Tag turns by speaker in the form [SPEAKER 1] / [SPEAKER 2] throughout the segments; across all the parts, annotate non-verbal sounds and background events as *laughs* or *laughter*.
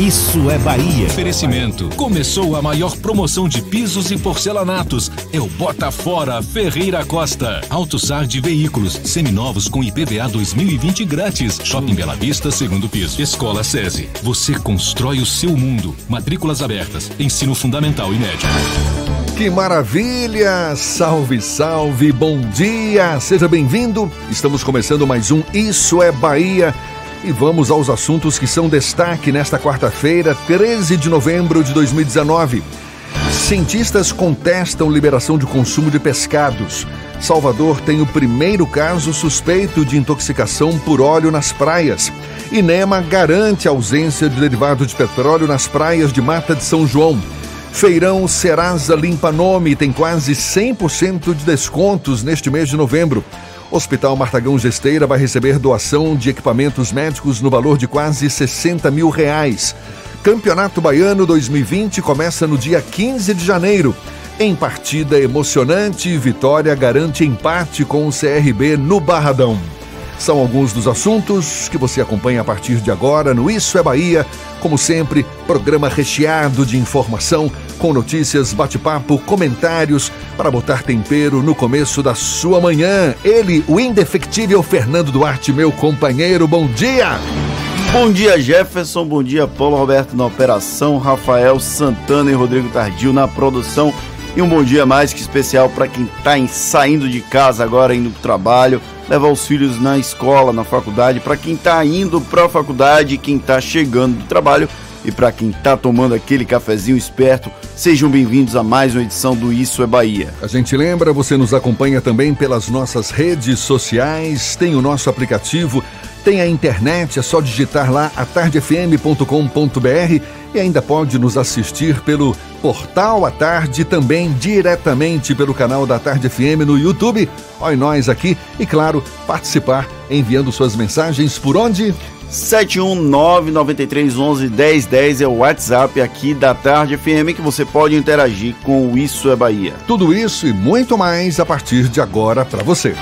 [SPEAKER 1] Isso é Bahia.
[SPEAKER 2] Oferecimento. Começou a maior promoção de pisos e porcelanatos. É o Bota Fora Ferreira Costa. Autosar de veículos. Seminovos com IPVA 2020 grátis. Shopping Bela Vista, segundo piso. Escola SESI. Você constrói o seu mundo. Matrículas abertas. Ensino fundamental e médio.
[SPEAKER 3] Que maravilha! Salve, salve, bom dia! Seja bem-vindo. Estamos começando mais um Isso é Bahia e vamos aos assuntos que são destaque nesta quarta-feira, 13 de novembro de 2019. Cientistas contestam liberação de consumo de pescados. Salvador tem o primeiro caso suspeito de intoxicação por óleo nas praias. INEMA garante a ausência de derivado de petróleo nas praias de Mata de São João. Feirão Serasa Limpa Nome tem quase 100% de descontos neste mês de novembro. Hospital Martagão Gesteira vai receber doação de equipamentos médicos no valor de quase 60 mil reais. Campeonato Baiano 2020 começa no dia 15 de janeiro. Em partida emocionante, Vitória garante empate com o CRB no Barradão. São alguns dos assuntos que você acompanha a partir de agora no Isso é Bahia. Como sempre, programa recheado de informação, com notícias, bate-papo, comentários, para botar tempero no começo da sua manhã. Ele, o indefectível Fernando Duarte, meu companheiro, bom dia!
[SPEAKER 4] Bom dia, Jefferson. Bom dia, Paulo Roberto na operação, Rafael Santana e Rodrigo Tardio na produção. E um bom dia mais que especial para quem está saindo de casa agora, indo para o trabalho levar os filhos na escola, na faculdade, para quem está indo para a faculdade, quem está chegando do trabalho e para quem está tomando aquele cafezinho esperto, sejam bem-vindos a mais uma edição do Isso é Bahia.
[SPEAKER 3] A gente lembra, você nos acompanha também pelas nossas redes sociais, tem o nosso aplicativo, tem a internet, é só digitar lá atardefm.com.br e ainda pode nos assistir pelo Portal à Tarde, também diretamente pelo canal da Tarde FM no YouTube. Olha nós aqui e, claro, participar enviando suas mensagens por onde?
[SPEAKER 4] 71993111010 é o WhatsApp aqui da Tarde FM que você pode interagir com o Isso é Bahia.
[SPEAKER 3] Tudo isso e muito mais a partir de agora para você.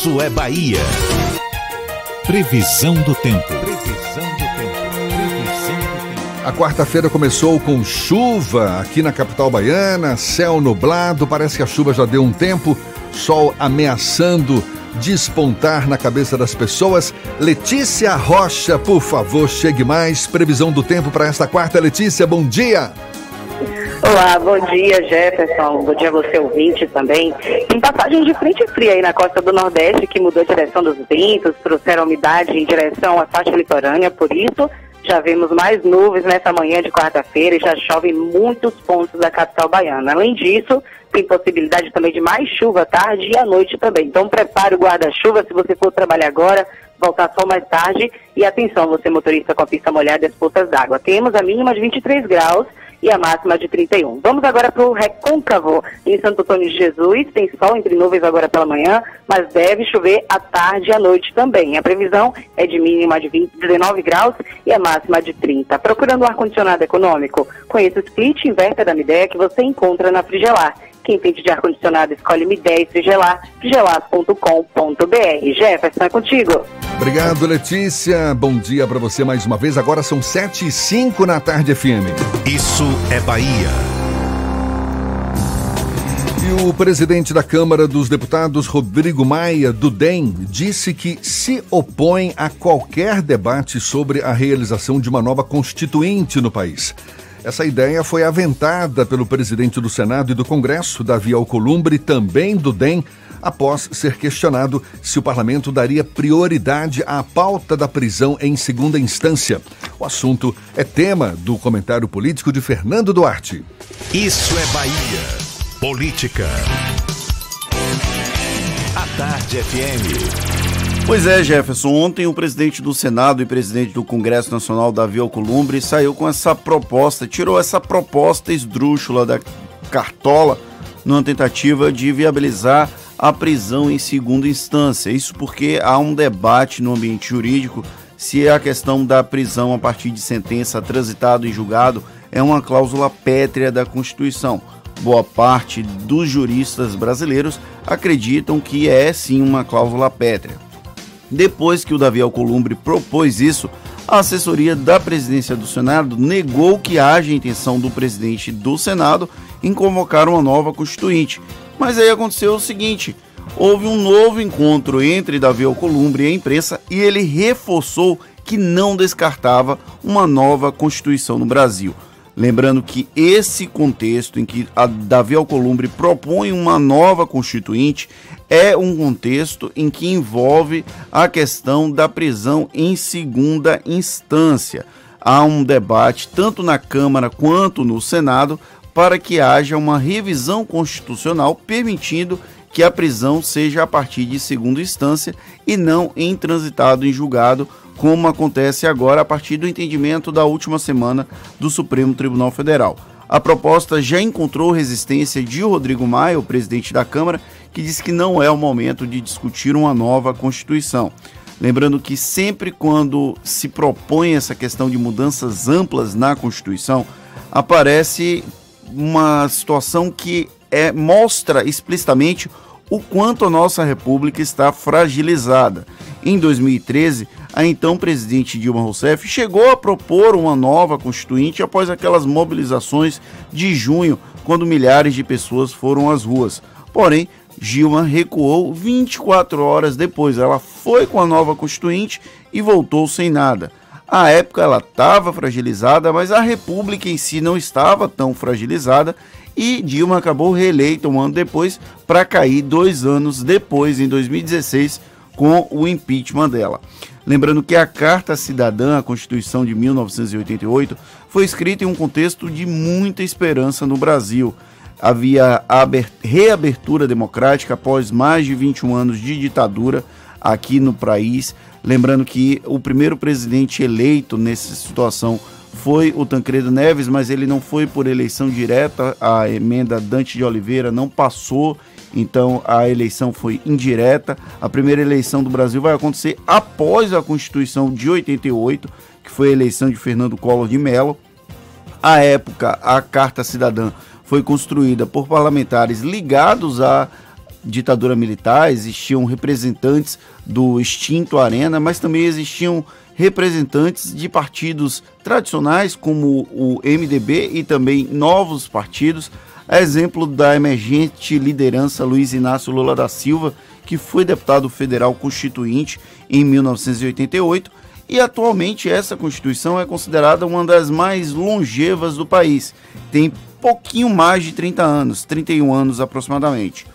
[SPEAKER 1] Isso é Bahia. Previsão do tempo. Previsão do tempo.
[SPEAKER 3] Previsão do tempo. A quarta-feira começou com chuva aqui na capital baiana, céu nublado, parece que a chuva já deu um tempo, sol ameaçando despontar na cabeça das pessoas. Letícia Rocha, por favor, chegue mais. Previsão do tempo para esta quarta, Letícia, bom dia.
[SPEAKER 5] Olá, bom dia Jefferson, bom dia você ouvinte também. Tem passagem de frente fria aí na costa do Nordeste que mudou a direção dos ventos, trouxeram umidade em direção à faixa litorânea, por isso já vemos mais nuvens nessa manhã de quarta-feira e já chove em muitos pontos da capital baiana. Além disso, tem possibilidade também de mais chuva à tarde e à noite também. Então prepare o guarda-chuva se você for trabalhar agora, voltar só mais tarde. E atenção, você motorista com a pista molhada e as poças d'água. Temos a mínima de 23 graus e a máxima de 31. Vamos agora para o Recôncavo, em Santo Antônio de Jesus. Tem sol entre nuvens agora pela manhã, mas deve chover à tarde e à noite também. A previsão é de mínima de 20, 19 graus e a máxima de 30. Procurando um ar-condicionado econômico? Conheça o split inverter da Midea que você encontra na Frigelar. Quem entende de ar-condicionado, escolhe M10 Frigelar, frigelar.com.br. Jefferson, é contigo.
[SPEAKER 3] Obrigado, Letícia. Bom dia para você mais uma vez. Agora são 7 e 5 na tarde FM.
[SPEAKER 1] Isso é Bahia.
[SPEAKER 3] E o presidente da Câmara dos Deputados, Rodrigo Maia, do DEM, disse que se opõe a qualquer debate sobre a realização de uma nova constituinte no país. Essa ideia foi aventada pelo presidente do Senado e do Congresso, Davi Alcolumbre, também do DEM, após ser questionado se o parlamento daria prioridade à pauta da prisão em segunda instância. O assunto é tema do comentário político de Fernando Duarte.
[SPEAKER 1] Isso é Bahia. Política. A Tarde FM.
[SPEAKER 4] Pois é, Jefferson. Ontem o presidente do Senado e presidente do Congresso Nacional, Davi Alcolumbre, saiu com essa proposta, tirou essa proposta esdrúxula da cartola numa tentativa de viabilizar a prisão em segunda instância. Isso porque há um debate no ambiente jurídico se a questão da prisão a partir de sentença transitada em julgado é uma cláusula pétrea da Constituição. Boa parte dos juristas brasileiros acreditam que é sim uma cláusula pétrea. Depois que o Davi Alcolumbre propôs isso, a assessoria da presidência do Senado negou que haja intenção do presidente do Senado em convocar uma nova constituinte. Mas aí aconteceu o seguinte: houve um novo encontro entre Davi Alcolumbre e a imprensa e ele reforçou que não descartava uma nova constituição no Brasil. Lembrando que esse contexto em que Davi Alcolumbre propõe uma nova constituinte é um contexto em que envolve a questão da prisão em segunda instância. Há um debate tanto na Câmara quanto no Senado para que haja uma revisão constitucional permitindo que a prisão seja a partir de segunda instância e não em transitado em julgado como acontece agora a partir do entendimento da última semana do Supremo Tribunal Federal. A proposta já encontrou resistência de Rodrigo Maia, o presidente da Câmara, que disse que não é o momento de discutir uma nova Constituição. Lembrando que sempre quando se propõe essa questão de mudanças amplas na Constituição, aparece uma situação que é, mostra explicitamente o quanto a nossa República está fragilizada. Em 2013, a então presidente Dilma Rousseff chegou a propor uma nova constituinte após aquelas mobilizações de junho, quando milhares de pessoas foram às ruas. Porém, Dilma recuou 24 horas depois. Ela foi com a nova constituinte e voltou sem nada. À época ela estava fragilizada, mas a República em si não estava tão fragilizada e Dilma acabou reeleita um ano depois para cair dois anos depois, em 2016, com o impeachment dela. Lembrando que a Carta Cidadã, a Constituição de 1988, foi escrita em um contexto de muita esperança no Brasil. Havia a reabertura democrática após mais de 21 anos de ditadura aqui no país. Lembrando que o primeiro presidente eleito nessa situação foi o Tancredo Neves, mas ele não foi por eleição direta. A emenda Dante de Oliveira não passou, então a eleição foi indireta. A primeira eleição do Brasil vai acontecer após a Constituição de 88, que foi a eleição de Fernando Collor de Mello. À época, a Carta Cidadã foi construída por parlamentares ligados à ditadura militar, existiam representantes do extinto Arena, mas também existiam representantes de partidos tradicionais como o MDB e também novos partidos, a exemplo da emergente liderança Luiz Inácio Lula da Silva, que foi deputado federal constituinte em 1988 e atualmente essa Constituição é considerada uma das mais longevas do país. Tem pouquinho mais de 30 anos, 31 anos aproximadamente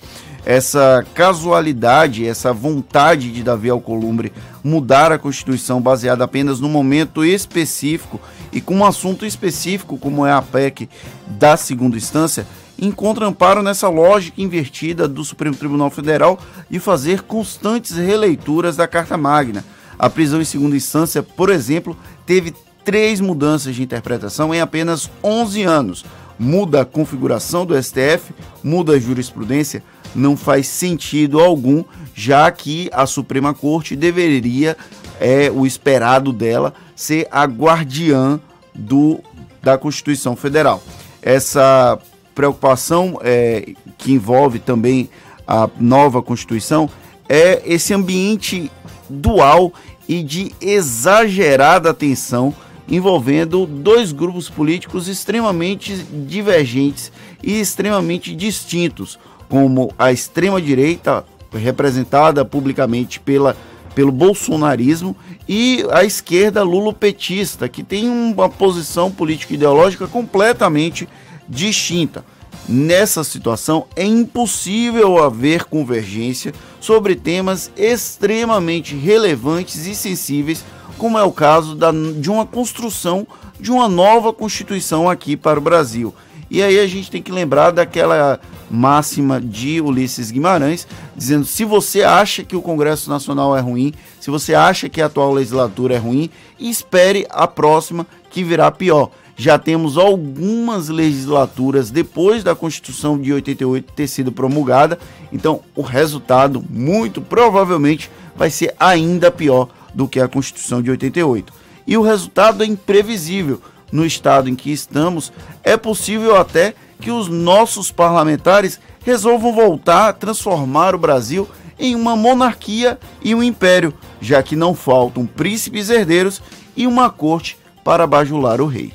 [SPEAKER 4] essa casualidade, essa vontade de Davi Alcolumbre mudar a Constituição baseada apenas no momento específico e com um assunto específico, como é a PEC da segunda instância, encontra amparo nessa lógica invertida do Supremo Tribunal Federal de fazer constantes releituras da Carta Magna. A prisão em segunda instância, por exemplo, teve três mudanças de interpretação em apenas 11 anos. Muda a configuração do STF, muda a jurisprudência, não faz sentido algum, já que a Suprema Corte deveria, é o esperado dela, ser a guardiã do, da Constituição Federal. Essa preocupação é, que envolve também a nova Constituição é esse ambiente dual e de exagerada tensão envolvendo dois grupos políticos extremamente divergentes e extremamente distintos como a extrema-direita, representada publicamente pela, pelo bolsonarismo, e a esquerda lulopetista, que tem uma posição político-ideológica completamente distinta. Nessa situação, é impossível haver convergência sobre temas extremamente relevantes e sensíveis, como é o caso da, de uma construção de uma nova Constituição aqui para o Brasil. E aí a gente tem que lembrar daquela máxima de Ulisses Guimarães, dizendo: se você acha que o Congresso Nacional é ruim, se você acha que a atual legislatura é ruim, espere a próxima que virá pior. Já temos algumas legislaturas depois da Constituição de 88 ter sido promulgada, então o resultado muito provavelmente vai ser ainda pior do que a Constituição de 88. E o resultado é imprevisível. No estado em que estamos, é possível até que os nossos parlamentares resolvam voltar a transformar o Brasil em uma monarquia e um império, já que não faltam príncipes herdeiros e uma corte para bajular o rei.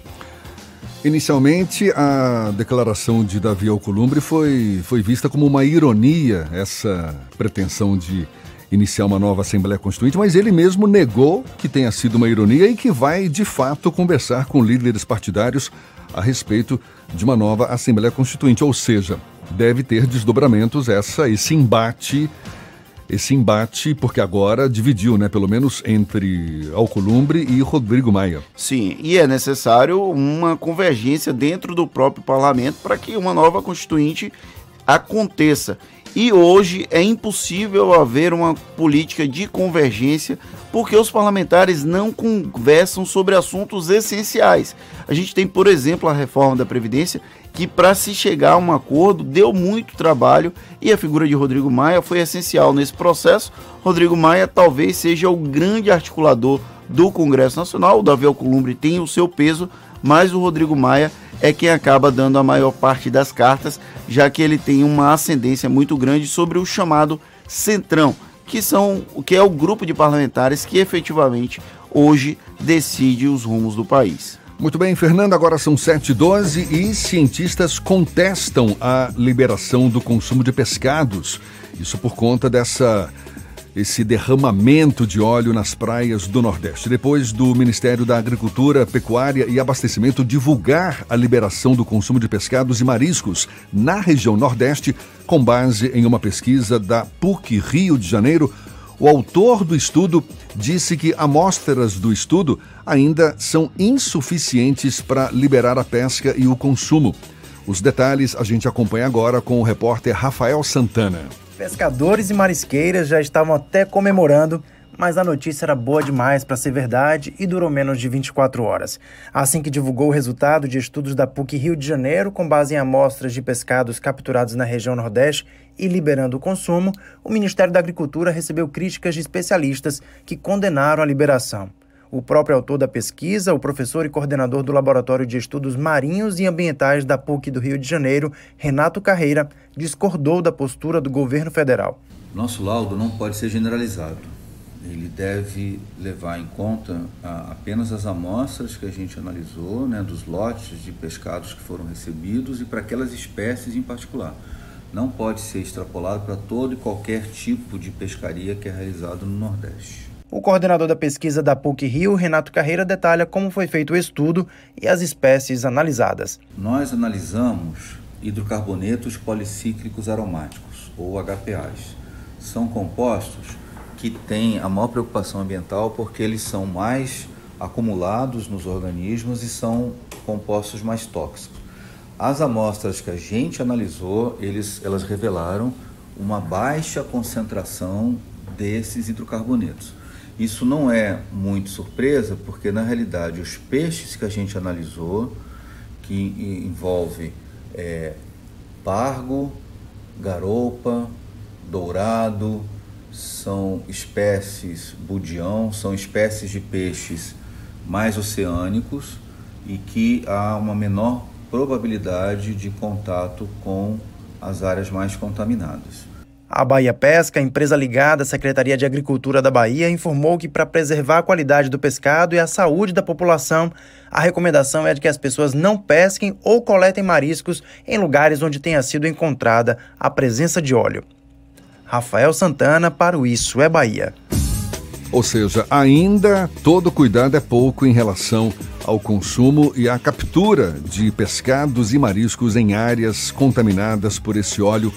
[SPEAKER 3] Inicialmente, a declaração de Davi Alcolumbre foi, foi vista como uma ironia, essa pretensão de iniciar uma nova Assembleia Constituinte, mas ele mesmo negou que tenha sido uma ironia e que vai, de fato, conversar com líderes partidários a respeito de uma nova Assembleia Constituinte. Ou seja, deve ter desdobramentos essa, esse embate, esse embate, porque agora dividiu, né, pelo menos entre Alcolumbre e Rodrigo Maia.
[SPEAKER 4] Sim, e é necessário uma convergência dentro do próprio parlamento para que uma nova Constituinte aconteça. E hoje é impossível haver uma política de convergência porque os parlamentares não conversam sobre assuntos essenciais. A gente tem, por exemplo, a reforma da Previdência, que para se chegar a um acordo deu muito trabalho e a figura de Rodrigo Maia foi essencial nesse processo. Rodrigo Maia talvez seja o grande articulador do Congresso Nacional. O Davi Alcolumbre tem o seu peso, mas o Rodrigo Maia é quem acaba dando a maior parte das cartas, já que ele tem uma ascendência muito grande sobre o chamado Centrão, que são que é o grupo de parlamentares que efetivamente hoje decide os rumos do país.
[SPEAKER 3] Muito bem, Fernando, agora são 7h12 e cientistas contestam a liberação do consumo de pescados. Isso por conta dessa esse derramamento de óleo nas praias do Nordeste. Depois do Ministério da Agricultura, Pecuária e Abastecimento divulgar a liberação do consumo de pescados e mariscos na região Nordeste, com base em uma pesquisa da PUC Rio de Janeiro, o autor do estudo disse que amostras do estudo ainda são insuficientes para liberar a pesca e o consumo. Os detalhes a gente acompanha agora com o repórter Rafael Santana.
[SPEAKER 6] Pescadores e marisqueiras já estavam até comemorando, mas a notícia era boa demais para ser verdade e durou menos de 24 horas. Assim que divulgou o resultado de estudos da PUC Rio de Janeiro, com base em amostras de pescados capturados na região Nordeste e liberando o consumo, o Ministério da Agricultura recebeu críticas de especialistas que condenaram a liberação. O próprio autor da pesquisa, o professor e coordenador do Laboratório de Estudos Marinhos e Ambientais da PUC do Rio de Janeiro, Renato Carreira, discordou da postura do governo federal.
[SPEAKER 7] Nosso laudo não pode ser generalizado. Ele deve levar em conta apenas as amostras que a gente analisou, né, dos lotes de pescados que foram recebidos e para aquelas espécies em particular. Não pode ser extrapolado para todo e qualquer tipo de pescaria que é realizado no Nordeste.
[SPEAKER 6] O coordenador da pesquisa da PUC Rio, Renato Carreira, detalha como foi feito o estudo e as espécies analisadas.
[SPEAKER 7] Nós analisamos hidrocarbonetos policíclicos aromáticos, ou HPAs. São compostos que têm a maior preocupação ambiental porque eles são mais acumulados nos organismos e são compostos mais tóxicos. As amostras que a gente analisou, eles, elas revelaram uma baixa concentração desses hidrocarbonetos. Isso não é muito surpresa, porque na realidade os peixes que a gente analisou, que envolve é, pargo, garopa, dourado, são espécies budião, são espécies de peixes mais oceânicos e que há uma menor probabilidade de contato com as áreas mais contaminadas.
[SPEAKER 6] A Bahia Pesca, empresa ligada à Secretaria de Agricultura da Bahia, informou que para preservar a qualidade do pescado e a saúde da população, a recomendação é de que as pessoas não pesquem ou coletem mariscos em lugares onde tenha sido encontrada a presença de óleo. Rafael Santana para o Isso é Bahia.
[SPEAKER 3] Ou seja, ainda todo cuidado é pouco em relação ao consumo e à captura de pescados e mariscos em áreas contaminadas por esse óleo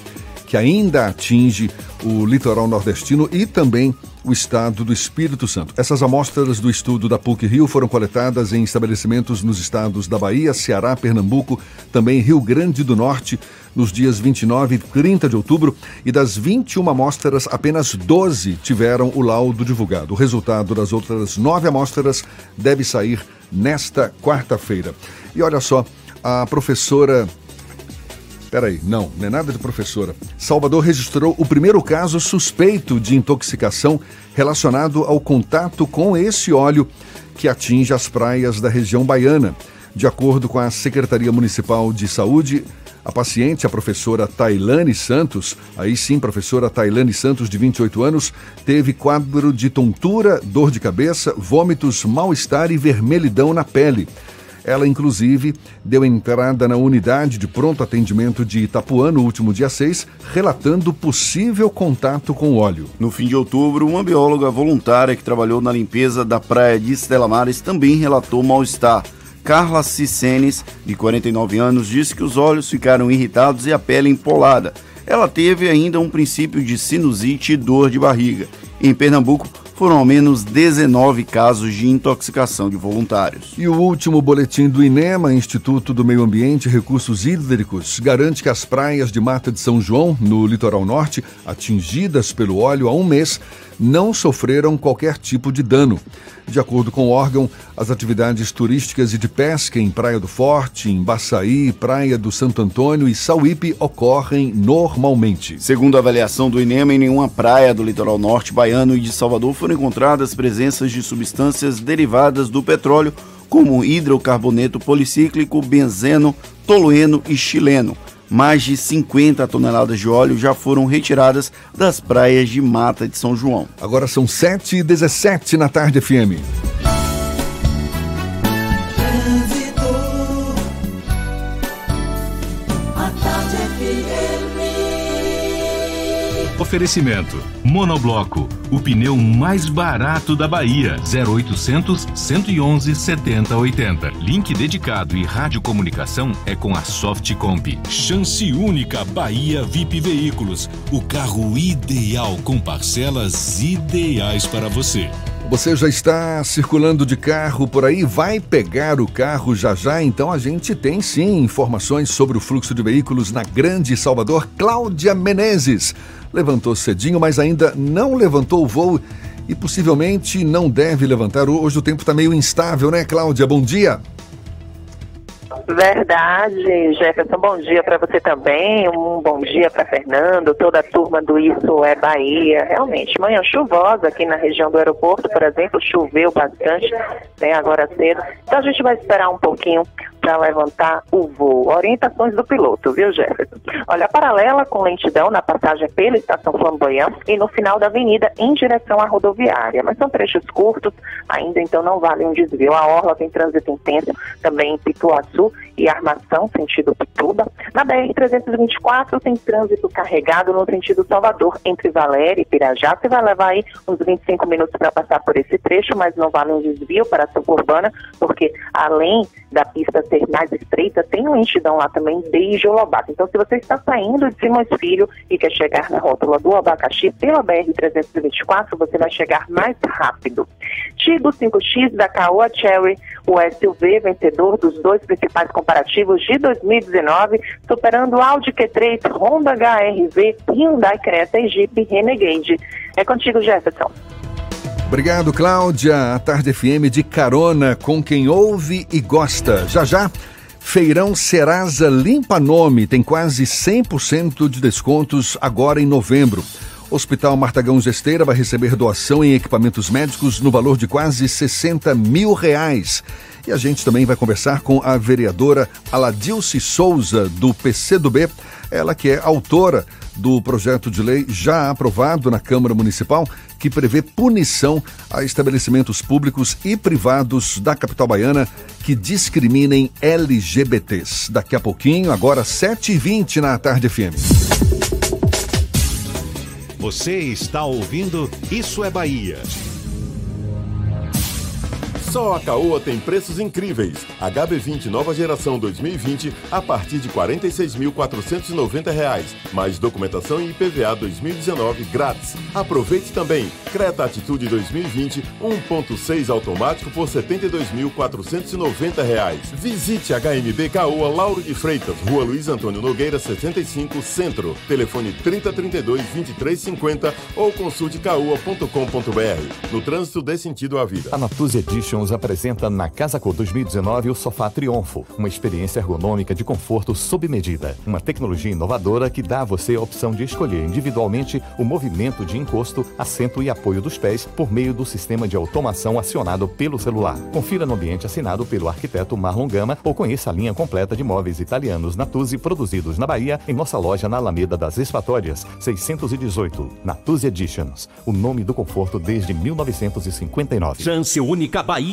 [SPEAKER 3] que ainda atinge o litoral nordestino e também o estado do Espírito Santo. Essas amostras do estudo da PUC Rio foram coletadas em estabelecimentos nos estados da Bahia, Ceará, Pernambuco, também Rio Grande do Norte, nos dias 29 e 30 de outubro, e das 21 amostras, apenas 12 tiveram o laudo divulgado. O resultado das outras nove amostras deve sair nesta quarta-feira. E olha só, a professora Peraí, não, não é nada de professora. Salvador registrou o primeiro caso suspeito de intoxicação relacionado ao contato com esse óleo que atinge as praias da região baiana. De acordo com a Secretaria Municipal de Saúde, a paciente, a professora Tailane Santos, aí sim, professora Tailane Santos, de 28 anos, teve quadro de tontura, dor de cabeça, vômitos, mal-estar e vermelhidão na pele. Ela, inclusive, deu entrada na unidade de pronto atendimento de Itapuã no último dia 6, relatando possível contato com óleo.
[SPEAKER 4] No fim de outubro, uma bióloga voluntária que trabalhou na limpeza da praia de Estela Mares também relatou mal-estar. Carla Cicenes, de 49 anos, disse que os olhos ficaram irritados e a pele empolada. Ela teve ainda um princípio de sinusite e dor de barriga. Em Pernambuco, foram ao menos 19 casos de intoxicação de voluntários.
[SPEAKER 3] E o último boletim do INEMA, Instituto do Meio Ambiente e Recursos Hídricos, garante que as praias de Mata de São João, no litoral norte, atingidas pelo óleo há um mês, não sofreram qualquer tipo de dano. De acordo com o órgão, as atividades turísticas e de pesca em Praia do Forte, em Baçaí, Praia do Santo Antônio e Sauípe ocorrem normalmente.
[SPEAKER 4] Segundo a avaliação do INEMA, em nenhuma praia do litoral norte baiano e de Salvador foram encontradas presenças de substâncias derivadas do petróleo, como hidrocarboneto policíclico, benzeno, tolueno e chileno mais de 50 toneladas de óleo já foram retiradas das praias de Mata de São João.
[SPEAKER 3] Agora são 7 e 17 na tarde FM.
[SPEAKER 2] Oferecimento: Monobloco, o pneu mais barato da Bahia. 0800 111 7080. Link dedicado e radiocomunicação é com a Softcomp. Chance única Bahia VIP Veículos. O carro ideal com parcelas ideais para você.
[SPEAKER 3] Você já está circulando de carro por aí? Vai pegar o carro já já? Então a gente tem sim informações sobre o fluxo de veículos na Grande Salvador. Cláudia Menezes levantou cedinho, mas ainda não levantou o voo e possivelmente não deve levantar. Hoje o tempo está meio instável, né, Cláudia? Bom dia.
[SPEAKER 8] Verdade, Jefferson, bom dia para você também, um bom dia para Fernando, toda a turma do Isso é Bahia. Realmente, manhã chuvosa aqui na região do aeroporto, por exemplo, choveu bastante, né, agora cedo. Então a gente vai esperar um pouquinho para levantar o voo. Orientações do piloto, viu, Jefferson? Olha, paralela com lentidão na passagem pela estação Flamboyant e no final da avenida em direção à rodoviária. Mas são trechos curtos, ainda então não vale um desvio. A Orla tem trânsito intenso também em Pituaçu e Armação, sentido Pituba. Na BR-324 tem trânsito carregado no sentido Salvador, entre Valéria e Pirajá. Você vai levar aí uns 25 minutos para passar por esse trecho, mas não vale um desvio para a suburbana, porque além da pista ser mais estreita, tem lentidão lá também desde o Lobato. Então, se você está saindo de Simões Filho e quer chegar na rótula do Abacaxi pela BR-324, você vai chegar mais rápido. Tigo 5X da Caoa Cherry, o SUV vencedor dos dois principais comparativos de 2019, superando Audi Q3, Honda HRV, Hyundai Creta e Jeep Renegade. É contigo, Jefferson.
[SPEAKER 3] Obrigado, Cláudia. A Tarde FM de carona com quem ouve e gosta. Já já, Feirão Serasa Limpa Nome tem quase 100% de descontos agora em novembro. Hospital Martagão Gesteira vai receber doação em equipamentos médicos no valor de quase 60 mil reais. E a gente também vai conversar com a vereadora Aladilce Souza, do PCdoB, ela que é autora do projeto de lei já aprovado na Câmara Municipal, que prevê punição a estabelecimentos públicos e privados da capital baiana que discriminem LGBTs. Daqui a pouquinho, agora 7h20 na Tarde FM.
[SPEAKER 1] Você está ouvindo Isso é Bahia.
[SPEAKER 9] Só a Caoa tem preços incríveis. HB20 nova geração 2020 a partir de R$ 46.490. Mais documentação e IPVA 2019 grátis. Aproveite também. Creta Atitude 2020 1.6 automático por R$ 72.490. Visite HMB Caoa Lauro de Freitas, Rua Luiz Antônio Nogueira 75, Centro. Telefone 3032 2350 ou consulte caoa.com.br. No trânsito dê sentido à vida.
[SPEAKER 10] A Natuzzi Editions apresenta na Casa Cor 2019 o Sofá Triunfo, uma experiência ergonômica de conforto sob medida, uma tecnologia inovadora que dá a você a opção de escolher individualmente o movimento de encosto, assento e apoio dos pés por meio do sistema de automação acionado pelo celular. Confira no ambiente assinado pelo arquiteto Marlon Gama ou conheça a linha completa de móveis italianos Natuzzi produzidos na Bahia em nossa loja na Alameda das Esfatórias, 618. Natuzzi Editions, o nome do conforto desde 1959.
[SPEAKER 11] Chance única Bahia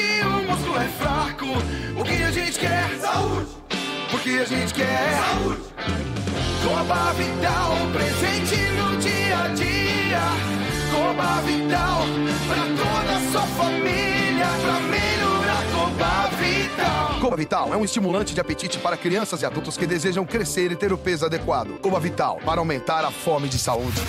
[SPEAKER 12] se o músculo é fraco, o que a gente quer? Saúde! Porque a gente quer? Saúde! Coba Vital, presente no dia a dia. Coba Vital, pra toda a sua família, pra melhorar Coba Vital.
[SPEAKER 13] Coba Vital é um estimulante de apetite para crianças e adultos que desejam crescer e ter o peso adequado. Coba Vital, para aumentar a fome de saúde.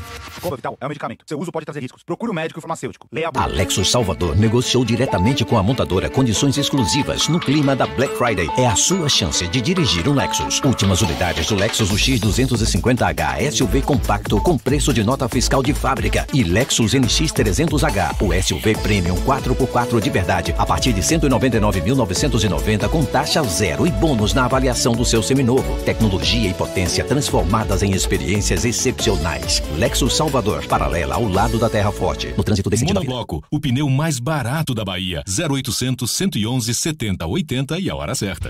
[SPEAKER 14] É um medicamento. Seu uso pode trazer riscos. Procure um médico farmacêutico. Leia a.
[SPEAKER 15] Alexo Salvador negociou diretamente com a montadora condições exclusivas no clima da Black Friday. É a sua chance de dirigir um Lexus. Últimas unidades do Lexus UX 250H SUV compacto com preço de nota fiscal de fábrica e Lexus NX 300H, o SUV Premium 4x4 de verdade, a partir de 199.990 com taxa zero e bônus na avaliação do seu seminovo. Tecnologia e potência transformadas em experiências excepcionais. Lexus Salvador, paralela ao lado da Terra Forte. No trânsito desse
[SPEAKER 2] Monobloco, o pneu mais barato da Bahia. 0800 111 70 80 e a hora certa.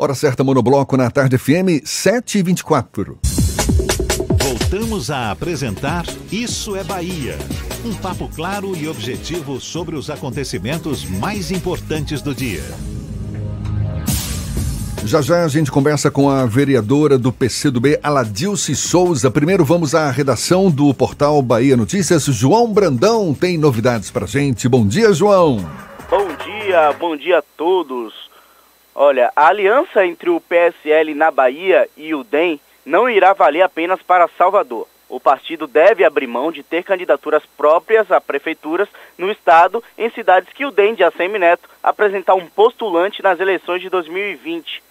[SPEAKER 3] Hora certa, Monobloco na tarde FM 7h24.
[SPEAKER 1] Voltamos a apresentar Isso é Bahia. Um papo claro e objetivo sobre os acontecimentos mais importantes do dia.
[SPEAKER 3] Já já a gente conversa com a vereadora do PCdoB, Aladilce Souza. Primeiro vamos à redação do portal Bahia Notícias. João Brandão tem novidades pra gente. Bom dia, João.
[SPEAKER 16] Bom dia, bom dia a todos. Olha, a aliança entre o PSL na Bahia e o DEM não irá valer apenas para Salvador. O partido deve abrir mão de ter candidaturas próprias a prefeituras no estado em cidades que o DEM de ACM Neto apresentar um postulante nas eleições de 2020.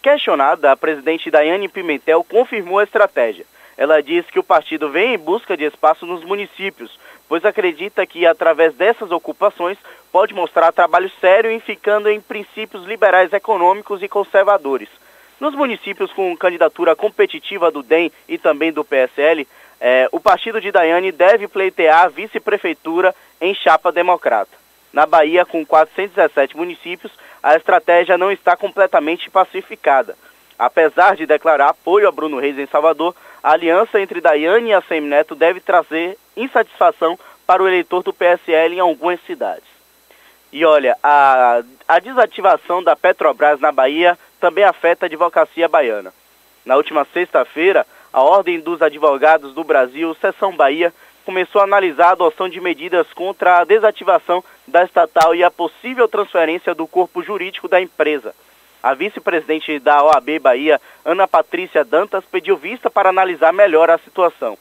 [SPEAKER 16] Questionada, a presidente Daiane Pimentel confirmou a estratégia. Ela disse que o partido vem em busca de espaço nos municípios, pois acredita que, através dessas ocupações, pode mostrar trabalho sério em ficando em princípios liberais econômicos e conservadores. Nos municípios com candidatura competitiva do DEM e também do PSL, eh, o partido de Daiane deve pleitear a vice-prefeitura em chapa democrata. Na Bahia, com 417 municípios, a estratégia não está completamente pacificada. Apesar de declarar apoio a Bruno Reis em Salvador, a aliança entre Daiane e a Semineto deve trazer insatisfação para o eleitor do PSL em algumas cidades. E olha, a, a desativação da Petrobras na Bahia também afeta a advocacia baiana. Na última sexta-feira, a Ordem dos Advogados do Brasil, Seção Bahia, começou a analisar a adoção de medidas contra a desativação da estatal e a possível transferência do corpo jurídico da empresa. A vice-presidente da OAB Bahia, Ana Patrícia Dantas, pediu vista para analisar melhor a situação.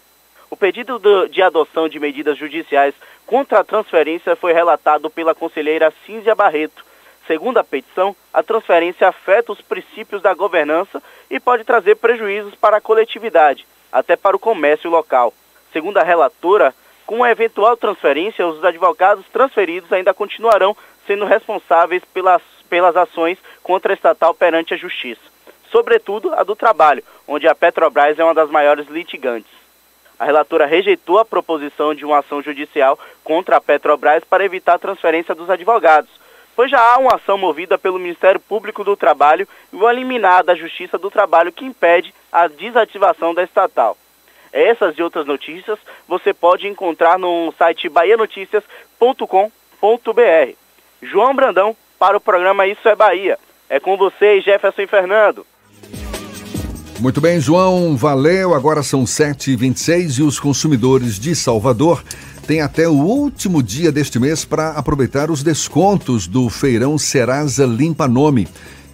[SPEAKER 16] O pedido de adoção de medidas judiciais contra a transferência foi relatado pela conselheira Cínzia Barreto. Segundo a petição, a transferência afeta os princípios da governança e pode trazer prejuízos para a coletividade, até para o comércio local. Segundo a relatora, com a eventual transferência, os advogados transferidos ainda continuarão sendo responsáveis pelas, pelas ações contra a estatal perante a Justiça, sobretudo a do trabalho, onde a Petrobras é uma das maiores litigantes. A relatora rejeitou a proposição de uma ação judicial contra a Petrobras para evitar a transferência dos advogados, pois já há uma ação movida pelo Ministério Público do Trabalho e uma liminar da Justiça do Trabalho que impede a desativação da estatal. Essas e outras notícias você pode encontrar no site bahianoticias.com.br. João Brandão para o programa Isso é Bahia. É com vocês, Jefferson e Fernando.
[SPEAKER 3] Muito bem, João, valeu. Agora são 7h26 e os consumidores de Salvador têm até o último dia deste mês para aproveitar os descontos do feirão Serasa Limpa Nome,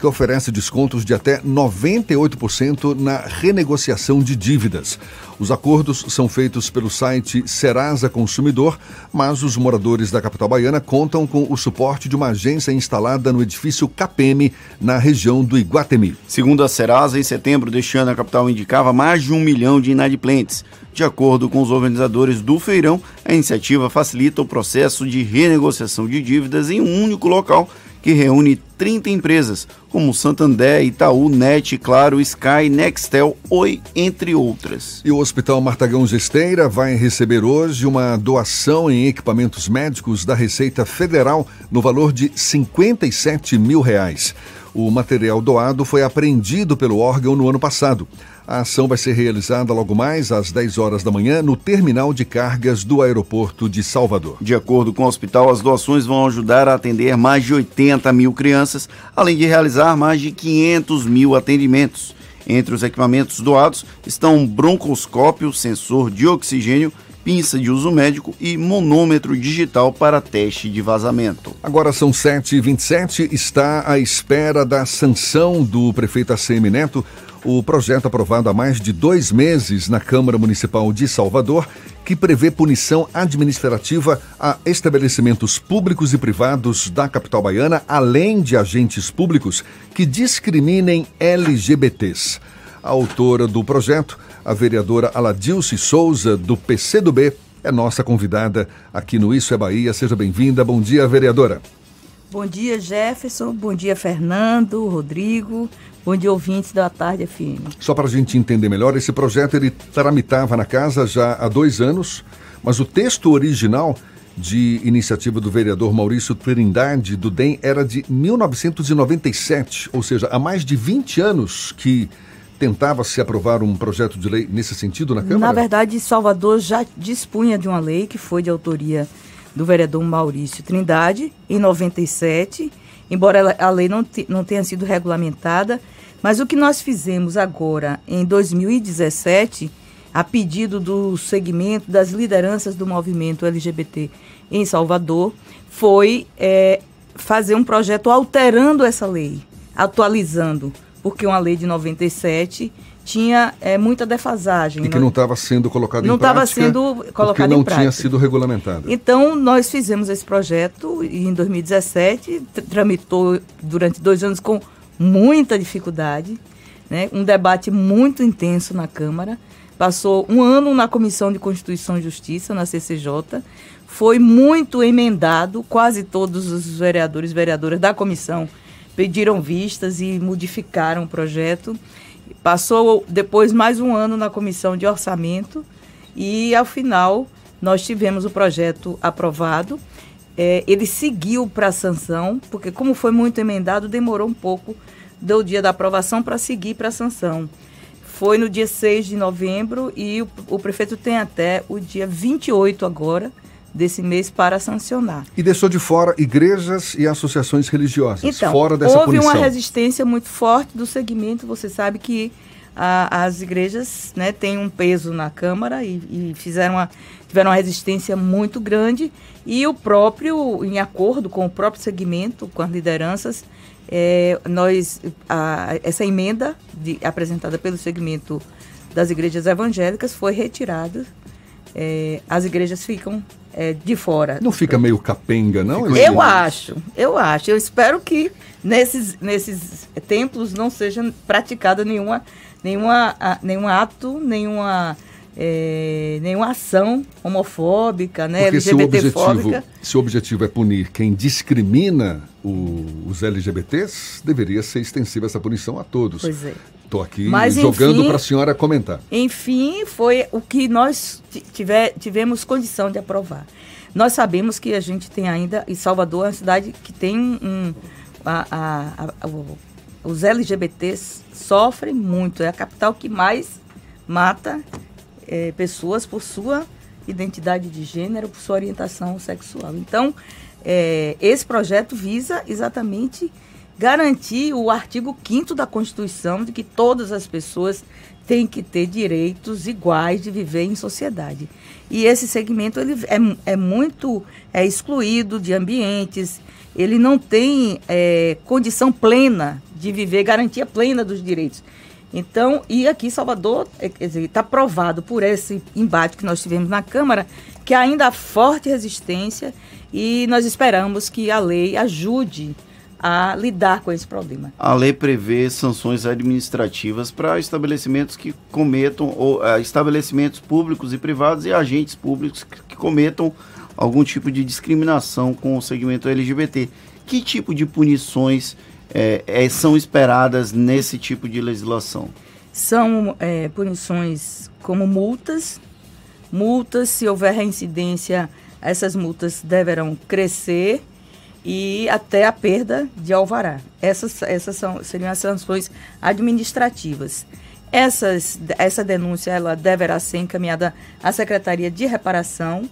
[SPEAKER 3] que oferece descontos de até 98% na renegociação de dívidas. Os acordos são feitos pelo site Serasa Consumidor, mas os moradores da capital baiana contam com o suporte de uma agência instalada no edifício KPM, na região do Iguatemi.
[SPEAKER 4] Segundo a Serasa, em setembro deste ano, a capital indicava mais de um milhão de inadimplentes. De acordo com os organizadores do feirão, a iniciativa facilita o processo de renegociação de dívidas em um único local que reúne 30 empresas, como Santander, Itaú, Net, Claro, Sky, Nextel, Oi, entre outras.
[SPEAKER 3] E o Hospital Martagão Gesteira vai receber hoje uma doação em equipamentos médicos da Receita Federal no valor de 57 mil reais. O material doado foi apreendido pelo órgão no ano passado. A ação vai ser realizada logo mais às 10 horas da manhã no terminal de cargas do aeroporto de Salvador.
[SPEAKER 4] De acordo com o hospital, as doações vão ajudar a atender mais de 80 mil crianças, além de realizar mais de 500 mil atendimentos. Entre os equipamentos doados estão um broncoscópio, sensor de oxigênio, pinça de uso médico e monômetro digital para teste de vazamento.
[SPEAKER 3] Agora são 7h27, está à espera da sanção do prefeito ACM Neto o projeto aprovado há mais de dois meses na Câmara Municipal de Salvador, que prevê punição administrativa a estabelecimentos públicos e privados da capital baiana, além de agentes públicos que discriminem LGBTs. A autora do projeto, a vereadora Aladilce Souza, do PCdoB, é nossa convidada aqui no Isso é Bahia. Seja bem-vinda. Bom dia, vereadora.
[SPEAKER 17] Bom dia, Jefferson. Bom dia, Fernando, Rodrigo. Bom dia, ouvintes da Tarde FM.
[SPEAKER 3] Só para a gente entender melhor, esse projeto ele tramitava na casa já há dois anos, mas o texto original de iniciativa do vereador Maurício Trindade, do DEM, era de 1997, ou seja, há mais de 20 anos que tentava se aprovar um projeto de lei nesse sentido na Câmara?
[SPEAKER 17] Na verdade, Salvador já dispunha de uma lei que foi de autoria do vereador Maurício Trindade, em 97, embora a lei não, não tenha sido regulamentada, mas o que nós fizemos agora, em 2017, a pedido do segmento das lideranças do movimento LGBT em Salvador, foi é, fazer um projeto alterando essa lei, atualizando, porque uma lei de 97 tinha é, muita defasagem.
[SPEAKER 3] E que não estava sendo colocado
[SPEAKER 17] não
[SPEAKER 3] em prática.
[SPEAKER 17] Não estava sendo colocado
[SPEAKER 3] não
[SPEAKER 17] em prática.
[SPEAKER 3] tinha sido regulamentado.
[SPEAKER 17] Então, nós fizemos esse projeto e em 2017 tramitou durante dois anos com muita dificuldade, né? um debate muito intenso na Câmara. Passou um ano na Comissão de Constituição e Justiça, na CCJ. Foi muito emendado, quase todos os vereadores e vereadoras da comissão pediram vistas e modificaram o projeto. Passou depois mais um ano na Comissão de Orçamento e, ao final, nós tivemos o projeto aprovado é, ele seguiu para a sanção, porque como foi muito emendado, demorou um pouco do dia da aprovação para seguir para a sanção. Foi no dia 6 de novembro e o, o, prefeito tem até o dia 28 agora desse mês para sancionar.
[SPEAKER 3] E deixou de fora igrejas e associações religiosas,
[SPEAKER 17] então,
[SPEAKER 3] fora dessa
[SPEAKER 17] houve
[SPEAKER 3] punição.
[SPEAKER 17] uma resistência muito forte do segmento, você sabe que a, as igrejas né, têm um peso na Câmara e, e fizeram uma, tiveram uma resistência muito grande e o próprio, em acordo com o próprio segmento, com as lideranças, é, nós a, essa emenda de, apresentada pelo segmento das igrejas evangélicas foi retirada é, as igrejas ficam é, de fora.
[SPEAKER 3] Não fica meio capenga, não?
[SPEAKER 17] Eu acho, eu acho. Eu espero que nesses, nesses templos não seja praticada nenhuma, nenhuma, nenhum ato, nenhuma é, nenhuma ação homofóbica, né,
[SPEAKER 3] Porque se o, objetivo, se o objetivo é punir quem discrimina o, os LGBTs, deveria ser extensiva essa punição a todos.
[SPEAKER 17] Pois é.
[SPEAKER 3] Estou aqui Mas, jogando para a senhora comentar.
[SPEAKER 17] Enfim, foi o que nós tiver, tivemos condição de aprovar. Nós sabemos que a gente tem ainda, e Salvador é uma cidade que tem um. A, a, a, os LGBTs sofrem muito, é a capital que mais mata é, pessoas por sua identidade de gênero, por sua orientação sexual. Então, é, esse projeto visa exatamente garantir o artigo 5 da Constituição de que todas as pessoas têm que ter direitos iguais de viver em sociedade. E esse segmento ele é, é muito é excluído de ambientes, ele não tem é, condição plena de viver, garantia plena dos direitos. Então, e aqui Salvador, é, está provado por esse embate que nós tivemos na Câmara, que ainda há forte resistência e nós esperamos que a lei ajude a lidar com esse problema.
[SPEAKER 4] A lei prevê sanções administrativas para estabelecimentos que cometam, ou uh, estabelecimentos públicos e privados e agentes públicos que cometam algum tipo de discriminação com o segmento LGBT. Que tipo de punições é, é, são esperadas nesse tipo de legislação?
[SPEAKER 17] São é, punições como multas. Multas, se houver reincidência, essas multas deverão crescer e até a perda de alvará. Essas, essas são, seriam as sanções administrativas. Essas, essa denúncia ela deverá ser encaminhada à Secretaria de Reparação,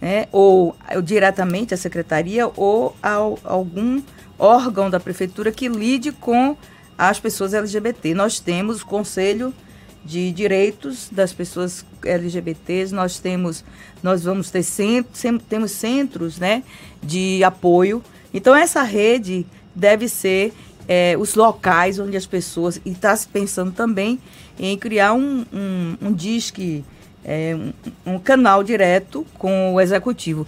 [SPEAKER 17] né, ou, ou diretamente à Secretaria, ou a, a algum órgão da prefeitura que lide com as pessoas LGBT. Nós temos o Conselho de Direitos das Pessoas LGBTs, nós temos, nós vamos ter centros, temos centros né, de apoio. Então essa rede deve ser é, os locais onde as pessoas. E está se pensando também em criar um, um, um disque, é, um, um canal direto com o executivo.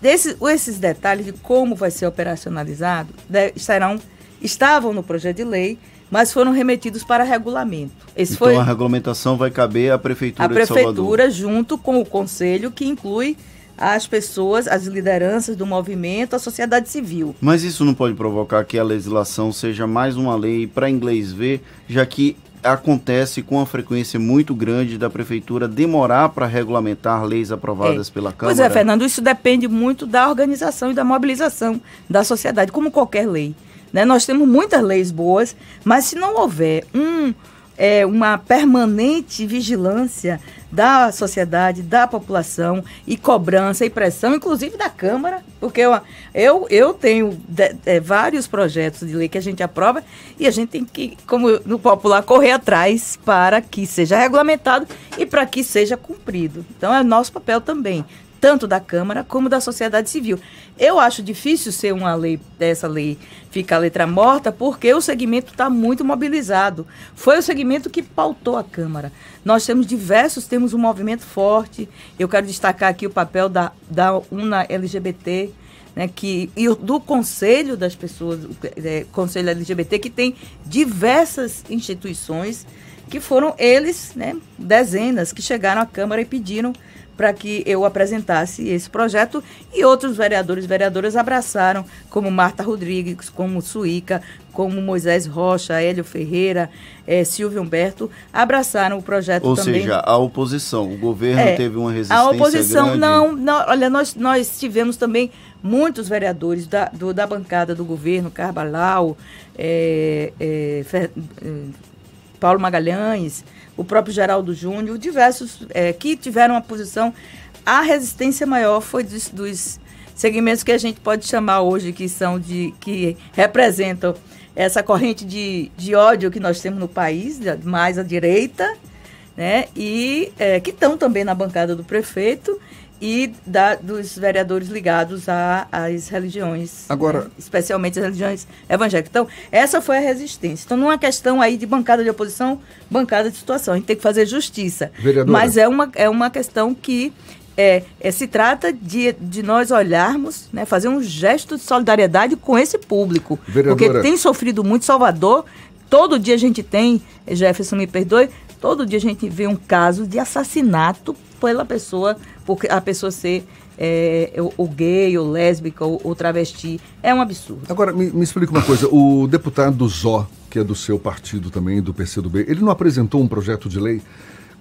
[SPEAKER 17] Desse, esses detalhes de como vai ser operacionalizado de, estarão, estavam no projeto de lei, mas foram remetidos para regulamento.
[SPEAKER 4] Esse então foi, a regulamentação vai caber à Prefeitura
[SPEAKER 17] A Prefeitura, junto com o Conselho, que inclui as pessoas, as lideranças do movimento, a sociedade civil.
[SPEAKER 4] Mas isso não pode provocar que a legislação seja mais uma lei para inglês ver, já que acontece com uma frequência muito grande da prefeitura demorar para regulamentar leis aprovadas
[SPEAKER 17] é.
[SPEAKER 4] pela Câmara?
[SPEAKER 17] Pois é, Fernando, isso depende muito da organização e da mobilização da sociedade, como qualquer lei. Né? Nós temos muitas leis boas, mas se não houver um, é, uma permanente vigilância da sociedade, da população e cobrança e pressão, inclusive da Câmara, porque eu, eu, eu tenho de, de, vários projetos de lei que a gente aprova e a gente tem que, como no popular, correr atrás para que seja regulamentado e para que seja cumprido. Então é nosso papel também, tanto da Câmara como da sociedade civil. Eu acho difícil ser uma lei, dessa lei ficar letra morta, porque o segmento está muito mobilizado. Foi o segmento que pautou a Câmara. Nós temos diversos, temos um movimento forte. Eu quero destacar aqui o papel da, da UNA LGBT, né, que, e do Conselho das Pessoas, é, Conselho LGBT, que tem diversas instituições que foram eles, né, dezenas, que chegaram à Câmara e pediram para que eu apresentasse esse projeto e outros vereadores e vereadoras abraçaram, como Marta Rodrigues, como Suíca, como Moisés Rocha, Hélio Ferreira, é, Silvio Humberto, abraçaram o projeto
[SPEAKER 4] Ou
[SPEAKER 17] também.
[SPEAKER 4] Ou seja, a oposição, o governo é, teve uma resistência
[SPEAKER 17] A oposição,
[SPEAKER 4] grande.
[SPEAKER 17] não, não, olha, nós, nós tivemos também muitos vereadores da, do, da bancada do governo, Carvalhal, é, é, Fer, Paulo Magalhães, o próprio Geraldo Júnior, diversos é, que tiveram uma posição. A resistência maior foi dos, dos, segmentos que a gente pode chamar hoje, que são de. que representam essa corrente de, de ódio que nós temos no país, mais à direita, né? E é, que estão também na bancada do prefeito. E da, dos vereadores ligados a- às religiões,
[SPEAKER 3] Agora-
[SPEAKER 17] né, especialmente as religiões evangélicas. Então, essa foi a resistência. Então, não é uma questão aí de bancada de oposição, bancada de situação. A gente tem que fazer justiça.
[SPEAKER 3] Vereadora.
[SPEAKER 17] Mas é uma, é uma questão que é, é, se trata de, de nós olharmos, né, fazer um gesto de solidariedade com esse público.
[SPEAKER 3] Vereadora.
[SPEAKER 17] Porque tem sofrido muito Salvador. Todo dia a gente tem, Jefferson me perdoe, todo dia a gente vê um caso de assassinato pela pessoa, porque a pessoa ser é, gay, ou lésbica, ou travesti. É um absurdo.
[SPEAKER 3] Agora, me, me explica uma coisa. O deputado Zó, que é do seu partido também, do PCdoB, ele não apresentou um projeto de lei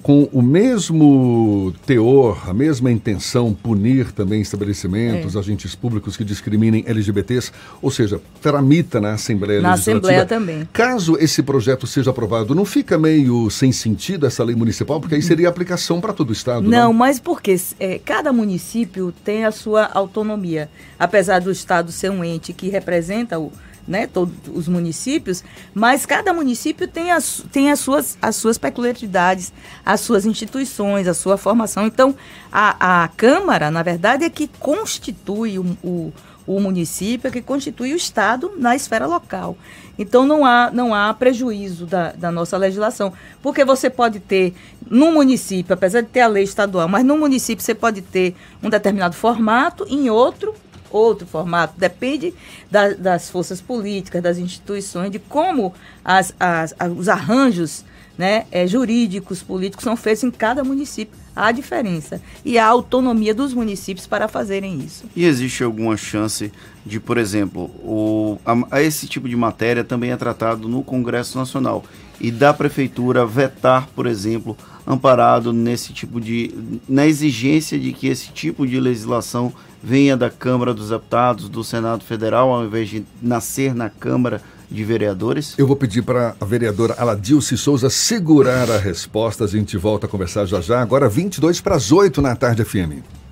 [SPEAKER 3] com o mesmo teor, a mesma intenção, punir também estabelecimentos,
[SPEAKER 17] É.
[SPEAKER 3] agentes públicos que discriminem LGBTs, ou seja, tramita na Assembleia
[SPEAKER 17] Na
[SPEAKER 3] Legislativa.
[SPEAKER 17] Assembleia também.
[SPEAKER 3] Caso esse projeto seja aprovado, não fica meio sem sentido essa lei municipal? Porque aí seria aplicação para todo o Estado, não?
[SPEAKER 17] Não, mas porque é, cada município tem a sua autonomia. Apesar do Estado ser um ente que representa o, né, todos os municípios, mas cada município tem, as, tem as, suas, as suas peculiaridades, as suas instituições, a sua formação. Então, a, a Câmara, na verdade, é que constitui o, o, o município, é que constitui o Estado na esfera local. Então, não há, não há prejuízo da, da nossa legislação. Porque você pode ter, num município, apesar de ter a lei estadual, mas num município você pode ter um determinado formato, em outro outro formato. Depende da- das forças políticas, das instituições, de como as, as- os arranjos né, eh, jurídicos, políticos são feitos em cada município. Há diferença. E há autonomia dos municípios para fazerem isso.
[SPEAKER 4] E existe alguma chance de, por exemplo, o, a, a esse tipo de matéria também é tratado no Congresso Nacional e da Prefeitura vetar, por exemplo, amparado nesse tipo de. na exigência de que esse tipo de legislação venha da Câmara dos Deputados, do Senado Federal, ao invés de nascer na Câmara de Vereadores?
[SPEAKER 3] Eu vou pedir para a vereadora Aladilce Souza segurar a resposta. A gente volta a conversar já já. Agora 22 para as 8 na tarde FM.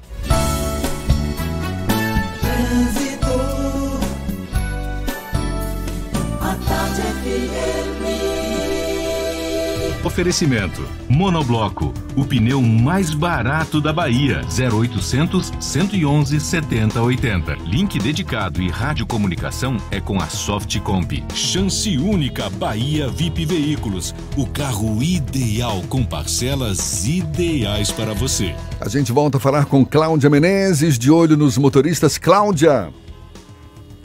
[SPEAKER 2] Oferecimento: Monobloco, o pneu mais barato da Bahia. 0800 111 7080. Link dedicado e radiocomunicação é com a Softcomp. Chance única Bahia VIP Veículos. O carro ideal com parcelas ideais para você.
[SPEAKER 3] A gente volta a falar com Cláudia Menezes, de olho nos motoristas. Cláudia.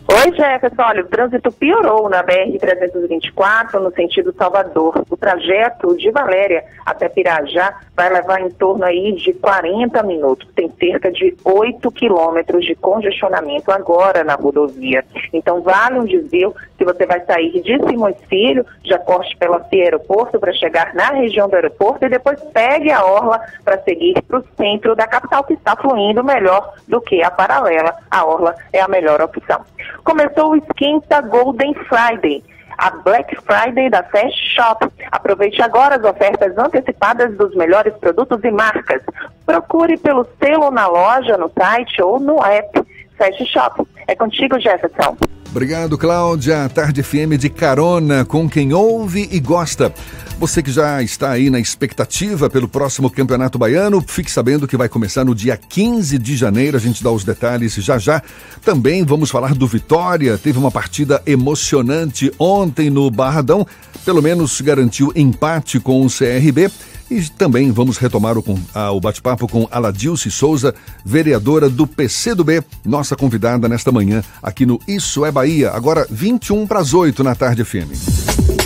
[SPEAKER 8] Oi, Jefferson. Olha, o trânsito piorou na BR-324 no sentido Salvador. O trajeto de Valéria até Pirajá vai levar em torno aí de 40 minutos. Tem cerca de 8 quilômetros de congestionamento agora na rodovia. Então, vale um desvio se você vai sair de Simões Filho, já corte pela Cia Aeroporto para chegar na região do aeroporto e depois pegue a orla para seguir para o centro da capital, que está fluindo melhor do que a paralela. A orla é a melhor opção. Começou o esquenta Golden Friday. A Black Friday da Fast Shop. Aproveite agora as ofertas antecipadas dos melhores produtos e marcas. Procure pelo selo na loja, no site ou no app Fast Shop. É contigo, Jefferson.
[SPEAKER 3] Obrigado, Cláudia. Tarde FM de carona com quem ouve e gosta. Você que já está aí na expectativa pelo próximo Campeonato Baiano, fique sabendo que vai começar no dia 15 de janeiro. A gente dá os detalhes já já. Também vamos falar do Vitória. Teve uma partida emocionante ontem no Barradão. Pelo menos garantiu empate com o CRB. E também vamos retomar o, o bate-papo com Aladilce Souza, vereadora do PCdoB, nossa convidada nesta manhã aqui no Isso é Bahia. Agora 21 para as 8 na tarde FM.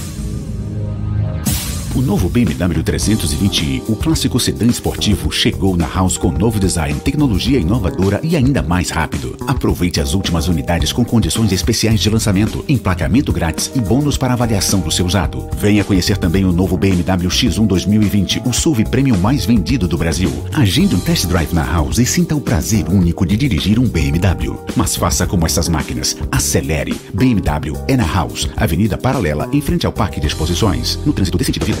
[SPEAKER 18] O novo BMW 320i, o clássico sedã esportivo, chegou na House com novo design, tecnologia inovadora e ainda mais rápido. Aproveite as últimas unidades com condições especiais de lançamento, emplacamento grátis e bônus para avaliação do seu usado. Venha conhecer também o novo BMW X1 2020, o SUV premium mais vendido do Brasil. Agende um test drive na House e sinta o prazer único de dirigir um BMW. Mas faça como essas máquinas. Acelere. BMW é na House, Avenida Paralela, em frente ao Parque de Exposições. No trânsito desse sentido.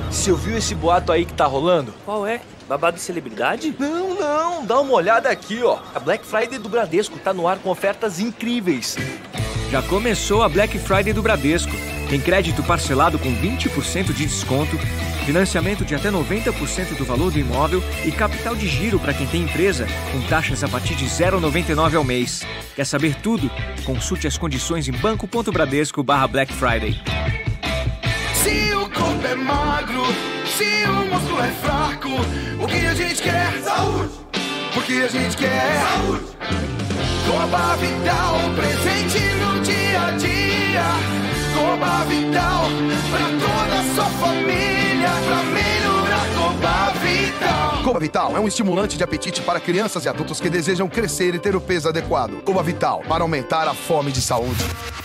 [SPEAKER 19] você ouviu esse boato aí que tá rolando? Qual é? Babado de celebridade? Não, não, dá uma olhada aqui, ó. A Black Friday do Bradesco tá no ar com ofertas incríveis.
[SPEAKER 20] Já começou a Black Friday do Bradesco. Tem crédito parcelado com 20% de desconto, financiamento de até 90% do valor do imóvel e capital de giro para quem tem empresa, com taxas a partir de 0,99 ao mês. Quer saber tudo? Consulte as condições em banco.bradesco barra Black Friday.
[SPEAKER 12] Se o corpo é magro, se o músculo é fraco, o que a gente quer? Saúde! Porque a gente quer saúde! Coba Vital, presente no dia a dia. Coba Vital, pra toda a sua família, pra melhorar Coba Vital.
[SPEAKER 21] Coba Vital é um estimulante de apetite para crianças e adultos que desejam crescer e ter o peso adequado. Coba Vital, para aumentar a fome de saúde.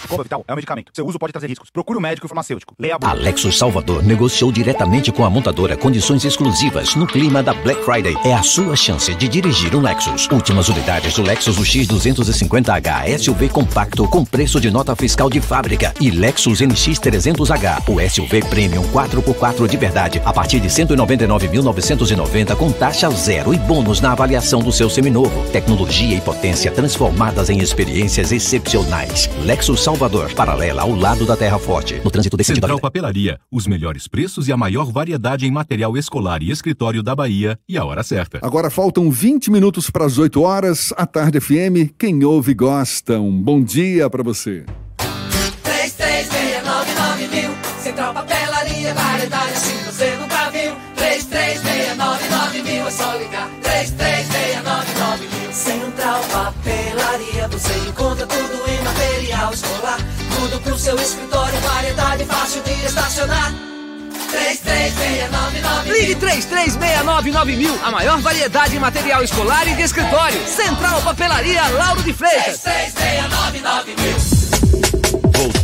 [SPEAKER 14] Coba Vital é um medicamento. Seu uso pode trazer riscos. Procure o um médico e farmacêutico. Leia a bula.
[SPEAKER 15] Alexo Salvador negociou diretamente com a montadora condições exclusivas no clima da Black Friday. É a sua chance de dirigir um Lexus. Últimas unidades do Lexus UX 250H SUV compacto com preço de nota fiscal de fábrica e Lexus NX 300H, o SUV Premium 4x4 de verdade, a partir de 199.990 com taxa zero e bônus na avaliação do seu seminovo. Tecnologia e potência transformadas em experiências excepcionais. Lexus Salvador, paralela ao lado da Terra Forte, no trânsito desse
[SPEAKER 2] Central Papelaria, os melhores preços e a maior variedade em material escolar e escritório da Bahia e a hora certa.
[SPEAKER 3] Agora faltam 20 minutos para as 8 horas. A Tarde FM, quem ouve gosta. Um bom dia para você.
[SPEAKER 12] 3369 mil Central Papelaria, variedade 3369 mil Central Papelaria, você encontra tudo em material escolar Tudo pro seu escritório, variedade fácil de estacionar 3369
[SPEAKER 19] Ligue 3369 mil, a maior variedade em material escolar e de escritório. Central Papelaria Lauro de Freitas.
[SPEAKER 12] 3369 mil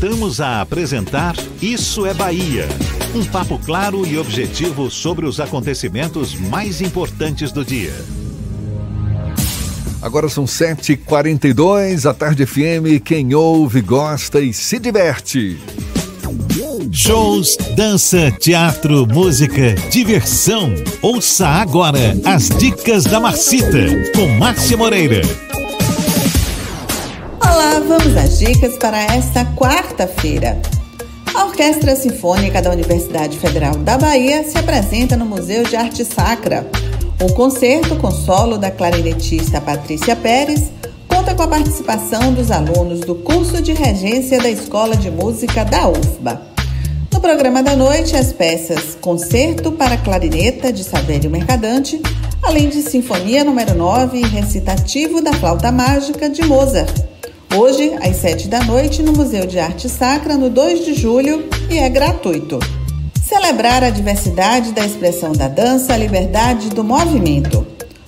[SPEAKER 1] Voltamos a apresentar Isso é Bahia. Um papo claro e objetivo sobre os acontecimentos mais importantes do dia.
[SPEAKER 3] Agora são 7h42, a Tarde FM. Quem ouve, gosta e se diverte.
[SPEAKER 1] Shows, dança, teatro, música, diversão. Ouça agora as dicas da Marcita com Márcia Moreira.
[SPEAKER 22] Olá, vamos às dicas para esta quarta-feira. A Orquestra Sinfônica da Universidade Federal da Bahia se apresenta no Museu de Arte Sacra. O concerto com solo da clarinetista Patrícia Pérez conta com a participação dos alunos do curso de regência da Escola de Música da UFBA. No programa da noite, as peças Concerto para Clarineta de Savério Mercadante, além de Sinfonia número 9 e Recitativo da Flauta Mágica de Mozart. Hoje, às 7 da noite, no Museu de Arte Sacra, no 2 de julho, e é gratuito. Celebrar a diversidade da expressão da dança, a liberdade do movimento.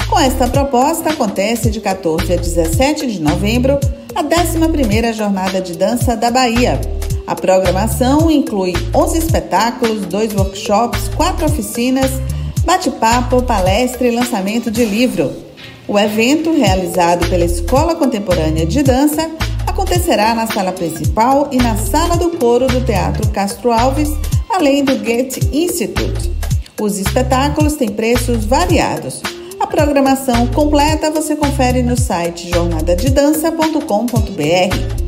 [SPEAKER 22] Com esta proposta, acontece de 14 a 17 de novembro a 11ª Jornada de Dança da Bahia. A programação inclui 11 espetáculos, dois workshops, quatro oficinas, bate-papo, palestra e lançamento de livro. O evento, realizado pela Escola Contemporânea de Dança, acontecerá na sala principal e na sala do coro do Teatro Castro Alves, além do Goethe Institute. Os espetáculos têm preços variados. A programação completa você confere no site jornadadedança.com.br.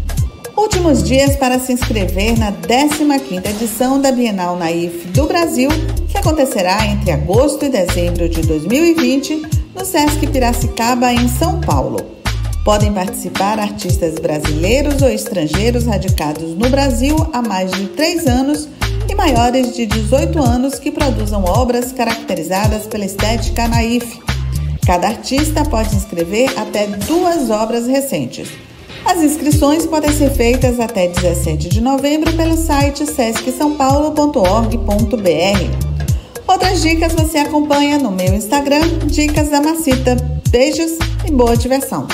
[SPEAKER 22] Últimos dias para se inscrever na 15ª edição da Bienal Naif do Brasil, que acontecerá entre agosto e dezembro de 2020 no Sesc Piracicaba, em São Paulo. Podem participar artistas brasileiros ou estrangeiros radicados no Brasil há mais de três anos e maiores de 18 anos que produzam obras caracterizadas pela estética naif. Cada artista pode inscrever até duas obras recentes. As inscrições podem ser feitas até 17 de novembro pelo site sescsãopaulo.org.br. Outras dicas você acompanha no meu Instagram, Dicas da Macita. Beijos e boa diversão!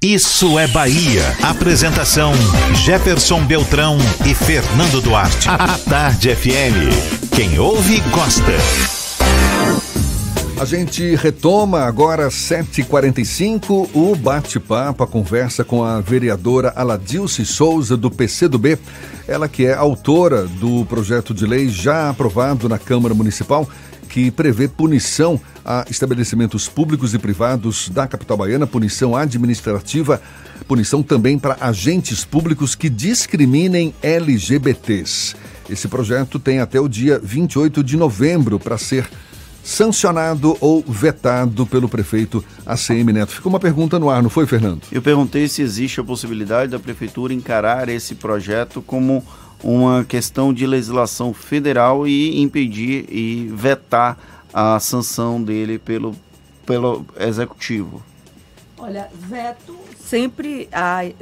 [SPEAKER 1] Isso é Bahia. Apresentação: Jefferson Beltrão e Fernando Duarte. A Tarde FM. Quem ouve, gosta.
[SPEAKER 3] A gente retoma agora 7h45 o bate-papo, a conversa com a vereadora Aladilce Souza do PCdoB. Ela que é autora do projeto de lei já aprovado na Câmara Municipal que prevê punição a estabelecimentos públicos e privados da capital baiana, punição administrativa, punição também para agentes públicos que discriminem LGBTs. Esse projeto tem até o dia 28 de novembro para ser sancionado ou vetado pelo prefeito ACM Neto. Ficou uma pergunta no ar, não foi, Fernando?
[SPEAKER 4] Eu perguntei se existe a possibilidade da prefeitura encarar esse projeto como uma questão de legislação federal e impedir e vetar a sanção dele pelo, pelo executivo.
[SPEAKER 17] Olha, veto sempre há é,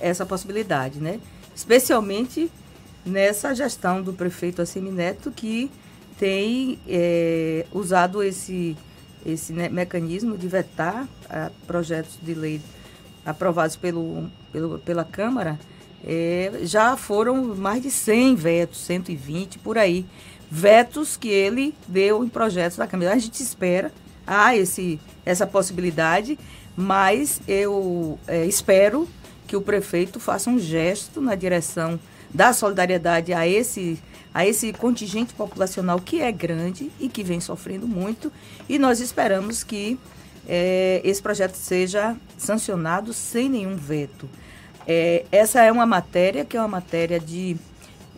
[SPEAKER 17] essa possibilidade, né? Especialmente nessa gestão do prefeito Assemineto que tem é, usado esse, esse né, mecanismo de vetar ah, projetos de lei aprovados pelo, pelo, pela Câmara é, já foram mais de 100 vetos, 120 por aí. Vetos que ele deu em projetos da Câmara. A gente espera, há esse, essa possibilidade, mas eu é, espero que o prefeito faça um gesto na direção da solidariedade a esse, a esse contingente populacional que é grande e que vem sofrendo muito. E nós esperamos que é, esse projeto seja sancionado sem nenhum veto. É, essa é uma matéria que é uma matéria de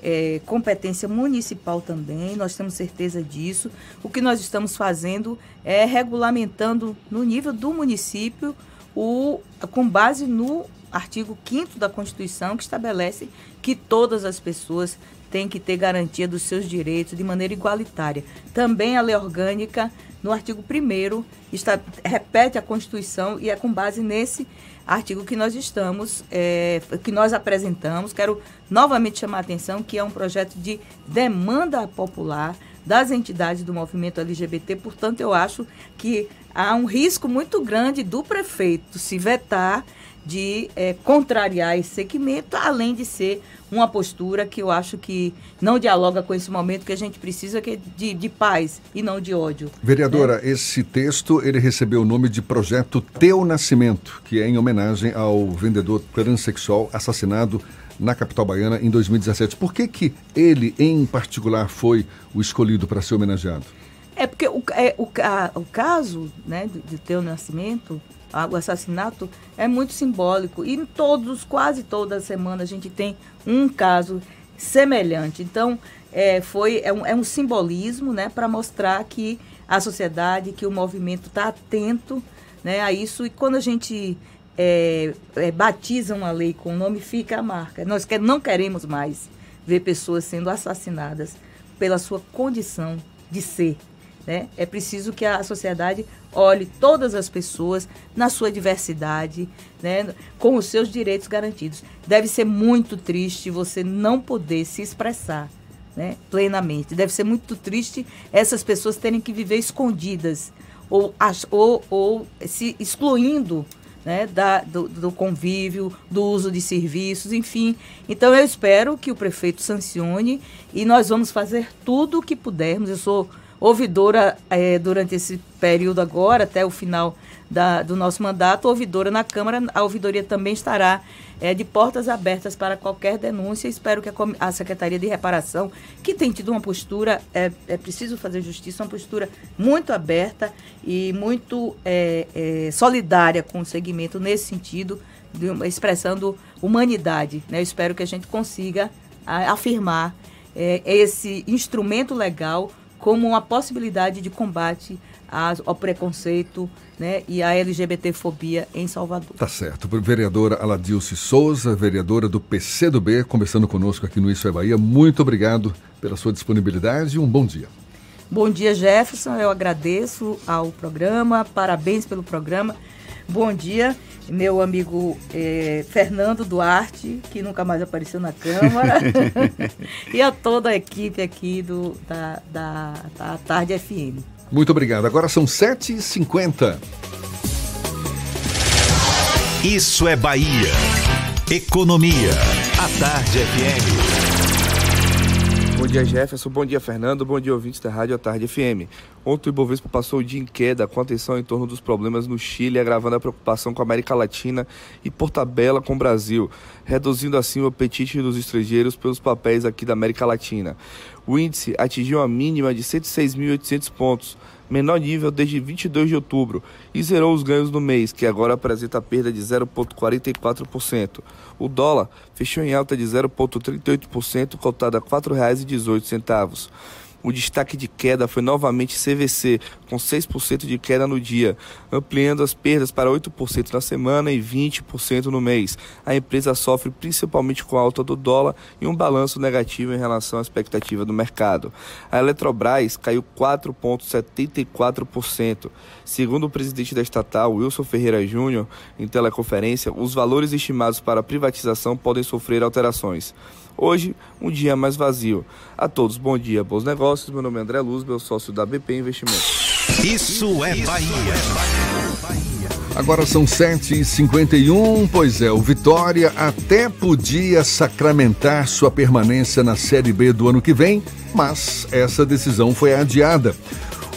[SPEAKER 17] é, competência municipal também, nós temos certeza disso. O que nós estamos fazendo é regulamentando no nível do município, o, com base no artigo 5 da Constituição, que estabelece que todas as pessoas têm que ter garantia dos seus direitos de maneira igualitária. Também a lei orgânica, no artigo 1 repete a Constituição e é com base nesse artigo que nós estamos, é, que nós apresentamos. Quero novamente chamar a atenção que é um projeto de demanda popular das entidades do movimento LGBT, portanto, eu acho que há um risco muito grande do prefeito se vetar de é, contrariar esse segmento, além de ser uma postura que eu acho que não dialoga com esse momento que a gente precisa que é de, de paz e não de ódio.
[SPEAKER 3] Vereadora, né? esse texto ele recebeu o nome de Projeto Teu Nascimento, que é em homenagem ao vendedor transexual assassinado na capital baiana em 2017. Por que que ele, em particular, foi o escolhido para ser homenageado?
[SPEAKER 17] É porque o, é, o, a, o caso né, de Teu Nascimento o assassinato é muito simbólico. E todos, quase toda semana, a gente tem um caso semelhante. Então, é, foi, é, um, é um simbolismo né, para mostrar que a sociedade, que o movimento está atento né, a isso. E quando a gente é, é, batiza uma lei com o nome, fica a marca. Nós quer, não queremos mais ver pessoas sendo assassinadas pela sua condição de ser. Né? É preciso que a sociedade olhe todas as pessoas na sua diversidade, né? com os seus direitos garantidos. Deve ser muito triste você não poder se expressar né? plenamente. Deve ser muito triste essas pessoas terem que viver escondidas ou, ou, ou se excluindo né, da, do, do, convívio, do uso de serviços, enfim. Então eu espero que o prefeito sancione e nós vamos fazer tudo o que pudermos. Eu sou ouvidora é, durante esse período agora, até o final da, do nosso mandato, ouvidora na Câmara. A ouvidoria também estará é, de portas abertas para qualquer denúncia. Espero que a, a, Secretaria de Reparação, que tem tido uma postura, é, é preciso fazer justiça, uma postura muito aberta e muito é, solidária com o segmento nesse sentido, de expressando humanidade. Né? Espero que a gente consiga a, afirmar esse instrumento legal como uma possibilidade de combate ao preconceito né, e à LGBTfobia em Salvador.
[SPEAKER 3] Tá certo. Vereadora Aladilce Souza, vereadora do PCdoB, conversando conosco aqui no Isso é Bahia. Muito obrigado pela sua disponibilidade e um bom dia.
[SPEAKER 17] Bom dia, Jefferson. Eu agradeço ao programa, parabéns pelo programa. Bom dia, meu amigo eh, Fernando Duarte, que nunca mais apareceu na Câmara, *laughs* *laughs* e a toda a equipe aqui do, da, da, da Tarde FM.
[SPEAKER 3] Muito obrigado. Agora são 7h50.
[SPEAKER 1] Isso é Bahia. Economia. A Tarde FM.
[SPEAKER 23] Bom dia, Jefferson. Bom dia, Fernando. Bom dia, ouvintes da Rádio A Tarde FM. Ontem o Ibovespa passou o dia em queda, com atenção em torno dos problemas no Chile, agravando a preocupação com a América Latina e por tabela com o Brasil, reduzindo assim o apetite dos estrangeiros pelos papéis aqui da América Latina. O índice atingiu a mínima de 106.800 pontos, menor nível desde 22 de outubro, e zerou os ganhos do mês, que agora apresenta perda de 0,44%. O dólar fechou em alta de 0,38%, cotado a R$ 4,18. O destaque de queda foi novamente CVC, com 6% de queda no dia, ampliando as perdas para 8% na semana e 20% no mês. A empresa sofre principalmente com a alta do dólar e um balanço negativo em relação à expectativa do mercado. A Eletrobras caiu 4,74%. Segundo o presidente da estatal, Wilson Ferreira Júnior, em teleconferência, os valores estimados para a privatização podem sofrer alterações. Hoje, um dia mais vazio. A todos, bom dia, bons negócios. Meu nome é André Luz, meu sócio da BP Investimentos.
[SPEAKER 1] Isso é Bahia.
[SPEAKER 3] Agora são 7h51, pois é, o Vitória até podia sacramentar sua permanência na Série B do ano que vem, mas essa decisão foi adiada.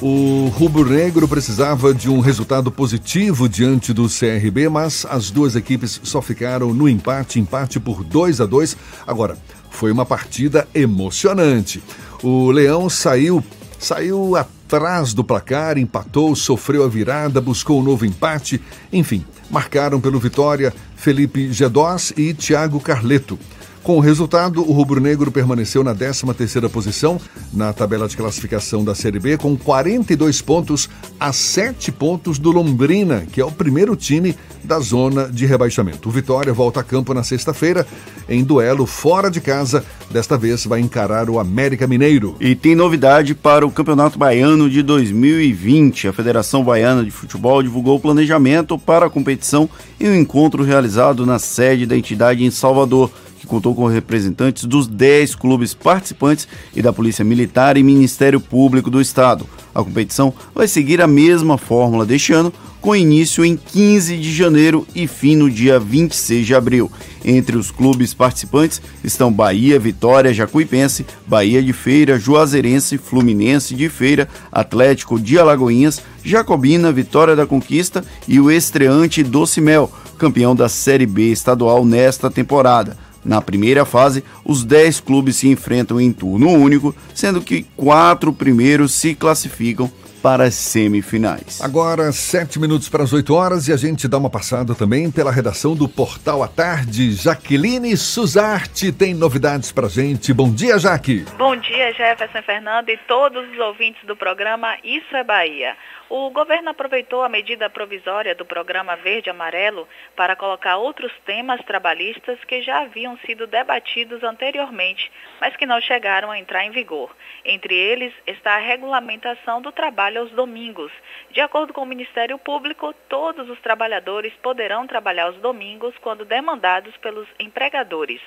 [SPEAKER 3] O rubro-negro precisava de um resultado positivo diante do CRB, mas as duas equipes só ficaram no empate, empate por 2 a 2. Agora, foi uma partida emocionante. O Leão saiu, saiu atrás do placar, empatou, sofreu a virada, buscou um novo empate, enfim, marcaram pelo Vitória Felipe Gedós e Thiago Carleto. Com o resultado, o rubro-negro permaneceu na 13ª posição na tabela de classificação da Série B com 42 pontos a 7 pontos do Londrina, que é o primeiro time da zona de rebaixamento. O Vitória volta a campo na sexta-feira em duelo fora de casa. Desta vez vai encarar o América Mineiro.
[SPEAKER 4] E tem novidade para o Campeonato Baiano de 2020. A Federação Baiana de Futebol divulgou o planejamento para a competição em um encontro realizado na sede da entidade em Salvador que contou com representantes dos 10 clubes participantes e da Polícia Militar e Ministério Público do Estado. A competição vai seguir a mesma fórmula deste ano, com início em 15 de janeiro e fim no dia 26 de abril. Entre os clubes participantes estão Bahia, Vitória, Jacuipense, Bahia de Feira, Juazeirense, Fluminense de Feira, Atlético de Alagoinhas, Jacobina, Vitória da Conquista e o estreante Docimel, campeão da Série B estadual nesta temporada. Na primeira fase, os 10 clubes se enfrentam em turno único, sendo que quatro primeiros se classificam para as semifinais.
[SPEAKER 3] Agora, sete minutos para as 8 horas e a gente dá uma passada também pela redação do Portal à Tarde. Jaqueline Suzarte tem novidades para gente. Bom dia, Jaque.
[SPEAKER 24] Bom dia, Jefferson Fernando e todos os ouvintes do programa Isso é Bahia. O governo aproveitou a medida provisória do programa Verde Amarelo para colocar outros temas trabalhistas que já haviam sido debatidos anteriormente, mas que não chegaram a entrar em vigor. Entre eles está a regulamentação do trabalho aos domingos. De acordo com o Ministério Público, todos os trabalhadores poderão trabalhar aos domingos quando demandados pelos empregadores,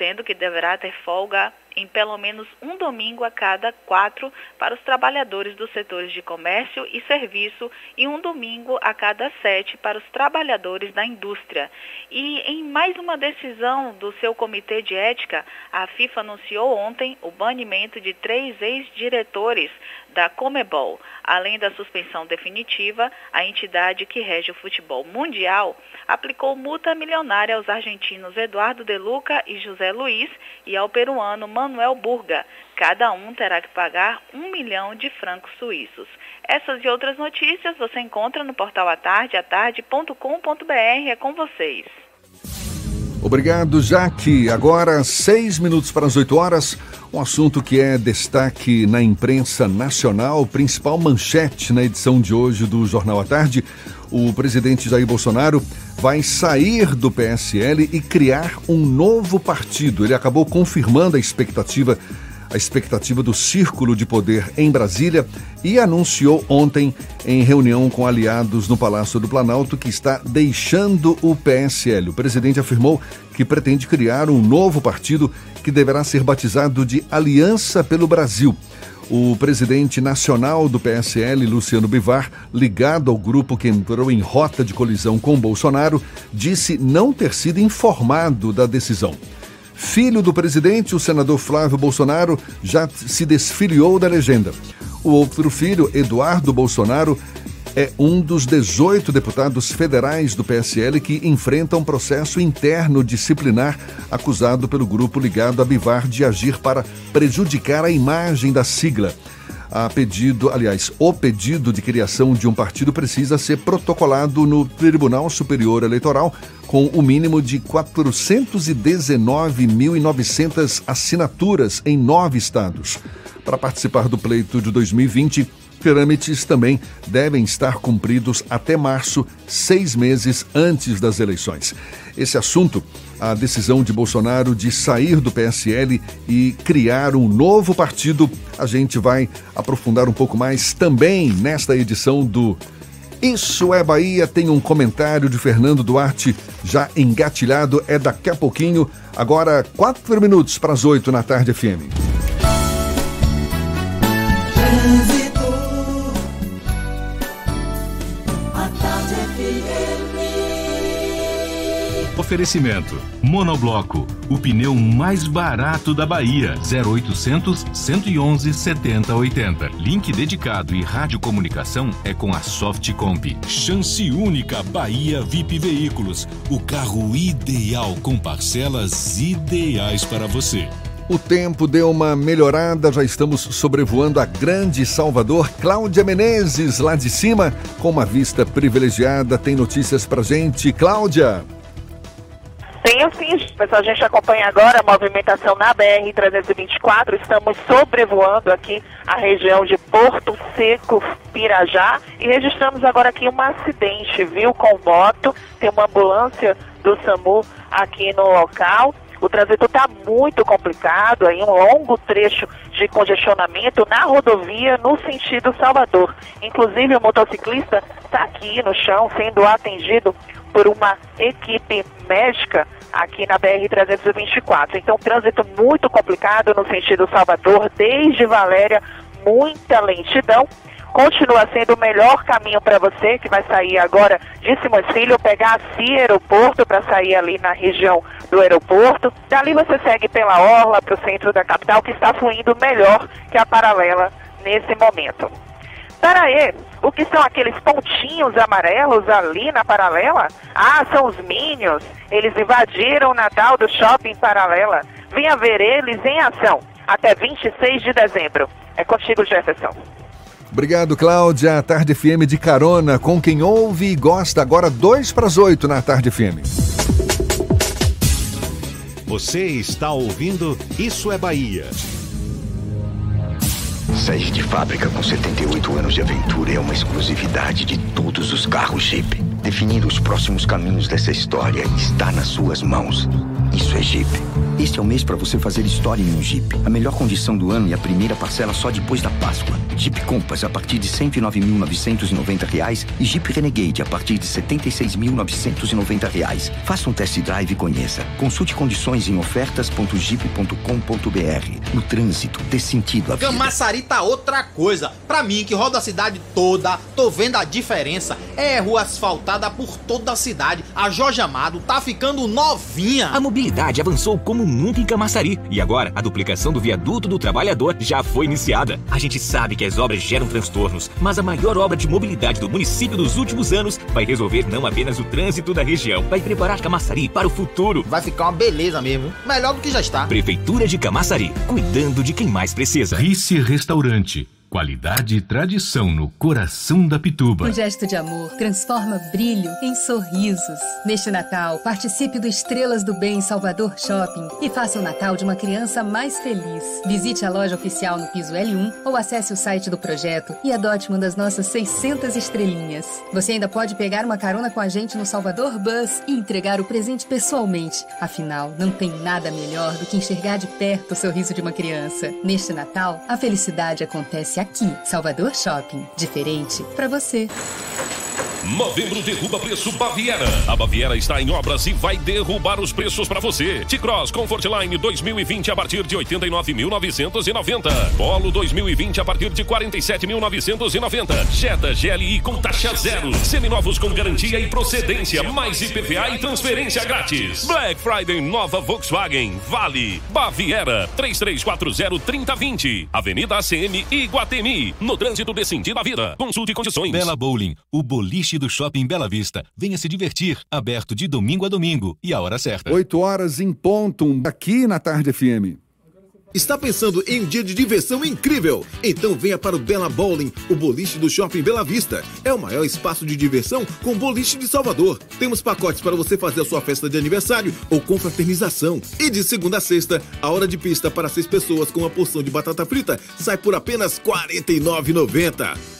[SPEAKER 24] sendo que deverá ter folga em pelo menos um domingo a cada quatro para os trabalhadores dos setores de comércio e serviço e um domingo a cada sete para os trabalhadores da indústria. E em mais uma decisão do seu comitê de ética, a FIFA anunciou ontem o banimento de três ex-diretores da Comebol. Além da suspensão definitiva, a entidade que rege o futebol mundial aplicou multa milionária aos argentinos Eduardo De Luca e José Luiz e ao peruano Manuel Burga. Cada um terá que pagar um milhão de francos suíços. Essas e outras notícias você encontra no portal atarde, atarde.com.br. É com vocês.
[SPEAKER 3] Obrigado, Jaque. Agora, seis minutos para as oito horas. Um assunto que é destaque na imprensa nacional, principal manchete na edição de hoje do Jornal à Tarde. O presidente Jair Bolsonaro vai sair do PSL e criar um novo partido. Ele acabou confirmando a expectativa a expectativa do círculo de poder em Brasília e anunciou ontem, em reunião com aliados no Palácio do Planalto, que está deixando o PSL. O presidente afirmou que pretende criar um novo partido que deverá ser batizado de Aliança pelo Brasil. O presidente nacional do PSL, Luciano Bivar, ligado ao grupo que entrou em rota de colisão com Bolsonaro, disse não ter sido informado da decisão. Filho do presidente, o senador Flávio Bolsonaro já se desfiliou da legenda. O outro filho, Eduardo Bolsonaro, é um dos 18 deputados federais do PSL que enfrentam processo interno disciplinar acusado pelo grupo ligado a Bivar de agir para prejudicar a imagem da sigla. A pedido, aliás, o pedido de criação de um partido precisa ser protocolado no Tribunal Superior Eleitoral com o mínimo de 419.900 assinaturas em nove estados. Para participar do pleito de 2020, trâmites também devem estar cumpridos até março, seis meses antes das eleições. Esse assunto, a decisão de Bolsonaro de sair do PSL e criar um novo partido, a gente vai aprofundar um pouco mais também nesta edição do Isso é Bahia. Tem um comentário de Fernando Duarte já engatilhado, é daqui a pouquinho. Agora, quatro minutos para as oito na tarde, FM.
[SPEAKER 2] Oferecimento: Monobloco, o pneu mais barato da Bahia. 0800 111 7080. Link dedicado e radiocomunicação é com a Softcomp. Chance única Bahia VIP Veículos, o carro ideal com parcelas ideais para você.
[SPEAKER 3] O tempo deu uma melhorada, já estamos sobrevoando a grande Salvador. Cláudia Menezes, lá de cima, com uma vista privilegiada, tem notícias pra gente. Cláudia!
[SPEAKER 25] Tenho sim, pessoal. A gente acompanha agora a movimentação na BR-324. Estamos sobrevoando aqui a região de Porto Seco, Pirajá. E registramos agora aqui um acidente, viu, com moto. Tem uma ambulância do SAMU aqui no local. O trânsito está muito complicado, aí um longo trecho de congestionamento na rodovia no sentido Salvador. Inclusive o motociclista está aqui no chão sendo atendido por uma equipe médica aqui na BR-324. Então, trânsito muito complicado no sentido Salvador, desde Valéria, muita lentidão. Continua sendo o melhor caminho para você, que vai sair agora de Simões Filho, pegar a CIA Aeroporto para sair ali na região do aeroporto. Dali você segue pela Orla para o centro da capital, que está fluindo melhor que a paralela nesse momento. Peraí, o que são aqueles pontinhos amarelos ali na paralela? Ah, são os Minions. Eles invadiram o Natal do Shopping Paralela. Venha ver eles em ação até 26 de dezembro. É contigo, Jefferson.
[SPEAKER 3] Obrigado, Cláudia. Tarde FM de carona com quem ouve e gosta. Agora, dois para as oito na Tarde FM.
[SPEAKER 1] Você está ouvindo Isso é Bahia.
[SPEAKER 15] Sair de fábrica com 78 anos de aventura é uma exclusividade de todos os carros Jeep. Definir os próximos caminhos dessa história está nas suas mãos. Isso é Jeep. Este é o mês para você fazer história em um Jeep. A melhor condição do ano e a primeira parcela só depois da Páscoa. Jeep Compass a partir de R$ 109.990 e Jeep Renegade a partir de R$ 76.990. Faça um test drive e conheça. Consulte condições em ofertas.jeep.com.br. No trânsito, dê sentido à vida.
[SPEAKER 26] Camaçari tá outra coisa. Pra mim, que roda a cidade toda, tô vendo a diferença. É rua asfaltada por toda a cidade. A Jorge Amado tá ficando novinha.
[SPEAKER 27] A mobilidade avançou como nunca em Camaçari. E agora, a duplicação do viaduto do trabalhador já foi iniciada. A gente sabe que as obras geram transtornos, mas a maior obra de mobilidade do município dos últimos anos vai resolver não apenas o trânsito da região, vai preparar Camaçari para o futuro.
[SPEAKER 26] Vai ficar uma beleza mesmo. Melhor do que já está.
[SPEAKER 27] Prefeitura de Camaçari, cuidando de quem mais precisa.
[SPEAKER 2] Rice Restaurante. Qualidade e tradição no coração da Pituba.
[SPEAKER 28] Um gesto de amor transforma brilho em sorrisos. Neste Natal, participe do Estrelas do Bem Salvador Shopping e faça o Natal de uma criança mais feliz. Visite a loja oficial no piso L1 ou acesse o site do projeto e adote uma das nossas 600 estrelinhas. Você ainda pode pegar uma carona com a gente no Salvador Bus e entregar o presente pessoalmente. Afinal, não tem nada melhor do que enxergar de perto o sorriso de uma criança. Neste Natal, a felicidade acontece aqui, Salvador Shopping. Diferente para você.
[SPEAKER 29] Novembro derruba preço Baviera. A Baviera está em obras e vai derrubar os preços para você. T-Cross Comfortline 2020 a partir de 89.990. Polo 2020 a partir de 47.990. Jetta GLI com taxa zero. Seminovos com garantia e procedência, mais IPVA e transferência grátis. Black Friday nova Volkswagen. Vale. Baviera 3340-3020. Avenida ACM Iguatemi. No trânsito desse sentido à vida. Consulte condições.
[SPEAKER 2] Bela Bowling, o boliche do Shopping Bela Vista. Venha se divertir. Aberto de domingo a domingo e a hora certa.
[SPEAKER 3] 8 horas em ponto, aqui na Tarde FM.
[SPEAKER 30] Está pensando em um dia de diversão incrível? Então venha para o Bela Bowling, o boliche do Shopping Bela Vista. É o maior espaço de diversão com boliche de Salvador. Temos pacotes para você fazer a sua festa de aniversário ou confraternização. E de segunda a sexta, a hora de pista para seis pessoas com uma porção de batata frita sai por apenas R$ 49,90.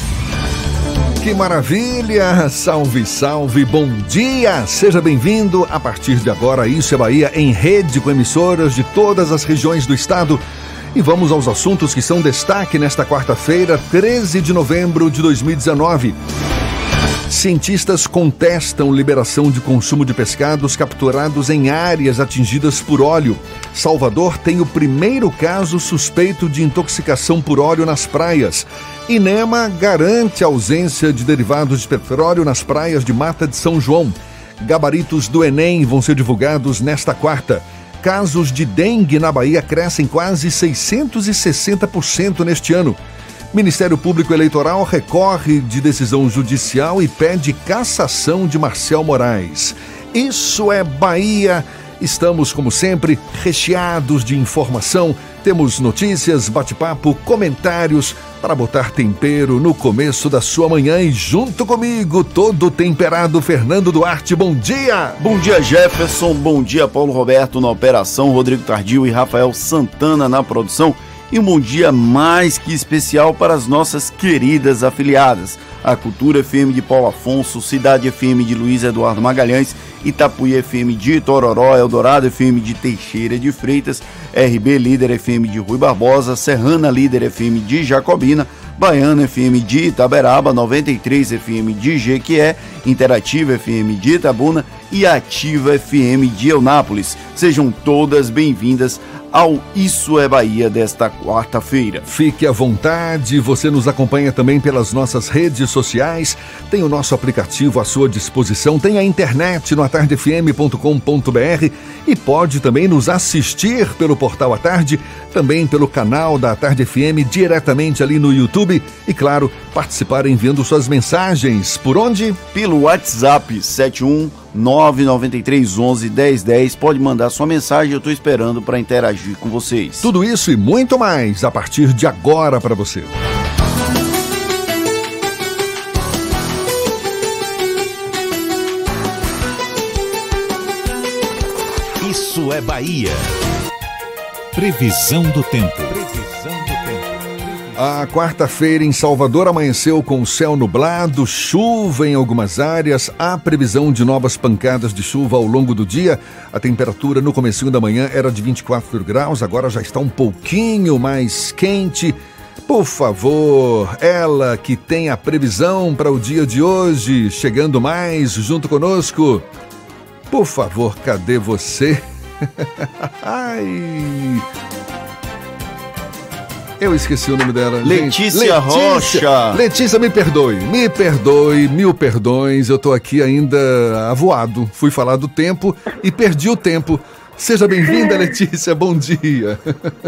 [SPEAKER 3] Que maravilha! Salve, salve, bom dia! Seja bem-vindo. A partir de agora, Isso é Bahia em rede com emissoras de todas as regiões do estado. E vamos aos assuntos que são destaque nesta quarta-feira, 13 de novembro de 2019. Cientistas contestam liberação de consumo de pescados capturados em áreas atingidas por óleo. Salvador tem o primeiro caso suspeito de intoxicação por óleo nas praias. Inema garante a ausência de derivados de petróleo nas praias de Mata de São João. Gabaritos do Enem vão ser divulgados nesta quarta. Casos de dengue na Bahia crescem quase 660% neste ano. Ministério Público Eleitoral recorre de decisão judicial e pede cassação de Marcel Moraes. Isso é Bahia. Estamos, como sempre, recheados de informação. Temos notícias, bate-papo, comentários para botar tempero no começo da sua manhã e junto comigo, todo temperado Fernando Duarte. Bom dia!
[SPEAKER 4] Bom dia, Jefferson. Bom dia, Paulo Roberto na operação, Rodrigo Tardio e Rafael Santana na produção. E um bom dia mais que especial para as nossas queridas afiliadas. A Cultura FM de Paulo Afonso, Cidade FM de Luiz Eduardo Magalhães, Itapuí FM de Tororó, Eldorado FM de Teixeira de Freitas, RB Líder FM de Rui Barbosa, Serrana Líder FM de Jacobina, Baiana FM de Itaberaba, 93 FM de Jequié, Interativa FM de Itabuna e Ativa FM de Eunápolis. Sejam todas bem-vindas ao Isso é Bahia desta quarta-feira.
[SPEAKER 3] Fique à vontade, você nos acompanha também pelas nossas redes sociais, tem o nosso aplicativo à sua disposição, tem a internet no atardefm.com.br e pode também nos assistir pelo portal à tarde, também pelo canal da Tarde FM, diretamente ali no YouTube e, claro, participar enviando suas mensagens. Por onde?
[SPEAKER 4] Pelo WhatsApp 71 993 11 1010. Pode mandar sua mensagem, eu estou esperando para interagir com vocês.
[SPEAKER 3] Tudo isso e muito mais a partir de agora para você.
[SPEAKER 1] Isso é Bahia. Previsão do tempo.
[SPEAKER 3] A quarta-feira em Salvador amanheceu com céu nublado, chuva em algumas áreas, há previsão de novas pancadas de chuva ao longo do dia. A temperatura no comecinho da manhã era de 24 graus, agora já está um pouquinho mais quente. Por favor, ela que tem a previsão para o dia de hoje, chegando mais junto conosco. Por favor, cadê você? *laughs* Ai. Eu esqueci o nome dela.
[SPEAKER 4] Letícia
[SPEAKER 3] Gente,
[SPEAKER 4] Rocha.
[SPEAKER 3] Letícia, me perdoe, me perdoe, mil perdões. Eu tô aqui ainda avoado. Fui falar do tempo e perdi o tempo. Seja bem-vinda, *laughs* Letícia. Bom dia.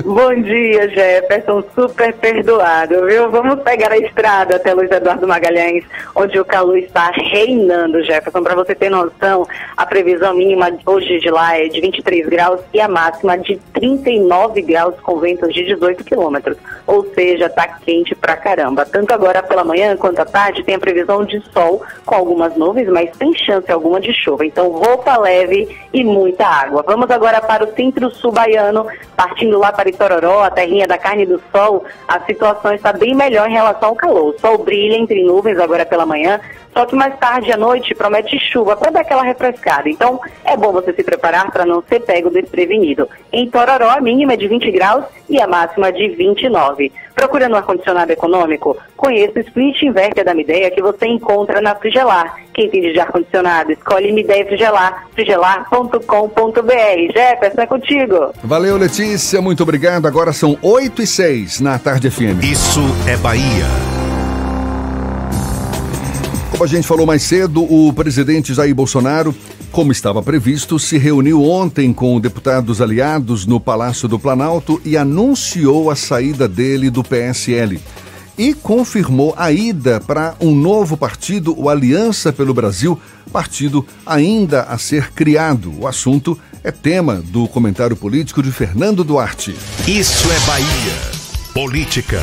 [SPEAKER 5] Bom dia, Jefferson. Super perdoado, viu? Vamos pegar a estrada até Luiz Eduardo Magalhães, onde o calor está reinando, Jefferson. Para você ter noção, a previsão mínima hoje de lá é de 23 graus e a máxima de 39 graus com ventos de 18 quilômetros. Ou seja, tá quente pra caramba. Tanto agora pela manhã quanto à tarde tem a previsão de sol com algumas nuvens, mas tem chance alguma de chuva. Então, roupa leve e muita água. Vamos agora para o centro-sul baiano, partindo lá para Itororó, a terrinha da carne do sol, a situação está bem melhor em relação ao calor. O sol brilha entre nuvens agora pela manhã, só que mais tarde à noite promete chuva para dar aquela refrescada. Então, é bom você se preparar para não ser pego desprevenido. Em Tororó, a mínima é de 20 graus e a máxima de 29. Procurando um ar-condicionado econômico? Conheça o Split Inverter da Mideia que você encontra na Frigelar. Quem entende de ar-condicionado, escolhe Mideia Frigelar, frigelar.com.br. Jefferson, é contigo.
[SPEAKER 3] Valeu, Letícia. Muito obrigado. Agora são 8 e 6 na Tarde FM.
[SPEAKER 1] Isso é Bahia.
[SPEAKER 3] Como a gente falou mais cedo, o presidente Jair Bolsonaro, como estava previsto, se reuniu ontem com deputados aliados no Palácio do Planalto e anunciou a saída dele do PSL. E confirmou a ida para um novo partido, o Aliança pelo Brasil, partido ainda a ser criado. O assunto é tema do comentário político de Fernando Duarte.
[SPEAKER 1] Isso é Bahia. Política.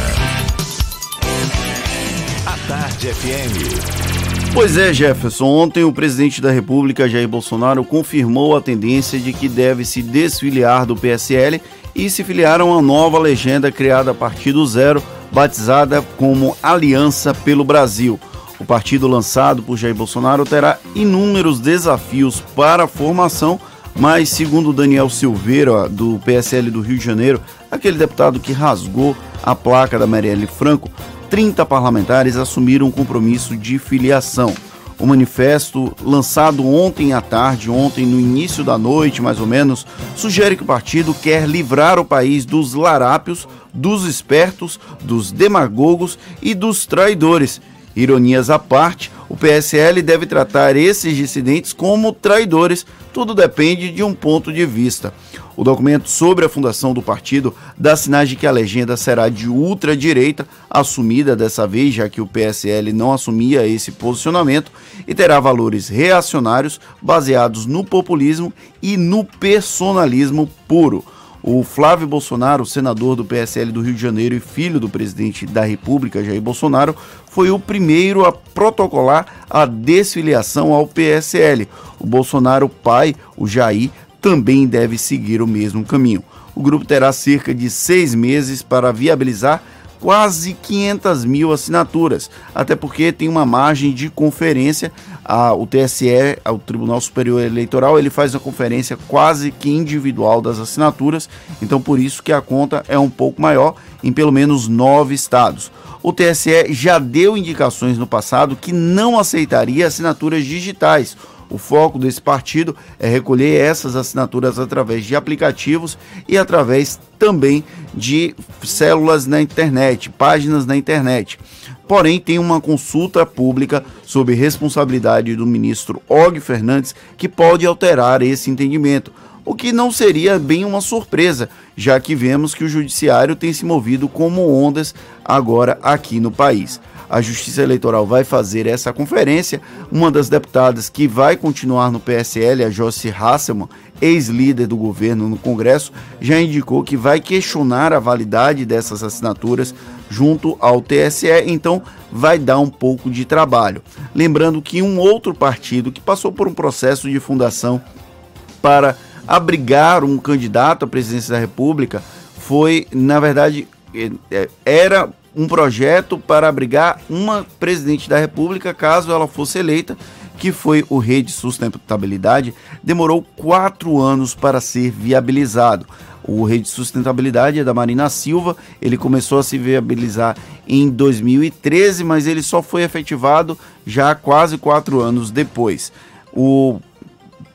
[SPEAKER 1] A Tarde FM.
[SPEAKER 4] Pois é, Jefferson. Ontem o presidente da República, Jair Bolsonaro, confirmou a tendência de que deve se desfiliar do PSL e se filiar a uma nova legenda criada a partir do zero, batizada como Aliança pelo Brasil. O partido lançado por Jair Bolsonaro terá inúmeros desafios para a formação, mas segundo Daniel Silveira, do PSL do Rio de Janeiro, aquele deputado que rasgou a placa da Marielle Franco, 30 parlamentares assumiram um compromisso de filiação. O manifesto, lançado ontem à tarde, ontem no início da noite, mais ou menos, sugere que o partido quer livrar o país dos larápios, dos espertos, dos demagogos e dos traidores. Ironias à parte, o PSL deve tratar esses dissidentes como traidores, tudo depende de um ponto de vista. O documento sobre a fundação do partido dá sinais de que a legenda será de ultradireita, assumida dessa vez, já que o PSL não assumia esse posicionamento, e terá valores reacionários baseados no populismo e no personalismo puro. O Flávio Bolsonaro, senador do PSL do Rio de Janeiro e filho do presidente da República, Jair Bolsonaro, foi o primeiro a protocolar a desfiliação ao PSL. O Bolsonaro pai, o Jair, também deve seguir o mesmo caminho. O grupo terá cerca de seis meses para viabilizar quase 500 mil assinaturas, até porque tem uma margem de conferência. A, o TSE, o Tribunal Superior Eleitoral, ele faz uma conferência quase que individual das assinaturas, então por isso que a conta é um pouco maior em pelo menos nove estados. O TSE já deu indicações no passado que não aceitaria assinaturas digitais. O foco desse partido é recolher essas assinaturas através de aplicativos e através também de células na internet, páginas na internet. Porém, tem uma consulta pública sob responsabilidade do ministro Og Fernandes que pode alterar esse entendimento, o que não seria bem uma surpresa, já que vemos que o judiciário tem se movido como ondas agora aqui no país a Justiça Eleitoral vai fazer essa conferência. Uma das deputadas que vai continuar no PSL, a Joyce Hasselman, ex-líder do governo no Congresso, já indicou que vai questionar a validade dessas assinaturas junto ao TSE, então vai dar um pouco de trabalho. Lembrando que um outro partido que passou por um processo de fundação para abrigar um candidato à presidência da República foi, na verdade, é, é, era um projeto para abrigar uma presidente da República caso ela fosse eleita, que foi o Rede Sustentabilidade, demorou quatro anos para ser viabilizado. O Rede Sustentabilidade é da Marina Silva, ele começou a se viabilizar em 2013, mas ele só foi efetivado já quase quatro anos depois. O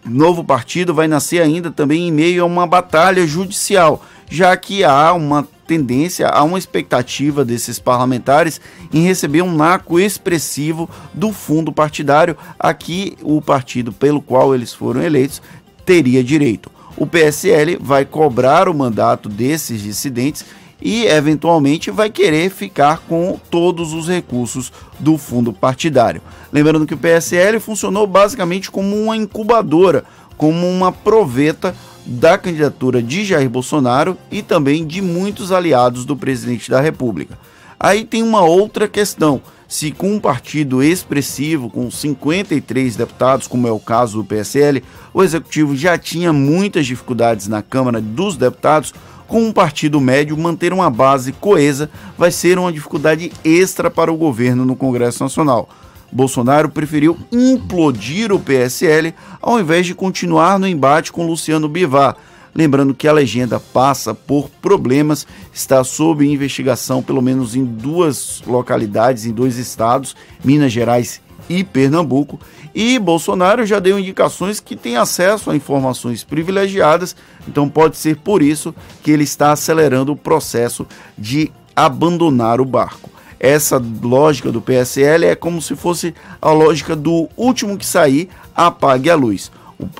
[SPEAKER 4] novo partido vai nascer ainda também em meio a uma batalha judicial, já que há uma tendência, há uma expectativa desses parlamentares em receber um naco expressivo do fundo partidário a que o partido pelo qual eles foram eleitos teria direito. O PSL vai cobrar o mandato desses dissidentes e, eventualmente, vai querer ficar com todos os recursos do fundo partidário. Lembrando que o PSL funcionou basicamente como uma incubadora, como uma proveta da candidatura de Jair Bolsonaro e também de muitos aliados do presidente da República. Aí tem uma outra questão. Se com um partido expressivo, com 53 deputados, como é o caso do PSL, o executivo já tinha muitas dificuldades na Câmara dos Deputados, com um partido médio manter uma base coesa vai ser uma dificuldade extra para o governo no Congresso Nacional. Bolsonaro preferiu implodir o PSL ao invés de continuar no embate com Luciano Bivar. Lembrando que a legenda passa por problemas, está sob investigação pelo menos em duas localidades, em dois estados, Minas Gerais e Pernambuco, e Bolsonaro já deu indicações que tem acesso a informações privilegiadas, então pode ser por isso que ele está acelerando o processo de abandonar o barco essa lógica do PSL é como se fosse a lógica do último que sair, apague a luz.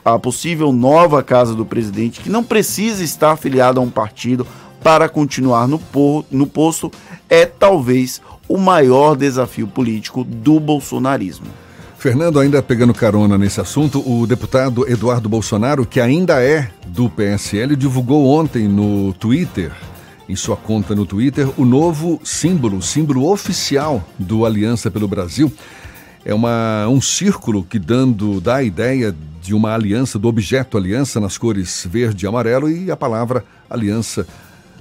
[SPEAKER 4] A possível nova casa do presidente, que não precisa estar afiliada a um partido para continuar no, no posto, é talvez o maior desafio político do bolsonarismo.
[SPEAKER 3] Fernando, ainda pegando carona nesse assunto, o deputado Eduardo Bolsonaro, que ainda é do PSL, divulgou ontem no Twitter em sua conta no Twitter o novo símbolo, símbolo oficial do Aliança pelo Brasil. É uma, um círculo que dando dá a ideia de uma aliança, do objeto aliança nas cores verde e amarelo e a palavra aliança,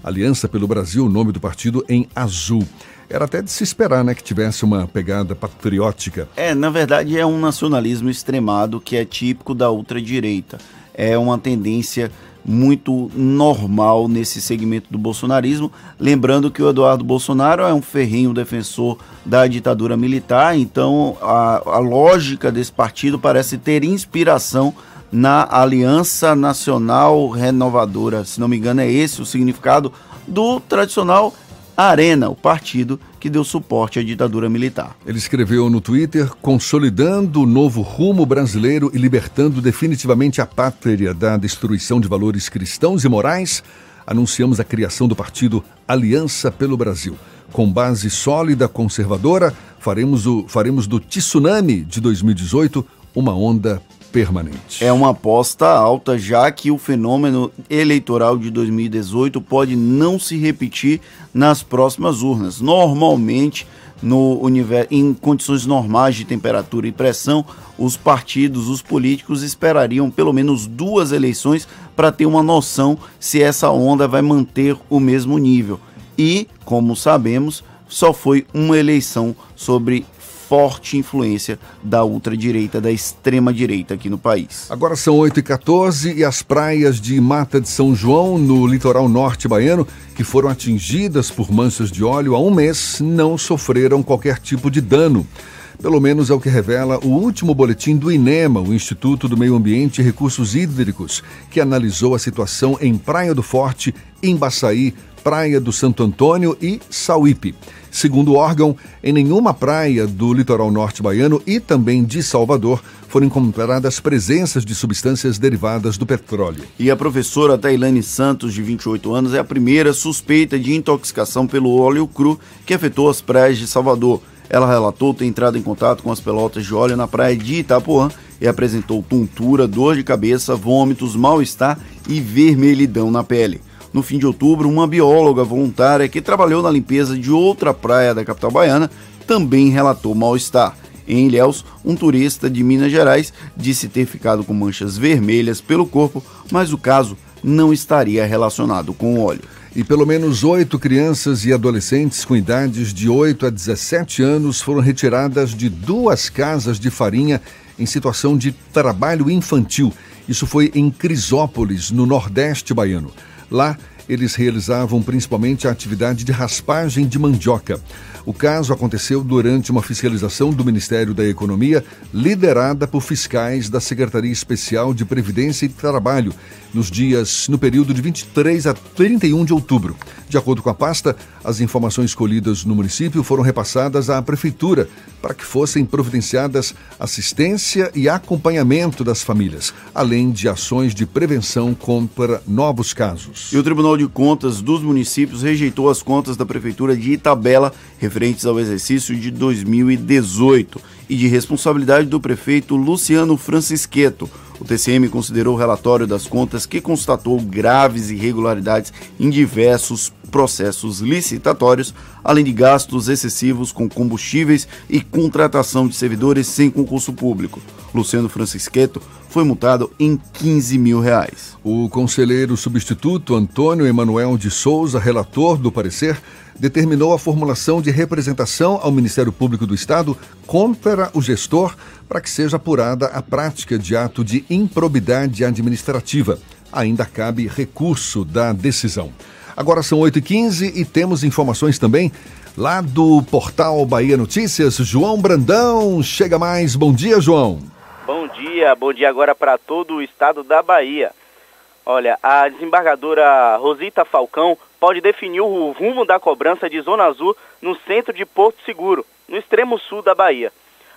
[SPEAKER 3] Aliança pelo Brasil, o nome do partido em azul. Era até de se esperar, né, que tivesse uma pegada patriótica.
[SPEAKER 4] É, na verdade é um nacionalismo extremado que é típico da ultradireita. É uma tendência muito normal nesse segmento do bolsonarismo. Lembrando que o Eduardo Bolsonaro é um ferrenho defensor da ditadura militar, então a, a lógica desse partido parece ter inspiração na Aliança Nacional Renovadora. Se não me engano, é esse o significado do tradicional Arena, o partido que deu suporte à ditadura militar.
[SPEAKER 3] Ele escreveu no Twitter: consolidando o novo rumo brasileiro e libertando definitivamente a pátria da destruição de valores cristãos e morais, anunciamos a criação do partido Aliança pelo Brasil. Com base sólida conservadora, faremos, o, faremos do tsunami de 2018 uma onda
[SPEAKER 4] É uma aposta alta, já que o fenômeno eleitoral de 2018 pode não se repetir nas próximas urnas. Normalmente, no universo, em condições normais de temperatura e pressão, os partidos, os políticos esperariam pelo menos duas eleições para ter uma noção se essa onda vai manter o mesmo nível. E, como sabemos, só foi uma eleição sobre forte influência da ultradireita, da extrema-direita aqui no país.
[SPEAKER 3] Agora são 8h14 e as praias de Mata de São João, no litoral norte baiano, que foram atingidas por manchas de óleo há um mês, não sofreram qualquer tipo de dano. Pelo menos é o que revela o último boletim do INEMA, o Instituto do Meio Ambiente e Recursos Hídricos, que analisou a situação em Praia do Forte, Embaçaí, Praia do Santo Antônio e Sauípe. Segundo o órgão, em nenhuma praia do litoral norte baiano e também de Salvador foram encontradas presenças de substâncias derivadas do petróleo.
[SPEAKER 4] E a professora Tailane Santos, de 28 anos, é a primeira suspeita de intoxicação pelo óleo cru que afetou as praias de Salvador. Ela relatou ter entrado em contato com as pelotas de óleo na praia de Itapuã e apresentou tontura, dor de cabeça, vômitos, mal-estar e vermelhidão na pele. No fim de outubro, uma bióloga voluntária que trabalhou na limpeza de outra praia da capital baiana também relatou mal-estar. Em Ilhéus, um turista de Minas Gerais disse ter ficado com manchas vermelhas pelo corpo, mas o caso não estaria relacionado com o óleo.
[SPEAKER 3] e pelo menos oito crianças e adolescentes com idades de 8 a 17 anos foram retiradas de duas casas de farinha em situação de trabalho infantil. Isso foi em Crisópolis, no Nordeste baiano. Lá, eles realizavam principalmente a atividade de raspagem de mandioca. O caso aconteceu durante uma fiscalização do Ministério da Economia, liderada por fiscais da Secretaria Especial de Previdência e Trabalho, nos dias no período de 23 a 31 de outubro. De acordo com a pasta, as informações colhidas no município foram repassadas à prefeitura para que fossem providenciadas assistência e acompanhamento das famílias, além de ações de prevenção contra novos casos.
[SPEAKER 4] E o Tribunal de Contas dos municípios rejeitou as contas da prefeitura de Itabela referentes ao exercício de 2018 e de responsabilidade do prefeito Luciano Francisqueto. O TCM considerou o relatório das contas que constatou graves irregularidades em diversos processos licitatórios, além de gastos excessivos com combustíveis e contratação de servidores sem concurso público. Luciano Francisqueto foi multado em 15 mil reais.
[SPEAKER 3] O conselheiro substituto Antônio Emanuel de Souza, relator do parecer, determinou a formulação de representação ao Ministério Público do Estado contra o gestor para que seja apurada a prática de ato de improbidade administrativa. Ainda cabe recurso da decisão. Agora são 8h15 e temos informações também lá do portal Bahia Notícias. João Brandão, chega mais. Bom dia, João.
[SPEAKER 16] Bom dia, bom dia agora para todo o estado da Bahia. Olha, a desembargadora Rosita Falcão pode definir o rumo da cobrança de Zona Azul no centro de Porto Seguro, no extremo sul da Bahia.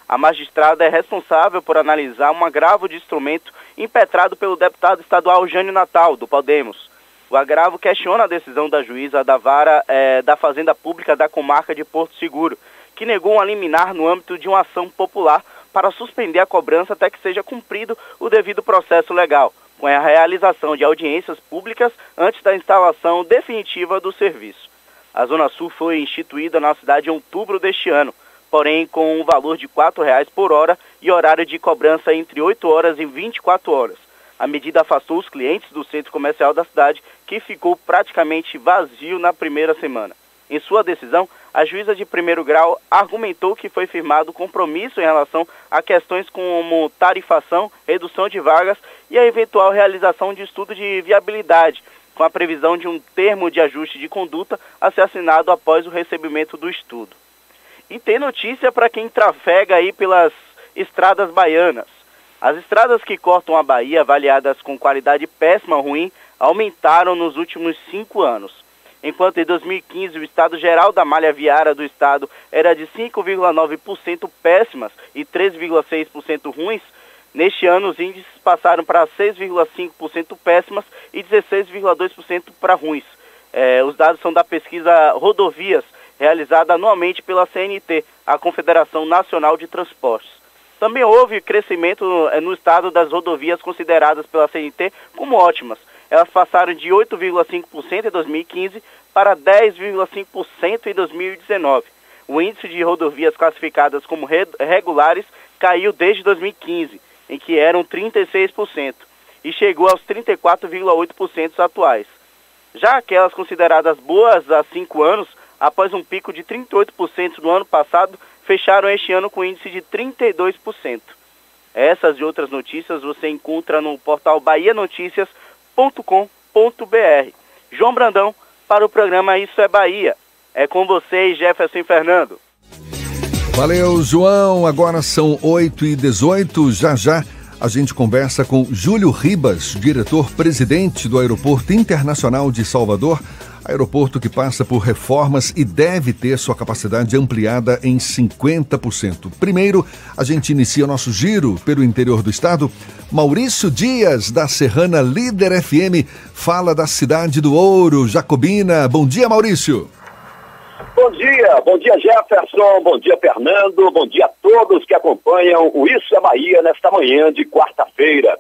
[SPEAKER 16] A magistrada é responsável por analisar um agravo de instrumento impetrado pelo deputado estadual Jânio Natal, do Podemos. O agravo questiona a decisão da juíza da vara é, da Fazenda Pública da comarca de Porto Seguro, que negou um liminar no âmbito de uma ação popular para suspender a cobrança até que seja cumprido o devido processo legal, com a realização de audiências públicas antes da instalação definitiva do serviço. A Zona Sul foi instituída na cidade em outubro deste ano, porém com um valor de R$ 4,00 por hora e horário de cobrança entre 8 horas e 24 horas. A medida afastou os clientes do centro comercial da cidade, que ficou praticamente vazio na primeira semana. Em sua decisão, a juíza de primeiro grau argumentou que foi firmado compromisso em relação a questões como tarifação, redução de vagas e a eventual realização de estudo de viabilidade, com a previsão de um termo de ajuste de conduta a ser assinado após o recebimento do estudo. E tem notícia para quem trafega aí pelas estradas baianas. As estradas que cortam a Bahia, avaliadas com qualidade péssima ou ruim, aumentaram nos últimos cinco anos. Enquanto em 2015 o estado geral da malha viária do estado era de 5,9% péssimas e 3,6% ruins, neste ano os índices passaram para 6,5% péssimas e 16,2% para ruins. É, os dados são da pesquisa Rodovias, realizada anualmente pela CNT, a Confederação Nacional de Transportes. Também houve crescimento eh, no estado das rodovias consideradas pela CNT como ótimas. Elas passaram de 8,5% em 2015 para 10,5% em 2019. O índice de rodovias classificadas como regulares caiu desde 2015, em que eram 36%, e chegou aos 34,8% atuais. Já aquelas consideradas boas há cinco anos, após um pico de 38% no ano passado, fecharam este ano com índice de 32%. Essas e outras notícias você encontra no portal bahianoticias.com.br. João Brandão, para o programa Isso é Bahia. É com vocês, Jefferson Fernando.
[SPEAKER 3] Valeu, João. Agora são 8 e 18 Já já a gente conversa com Júlio Ribas, diretor-presidente do Aeroporto Internacional de Salvador aeroporto que passa por reformas e deve ter sua capacidade ampliada em 50%. Primeiro, a gente inicia nosso giro pelo interior do estado. Maurício Dias, da Serrana Líder FM, fala da cidade do Ouro, Jacobina. Bom dia, Maurício.
[SPEAKER 31] Bom dia, bom dia Jefferson, bom dia Fernando, bom dia a todos que acompanham o Isso é Bahia nesta manhã de quarta-feira.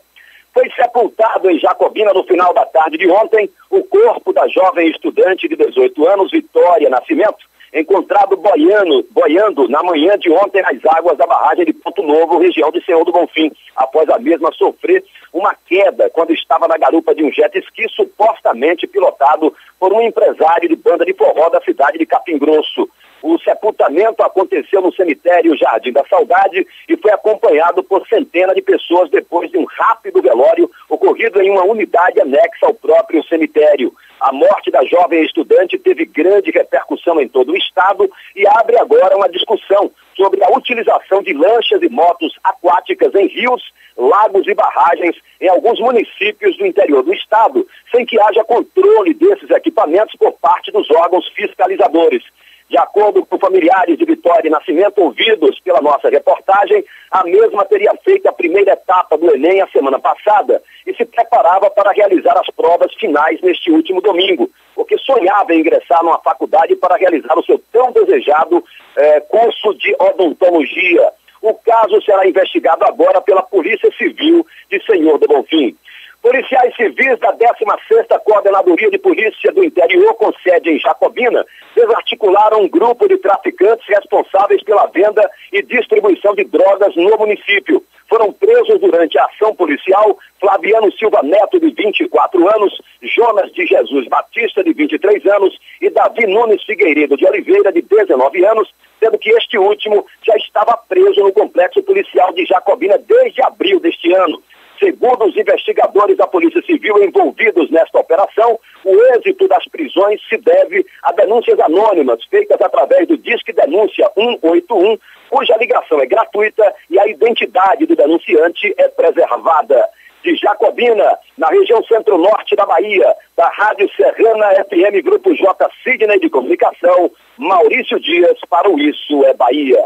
[SPEAKER 31] Foi sepultado em Jacobina no final da tarde de ontem o corpo da jovem estudante de 18 anos, Vitória Nascimento, encontrado boiando, boiando na manhã de ontem nas águas da barragem de Ponto Novo, região de Senhor do Bonfim, após a mesma sofrer uma queda quando estava na garupa de um jet ski supostamente pilotado por um empresário de banda de forró da cidade de Capim Grosso. O sepultamento aconteceu no cemitério Jardim da Saudade e foi acompanhado por centenas de pessoas depois de um rápido velório ocorrido em uma unidade anexa ao próprio cemitério. A morte da jovem estudante teve grande repercussão em todo o estado e abre agora uma discussão sobre a utilização de lanchas e motos aquáticas em rios, lagos e barragens em alguns municípios do interior do estado, sem que haja controle desses equipamentos por parte dos órgãos fiscalizadores. De acordo com familiares de Vitória e Nascimento ouvidos pela nossa reportagem, a mesma teria feito a primeira etapa do Enem a semana passada e se preparava para realizar as provas finais neste último domingo, porque sonhava em ingressar numa faculdade para realizar o seu tão desejado eh, curso de odontologia. O caso será investigado agora pela Polícia Civil de Senhor do Bonfim. Policiais civis da 16ª Coordenadoria de Polícia do Interior, com sede em Jacobina, desarticularam um grupo de traficantes responsáveis pela venda e distribuição de drogas no município. Foram presos durante a ação policial Flaviano Silva Neto, de 24 anos, Jonas de Jesus Batista, de 23 anos, e Davi Nunes Figueiredo de Oliveira, de 19 anos, sendo que este último já estava preso no complexo policial de Jacobina desde abril deste ano. Segundo os investigadores da Polícia Civil envolvidos nesta operação, o êxito das prisões se deve a denúncias anônimas feitas através do Disque Denúncia 181, cuja ligação é gratuita e a identidade do denunciante é preservada. De Jacobina, na região centro-norte da Bahia, da Rádio Serrana FM Grupo J Sidney de Comunicação, Maurício Dias para o Isso é Bahia.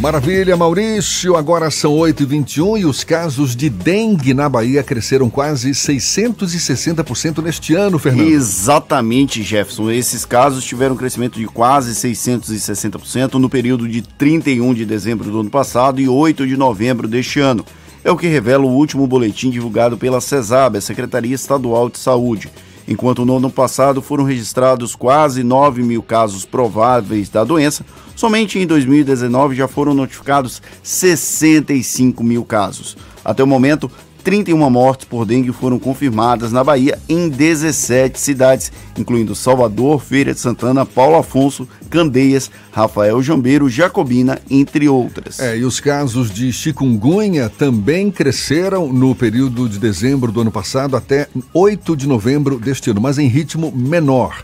[SPEAKER 3] Maravilha, Maurício. Agora são 8h21 e os casos de dengue na Bahia cresceram quase 660% neste ano, Fernando.
[SPEAKER 4] Exatamente, Jefferson. Esses casos tiveram um crescimento de quase 660% no período de 31 de dezembro do ano passado e 8 de novembro deste ano. É o que revela o último boletim divulgado pela CESAB, a Secretaria Estadual de Saúde. Enquanto no ano passado foram registrados quase 9 mil casos prováveis da doença, somente em 2019 já foram notificados 65 mil casos. Até o momento, 31 mortes por dengue foram confirmadas na Bahia em 17 cidades, incluindo Salvador, Feira de Santana, Paulo Afonso, Candeias, Rafael Jambeiro, Jacobina, entre outras.
[SPEAKER 3] É, e os casos de chikungunya também cresceram no período de dezembro do ano passado até 8 de novembro deste ano, mas em ritmo menor.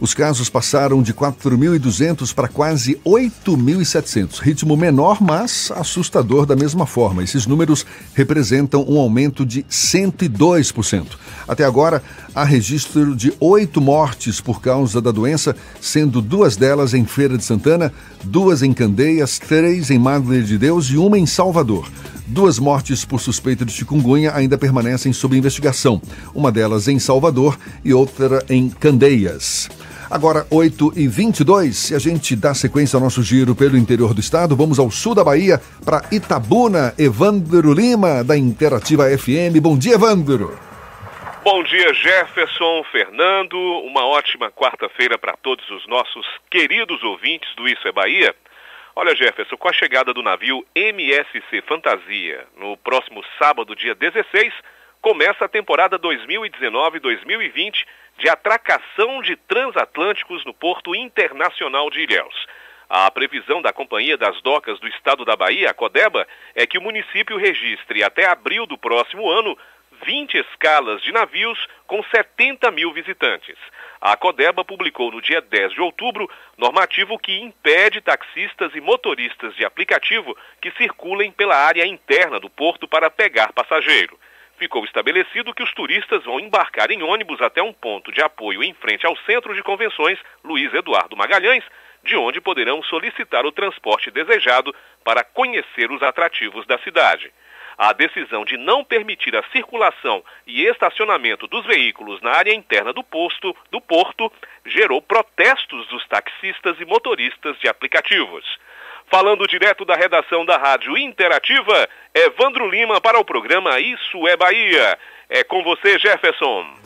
[SPEAKER 3] Os casos passaram de 4.200 para quase 8.700. Ritmo menor, mas assustador da mesma forma. Esses números representam um aumento de 102%. Até agora, há registro de oito mortes por causa da doença, sendo duas delas em Feira de Santana, duas em Candeias, três em Madre de Deus e uma em Salvador. Duas mortes por suspeita de chikungunya ainda permanecem sob investigação, uma delas em Salvador e outra em Candeias. Agora, 8 e 22 e a gente dá sequência ao nosso giro pelo interior do estado. Vamos ao sul da Bahia, para Itabuna. Evandro Lima, da Interativa FM. Bom dia, Evandro.
[SPEAKER 32] Bom dia, Jefferson, Fernando. Uma ótima quarta-feira para todos os nossos queridos ouvintes do Isso é Bahia. Olha, Jefferson, com a chegada do navio MSC Fantasia no próximo sábado, dia 16, começa a temporada 2019-2020 de atracação de transatlânticos no Porto Internacional de Ilhéus. A previsão da Companhia das Docas do Estado da Bahia, a Codeba, é que o município registre até abril do próximo ano 20 escalas de navios com 70 mil visitantes. A Codeba publicou no dia 10 de outubro normativo que impede taxistas e motoristas de aplicativo que circulem pela área interna do porto para pegar passageiro ficou estabelecido que os turistas vão embarcar em ônibus até um ponto de apoio em frente ao Centro de Convenções Luiz Eduardo Magalhães, de onde poderão solicitar o transporte desejado para conhecer os atrativos da cidade. A decisão de não permitir a circulação e estacionamento dos veículos na área interna do posto do porto gerou protestos dos taxistas e motoristas de aplicativos. Falando direto da redação da Rádio Interativa, Evandro Lima para o programa Isso é Bahia. É com você, Jefferson.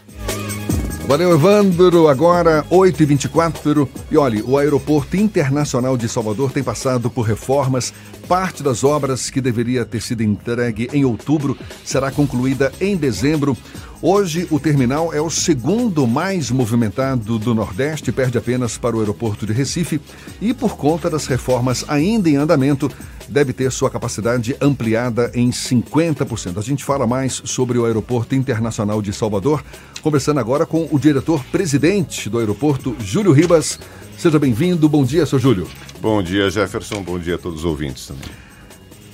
[SPEAKER 3] Valeu, Evandro. Agora, 8h24. E olha, o Aeroporto Internacional de Salvador tem passado por reformas. Parte das obras que deveria ter sido entregue em outubro será concluída em dezembro. Hoje, o terminal é o segundo mais movimentado do Nordeste, perde apenas para o aeroporto de Recife e, por conta das reformas ainda em andamento, deve ter sua capacidade ampliada em 50%. A gente fala mais sobre o Aeroporto Internacional de Salvador, conversando agora com o diretor-presidente do aeroporto, Júlio Ribas. Seja bem-vindo. Bom dia, seu Júlio.
[SPEAKER 33] Bom dia, Jefferson. Bom dia a todos os ouvintes também.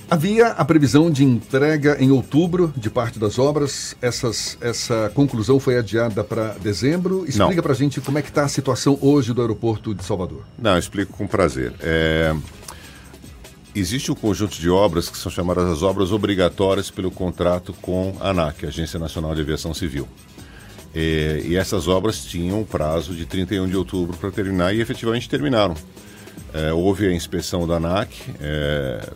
[SPEAKER 3] Havia a previsão de entrega em outubro de parte das obras. Essas, essa conclusão foi adiada para dezembro. Explica para a gente como é que está a situação hoje do aeroporto de Salvador.
[SPEAKER 33] Não, explico com prazer. É... Existe um conjunto de obras que são chamadas as obras obrigatórias pelo contrato com a ANAC, Agência Nacional de Aviação Civil. E, e essas obras tinham um prazo de 31 de outubro para terminar e efetivamente terminaram. É, houve a inspeção da ANAC, é,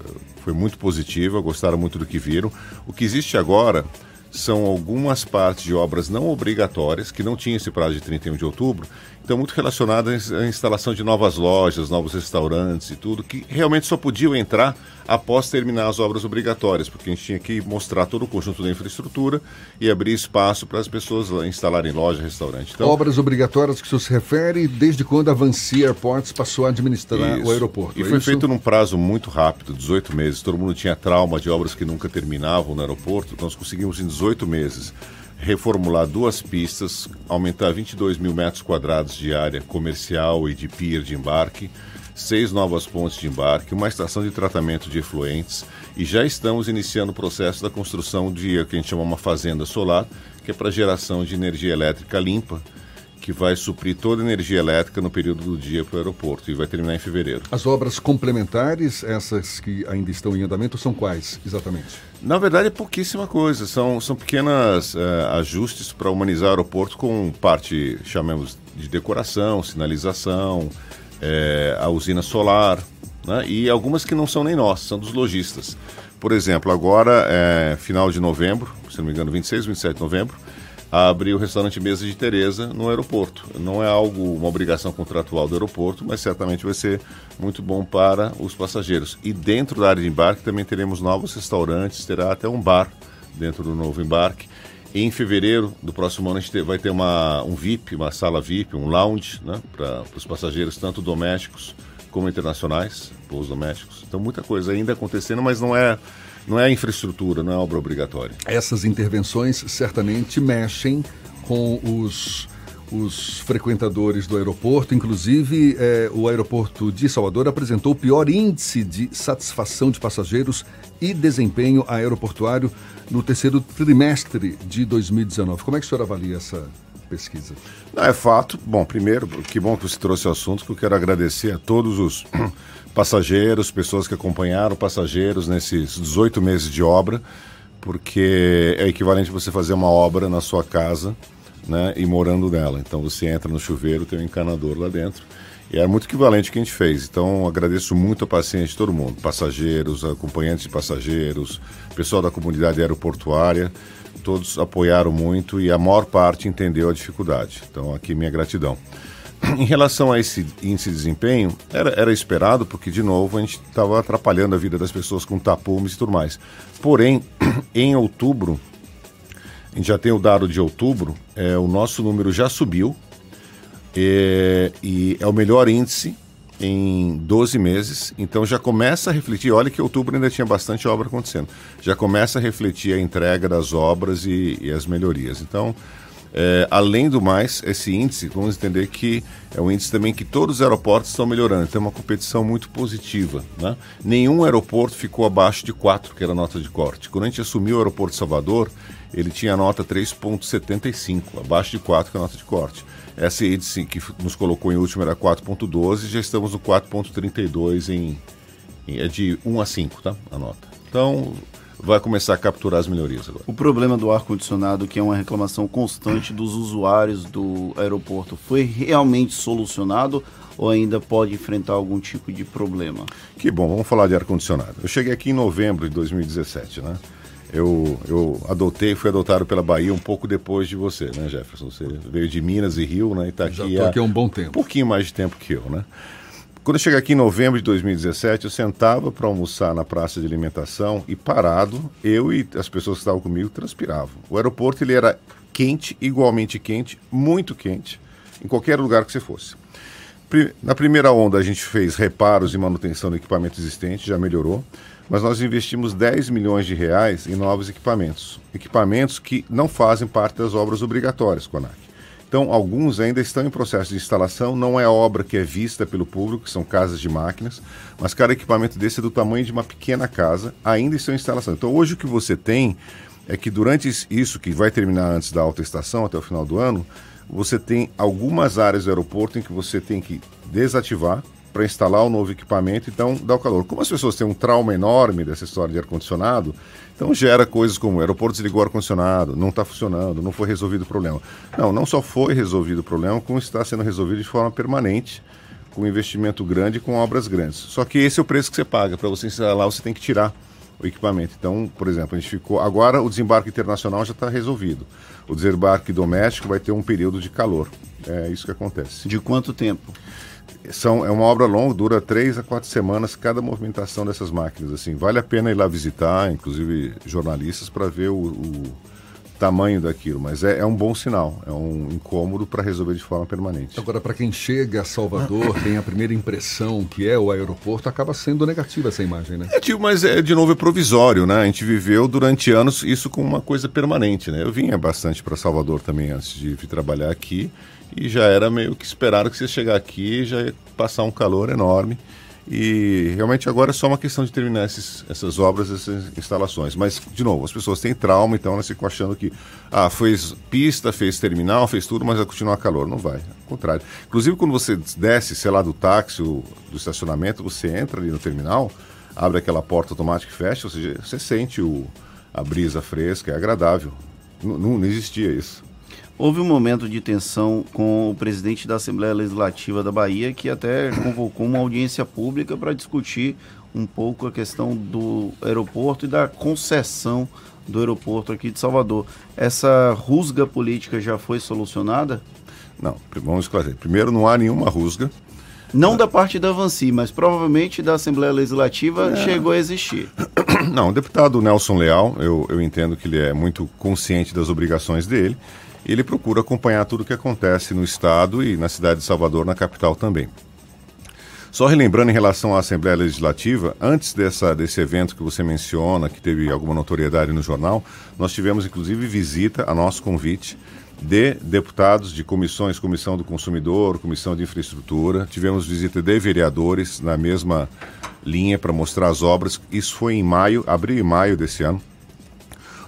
[SPEAKER 33] foi muito positiva, gostaram muito do que viram. O que existe agora são algumas partes de obras não obrigatórias, que não tinham esse prazo de 31 de outubro, estão muito relacionadas à instalação de novas lojas, novos restaurantes e tudo, que realmente só podiam entrar após terminar as obras obrigatórias, porque a gente tinha que mostrar todo o conjunto da infraestrutura e abrir espaço para as pessoas instalarem loja, restaurante.
[SPEAKER 3] Então, obras obrigatórias que o senhor se refere desde quando a Vancy Airports passou a administrar
[SPEAKER 33] isso.
[SPEAKER 3] o aeroporto.
[SPEAKER 33] E
[SPEAKER 3] é
[SPEAKER 33] foi
[SPEAKER 3] isso?
[SPEAKER 33] feito num prazo muito rápido, 18 meses. Todo mundo tinha trauma de obras que nunca terminavam no aeroporto. Nós conseguimos em 18 meses reformular duas pistas, aumentar 22 mil metros quadrados de área comercial e de pier de embarque, seis novas pontes de embarque, uma estação de tratamento de efluentes e já estamos iniciando o processo da construção de o que a gente chama uma fazenda solar, que é para geração de energia elétrica limpa, que vai suprir toda a energia elétrica no período do dia para o aeroporto e vai terminar em fevereiro.
[SPEAKER 3] As obras complementares, essas que ainda estão em andamento, são quais exatamente?
[SPEAKER 33] Na verdade, é pouquíssima coisa. São, são pequenos uh, ajustes para humanizar o aeroporto com parte, chamemos de decoração, sinalização, é, a usina solar, né? e algumas que não são nem nossas, são dos lojistas. Por exemplo, agora, é, final de novembro, se não me engano, 26, 27 de novembro, abre o restaurante Mesa de Teresa no aeroporto. Não é algo, uma obrigação contratual do aeroporto, mas certamente vai ser muito bom para os passageiros. E dentro da área de embarque também teremos novos restaurantes, terá até um bar dentro do novo embarque. Em fevereiro do próximo ano a gente vai ter uma, um VIP, uma sala VIP, um lounge né, para os passageiros, tanto domésticos como internacionais, voos domésticos. Então muita coisa ainda acontecendo, mas não é não é infraestrutura, não é obra obrigatória.
[SPEAKER 3] Essas intervenções certamente mexem com os, os frequentadores do aeroporto. Inclusive, eh, o aeroporto de Salvador apresentou o pior índice de satisfação de passageiros e desempenho aeroportuário no terceiro trimestre de 2019. Como é que o senhor avalia essa pesquisa?
[SPEAKER 33] Não, é fato. Bom, primeiro, que bom que você trouxe o assunto, que eu quero agradecer a todos os *clears throat* passageiros, pessoas que acompanharam passageiros nesses 18 meses de obra, porque é equivalente você fazer uma obra na sua casa né, e morando nela. Então você entra no chuveiro, tem um encanador lá dentro. E é muito equivalente ao que a gente fez. Então agradeço muito a paciência de todo mundo, passageiros, acompanhantes de passageiros, pessoal da comunidade aeroportuária, todos apoiaram muito e a maior parte entendeu a dificuldade. Então aqui minha gratidão. Em relação a esse índice de desempenho, era, era esperado, porque, de novo, a gente estava atrapalhando a vida das pessoas com tapumes e tudo mais. Porém, *clears throat* em outubro, a gente já tem o dado de outubro, é, o nosso número já subiu é, e é o melhor índice em 12 meses, então já começa a refletir. Olha que outubro ainda tinha bastante obra acontecendo, já começa a refletir a entrega das obras e, e as melhorias. Então, é, além do mais, esse índice, vamos entender que é um índice também que todos os aeroportos estão melhorando. Tem uma competição muito positiva. Né? Nenhum aeroporto ficou abaixo de 4, que era a nota de corte. Quando a gente assumiu o aeroporto de Salvador, ele tinha a nota 3,75, abaixo de 4, que é a nota de corte. Essa índice que nos colocou em último era 4,12, já estamos no 4,32 em, em. É de 1 a 5, tá? A nota. Então, vai começar a capturar as melhorias agora.
[SPEAKER 4] O problema do ar-condicionado, que é uma reclamação constante dos usuários do aeroporto, foi realmente solucionado ou ainda pode enfrentar algum tipo de problema?
[SPEAKER 33] Que bom, vamos falar de ar-condicionado. Eu cheguei aqui em novembro de 2017, né? Eu, eu adotei, fui adotado pela Bahia um pouco depois de você, né, Jefferson? Você veio de Minas e Rio, né? E tá
[SPEAKER 3] Já
[SPEAKER 33] aqui, há
[SPEAKER 3] aqui há um bom tempo.
[SPEAKER 33] Um pouquinho mais de tempo que eu, né? Quando eu cheguei aqui em novembro de 2017, eu sentava para almoçar na praça de alimentação e parado, eu e as pessoas que estavam comigo transpiravam. O aeroporto ele era quente, igualmente quente, muito quente, em qualquer lugar que você fosse. Na primeira onda, a gente fez reparos e manutenção do equipamento existente, já melhorou, mas nós investimos 10 milhões de reais em novos equipamentos. Equipamentos que não fazem parte das obras obrigatórias, CONAC. Então, alguns ainda estão em processo de instalação, não é obra que é vista pelo público, que são casas de máquinas, mas cada equipamento desse é do tamanho de uma pequena casa, ainda estão em instalação. Então, hoje o que você tem é que durante isso, que vai terminar antes da alta estação, até o final do ano, você tem algumas áreas do aeroporto em que você tem que desativar para instalar o novo equipamento, então dá o calor. Como as pessoas têm um trauma enorme dessa história de ar-condicionado, então gera coisas como o aeroporto desligou o ar-condicionado, não está funcionando, não foi resolvido o problema. Não, não só foi resolvido o problema, como está sendo resolvido de forma permanente, com investimento grande e com obras grandes. Só que esse é o preço que você paga. Para você instalar, você tem que tirar o equipamento. Então, por exemplo, a gente ficou. Agora o desembarque internacional já está resolvido. O desembarque doméstico vai ter um período de calor. É isso que acontece.
[SPEAKER 4] De quanto tempo?
[SPEAKER 33] São, é uma obra longa, dura três a quatro semanas cada movimentação dessas máquinas. Assim, vale a pena ir lá visitar, inclusive jornalistas, para ver o, o tamanho daquilo. Mas é, é um bom sinal, é um incômodo para resolver de forma permanente.
[SPEAKER 3] Agora, para quem chega a Salvador, tem a primeira impressão que é o aeroporto, acaba sendo negativa essa imagem, né?
[SPEAKER 33] É, mas é, de novo é provisório, né? A gente viveu durante anos isso como uma coisa permanente, né? Eu vinha bastante para Salvador também antes de vir trabalhar aqui e já era meio que esperado que você chegar aqui já ia passar um calor enorme. E realmente agora é só uma questão de terminar esses, essas obras, essas instalações. Mas, de novo, as pessoas têm trauma, então elas ficam achando que ah, fez pista, fez terminal, fez tudo, mas vai continuar calor. Não vai. Ao contrário. Inclusive, quando você desce, sei lá, do táxi, ou do estacionamento, você entra ali no terminal, abre aquela porta automática e fecha, ou seja, você sente o, a brisa fresca, é agradável. Não, não existia isso.
[SPEAKER 4] Houve um momento de tensão com o presidente da Assembleia Legislativa da Bahia, que até convocou uma audiência pública para discutir um pouco a questão do aeroporto e da concessão do aeroporto aqui de Salvador. Essa rusga política já foi solucionada?
[SPEAKER 33] Não, vamos esclarecer. Primeiro, não há nenhuma rusga.
[SPEAKER 4] Não da parte da Vanci, mas provavelmente da Assembleia Legislativa
[SPEAKER 33] É.
[SPEAKER 4] chegou a existir.
[SPEAKER 33] Não, o deputado Nelson Leal, eu, eu entendo que ele é muito consciente das obrigações dele. Ele procura acompanhar tudo o que acontece no Estado e na cidade de Salvador, na capital também. Só relembrando em relação à Assembleia Legislativa, antes dessa, desse evento que você menciona, que teve alguma notoriedade no jornal, nós tivemos inclusive visita a nosso convite de deputados de comissões, Comissão do Consumidor, Comissão de Infraestrutura, tivemos visita de vereadores na mesma linha para mostrar as obras. Isso foi em maio, abril e maio desse ano.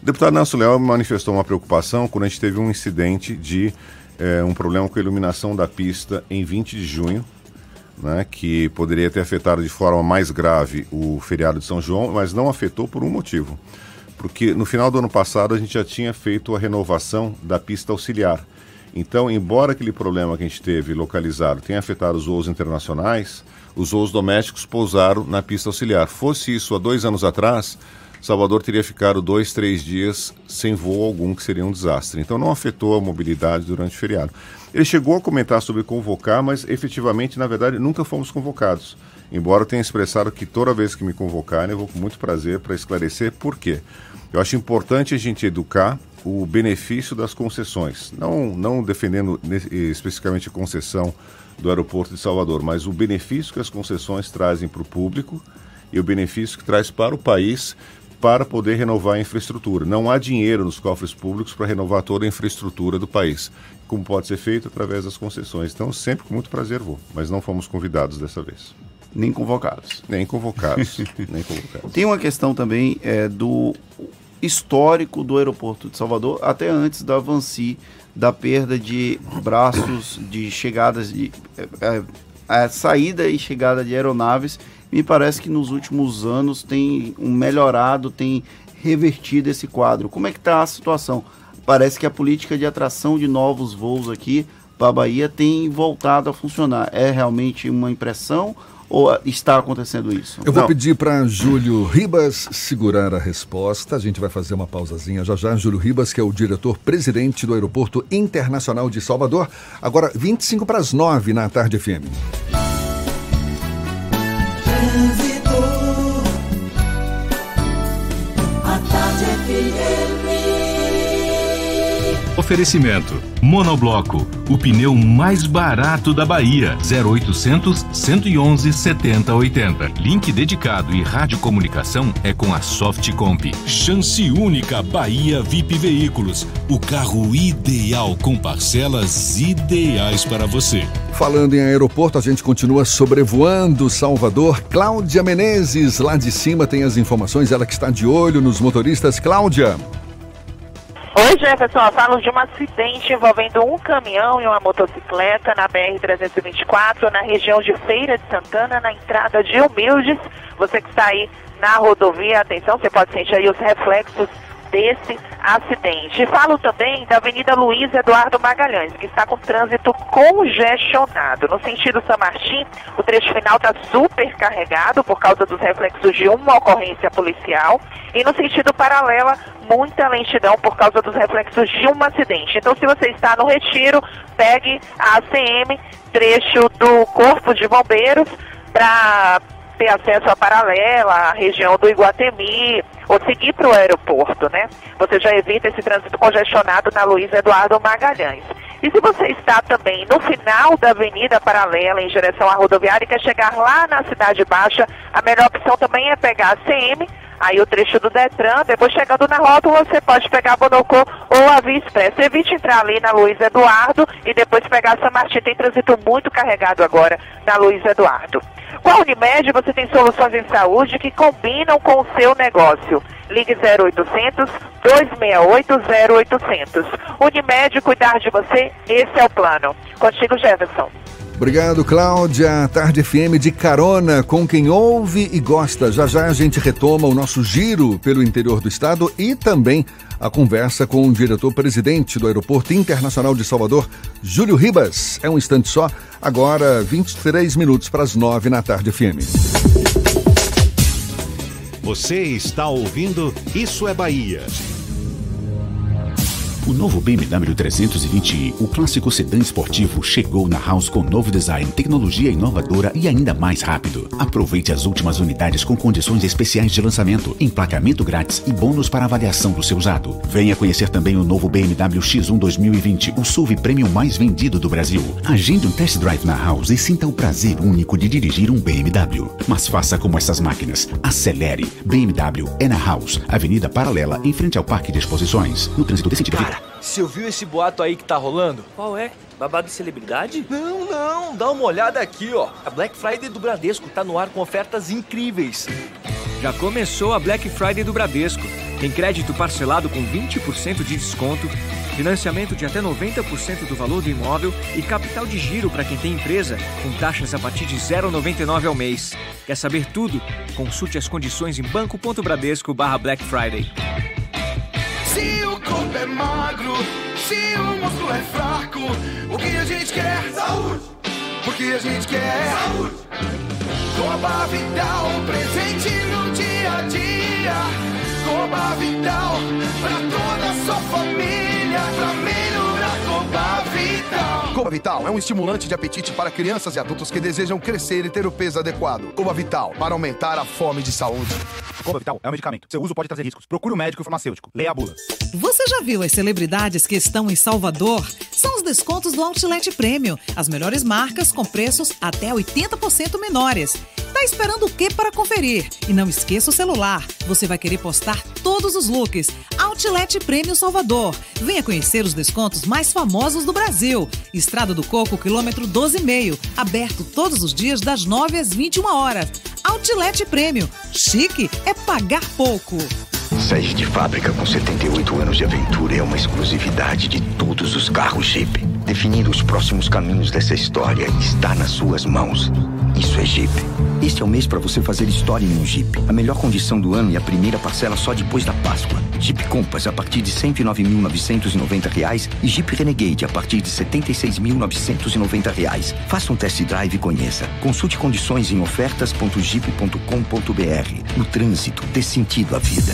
[SPEAKER 33] O deputado Nelson Leal manifestou uma preocupação quando a gente teve um incidente de eh, um problema com a iluminação da pista em 20 de junho, né, que poderia ter afetado de forma mais grave o feriado de São João, mas não afetou por um motivo. Porque no final do ano passado a gente já tinha feito a renovação da pista auxiliar. Então, embora aquele problema que a gente teve localizado tenha afetado os voos internacionais, os voos domésticos pousaram na pista auxiliar. Fosse isso há dois anos atrás, Salvador teria ficado dois, três dias sem voo algum, que seria um desastre. Então não afetou a mobilidade durante o feriado. Ele chegou a comentar sobre convocar, mas efetivamente, na verdade, nunca fomos convocados. Embora eu tenha expressado que toda vez que me convocarem, eu vou com muito prazer para esclarecer por quê. Eu acho importante a gente educar o benefício das concessões, não, não defendendo ne- especificamente a concessão do aeroporto de Salvador, mas o benefício que as concessões trazem para o público e o benefício que traz para o país para poder renovar a infraestrutura. Não há dinheiro nos cofres públicos para renovar toda a infraestrutura do país, como pode ser feito através das concessões. Então, sempre com muito prazer vou, mas não fomos convidados dessa vez.
[SPEAKER 4] Nem convocados.
[SPEAKER 33] Nem convocados. *laughs* nem convocados.
[SPEAKER 4] Tem uma questão também é, do histórico do aeroporto de Salvador, até antes da Vanci, da perda de braços, de chegadas de. é, é, a saída e chegada de aeronaves. Me parece que nos últimos anos tem um melhorado, tem revertido esse quadro. Como é que está a situação? Parece que a política de atração de novos voos aqui para a Bahia tem voltado a funcionar. É realmente uma impressão ou está acontecendo isso?
[SPEAKER 3] Eu vou Não. pedir para Júlio Ribas segurar a resposta. A gente vai fazer uma pausazinha já já. Júlio Ribas, que é o diretor-presidente do Aeroporto Internacional de Salvador. Agora, 25 para as 9 na tarde FM trânsito. A tarde é fiel.
[SPEAKER 2] Oferecimento: Monobloco, o pneu mais barato da Bahia. 0800 111 7080. Link dedicado e radiocomunicação é com a Softcomp. Chance única Bahia VIP Veículos. O carro ideal com parcelas ideais para você.
[SPEAKER 3] Falando em aeroporto, a gente continua sobrevoando Salvador. Cláudia Menezes, lá de cima, tem as informações. Ela que está de olho nos motoristas. Cláudia.
[SPEAKER 25] Oi, Jefferson. Falo de um acidente envolvendo um caminhão e uma motocicleta na BR-324, na região de Feira de Santana, na entrada de Humildes. Você que está aí na rodovia, atenção, você pode sentir aí os reflexos desse acidente. Falo também da Avenida Luiz Eduardo Magalhães, que está com trânsito congestionado. No sentido São Martim, o trecho final está super carregado por causa dos reflexos de uma ocorrência policial. E no sentido paralela, muita lentidão por causa dos reflexos de um acidente. Então, se você está no retiro, pegue a ACM, trecho do Corpo de Bombeiros, para ter acesso à paralela, à região do Iguatemi, ou seguir para o aeroporto, né? Você já evita esse trânsito congestionado na Luiz Eduardo Magalhães. E se você está também no final da Avenida Paralela, em direção à rodoviária, e quer chegar lá na Cidade Baixa, a melhor opção também é pegar a CM, aí o trecho do Detran, depois chegando na rota você pode pegar a Bonocô ou a Via Expressa. Evite entrar ali na Luiz Eduardo e depois pegar a São Martin. Tem trânsito muito carregado agora na Luiz Eduardo. Com a Unimed, você tem soluções em saúde que combinam com o seu negócio. Ligue 0800 268 0800. Unimed, cuidar de você, esse é o plano. Contigo, Jefferson.
[SPEAKER 3] Obrigado, Cláudia. Tarde FM de carona com quem ouve e gosta. Já já a gente retoma o nosso giro pelo interior do estado e também a conversa com o diretor-presidente do Aeroporto Internacional de Salvador, Júlio Ribas. É um instante só, agora 23 minutos para as 9 na tarde FM.
[SPEAKER 1] Você está ouvindo Isso é Bahia.
[SPEAKER 18] O novo BMW 320i, o clássico sedã esportivo, chegou na House com novo design, tecnologia inovadora e ainda mais rápido. Aproveite as últimas unidades com condições especiais de lançamento, emplacamento grátis e bônus para avaliação do seu usado. Venha conhecer também o novo BMW X1 2020, o SUV premium mais vendido do Brasil. Agende um test drive na House e sinta o prazer único de dirigir um BMW. Mas faça como essas máquinas. Acelere. BMW é na House, Avenida Paralela, em frente ao Parque de Exposições. No trânsito sentido,
[SPEAKER 34] Cara, você ouviu esse boato aí que tá rolando?
[SPEAKER 35] Qual é? Babado de celebridade?
[SPEAKER 34] Não, não, dá uma olhada aqui, ó. A Black Friday do Bradesco tá no ar com ofertas incríveis.
[SPEAKER 20] Já começou a Black Friday do Bradesco. Tem crédito parcelado com 20% de desconto, financiamento de até 90% do valor do imóvel e capital de giro para quem tem empresa, com taxas a partir de 0,99 ao mês. Quer saber tudo? Consulte as condições em banco.bradesco barra Black Friday.
[SPEAKER 12] Se o corpo é magro, se o músculo é fraco, o que a gente quer? Saúde! Porque a gente quer saúde! Coba Vital, presente no dia a dia. Coba Vital, pra toda a sua família, pra melhorar Coba Vital.
[SPEAKER 36] Coba Vital é um estimulante de apetite para crianças e adultos que desejam crescer e ter o peso adequado. Coba Vital, para aumentar a fome de saúde.
[SPEAKER 37] Coba Vital é um medicamento. Seu uso pode trazer riscos. Procure o médico farmacêutico. Leia a bula.
[SPEAKER 38] Você já viu as celebridades que estão em Salvador? São os descontos do Outlet Premium. As melhores marcas com preços até 80% menores. Tá esperando o que para conferir? E não esqueça o celular. Você vai querer postar todos os looks. Outlet Premium Salvador. Venha conhecer os descontos mais famosos do Brasil. Estrada do Coco, quilômetro 12,5. Aberto todos os dias das 9 às 21 horas. Outlet Premium. Chique é pagar pouco.
[SPEAKER 15] Sair de fábrica com 78 anos de aventura é uma exclusividade de todos os carros Jeep.
[SPEAKER 39] Definir os próximos caminhos dessa história está nas suas mãos. Isso é Jeep. Este é o mês para você fazer história em um Jeep. A melhor condição do ano e a primeira parcela só depois da Páscoa. Jeep Compass a partir de 109.990 reais e Jeep Renegade a partir de 76.990 reais. Faça um test drive e conheça. Consulte condições em ofertas.jeep.com.br. No trânsito, dê sentido à vida.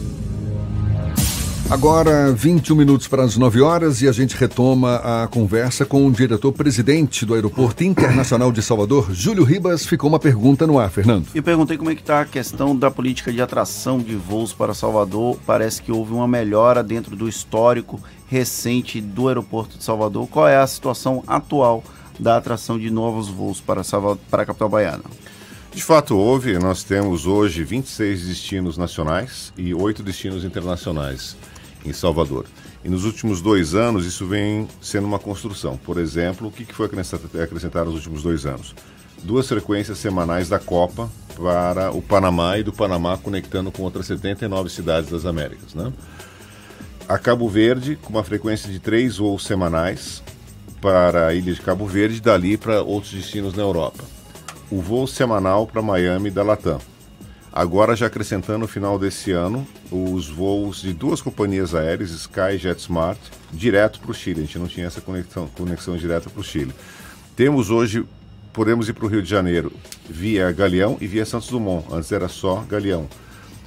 [SPEAKER 3] Agora, 21 minutos para as 9 horas e a gente retoma a conversa com o diretor-presidente do Aeroporto Internacional de Salvador, Júlio Ribas. Ficou uma pergunta no ar, Fernando.
[SPEAKER 4] Eu perguntei como é que está a questão da política de atração de voos para Salvador. Parece que houve uma melhora dentro do histórico recente do aeroporto de Salvador. Qual é a situação atual da atração de novos voos para, Salvador, para a capital baiana?
[SPEAKER 33] De fato, houve. Nós temos hoje 26 destinos nacionais e 8 destinos internacionais em Salvador. E nos últimos dois anos isso vem sendo uma construção. Por exemplo, o que foi acrescentado nos últimos dois anos? Duas frequências semanais da Copa para o Panamá e do Panamá conectando com outras 79 cidades das Américas. Né? A Cabo Verde, com uma frequência de três voos semanais para a ilha de Cabo Verde, dali para outros destinos na Europa. O voo semanal para Miami da Latam Agora, já acrescentando no final desse ano, os voos de duas companhias aéreas, Sky e JetSmart, direto para o Chile. A gente não tinha essa conexão, conexão direta para o Chile. Temos hoje, podemos ir para o Rio de Janeiro via Galeão e via Santos Dumont. Antes era só Galeão.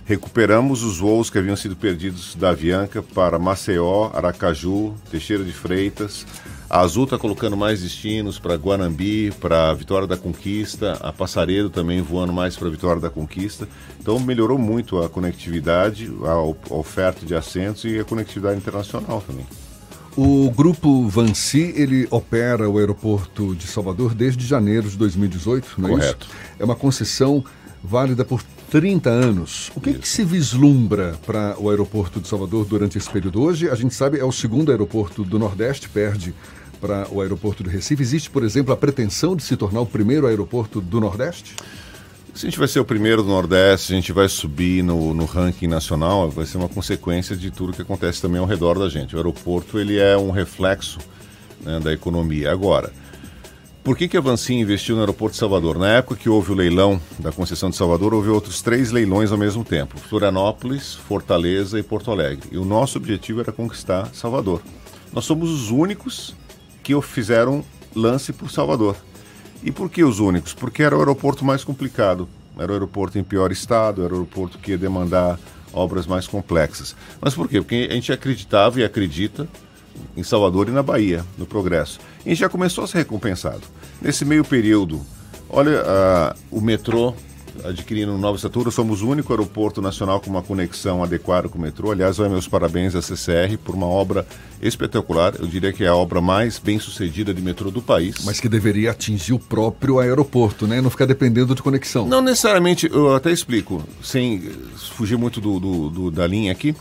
[SPEAKER 33] Recuperamos os voos que haviam sido perdidos da Avianca para Maceió, Aracaju, Teixeira de Freitas, a Azul está colocando mais destinos para Guanambi, para Vitória da Conquista, a Passaredo também voando mais para Vitória da Conquista. Então melhorou muito a conectividade, a oferta de assentos e a conectividade internacional também.
[SPEAKER 3] O grupo Vansi, ele opera o aeroporto de Salvador desde janeiro de 2018, não é
[SPEAKER 33] Correto.
[SPEAKER 3] isso? É uma concessão válida por 30 anos. O que, que, se vislumbra para o aeroporto de Salvador durante esse período? Hoje, a gente sabe, é o segundo aeroporto do Nordeste, perde para o aeroporto do Recife? Existe, por exemplo, a pretensão de se tornar o primeiro aeroporto do Nordeste?
[SPEAKER 33] Se a gente vai ser o primeiro do Nordeste, a gente vai subir no, no ranking nacional, vai ser uma consequência de tudo que acontece também ao redor da gente. O aeroporto ele é um reflexo né, da economia. Agora, por que, que a Vancin investiu no aeroporto de Salvador? Na época que houve o leilão da concessão de Salvador, houve outros três leilões ao mesmo tempo: Florianópolis, Fortaleza e Porto Alegre. E o nosso objetivo era conquistar Salvador. Nós somos os únicos que fizeram lance por Salvador. E por que os únicos? Porque era o aeroporto mais complicado, era o aeroporto em pior estado, era o aeroporto que ia demandar obras mais complexas. Mas por quê? Porque a gente acreditava e acredita em Salvador e na Bahia, no progresso. E já começou a ser recompensado. Nesse meio período, olha uh, o metrô adquirindo um novo estatura. Somos o único aeroporto nacional com uma conexão adequada com o metrô. Aliás, vai meus parabéns à CCR por uma obra espetacular. Eu diria que é a obra mais bem sucedida de metrô do país.
[SPEAKER 3] Mas que deveria atingir o próprio aeroporto, né? Não ficar dependendo de conexão.
[SPEAKER 33] Não necessariamente, eu até explico, sem fugir muito do, do, do da linha aqui.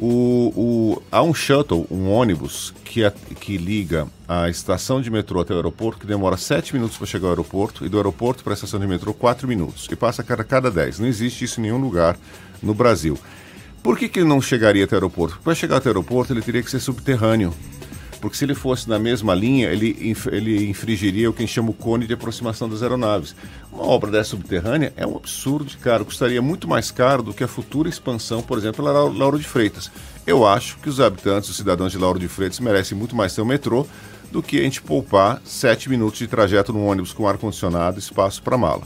[SPEAKER 33] O, o, há um shuttle, um ônibus, que, que liga a estação de metrô até o aeroporto, que demora 7 minutos para chegar ao aeroporto, e do aeroporto para a estação de metrô 4 minutos, e passa a cada, cada 10. Não existe isso em nenhum lugar no Brasil. Por que, que ele não chegaria até o aeroporto? Para chegar até o aeroporto ele teria que ser subterrâneo porque se ele fosse na mesma linha, ele, ele infringiria o que a gente chama o cone de aproximação das aeronaves. Uma obra dessa subterrânea é um absurdo de caro, custaria muito mais caro do que a futura expansão, por exemplo, da Lauro de Freitas. Eu acho que os habitantes, os cidadãos de Lauro de Freitas merecem muito mais ter um metrô do que a gente poupar sete minutos de trajeto num ônibus com ar-condicionado e espaço para mala.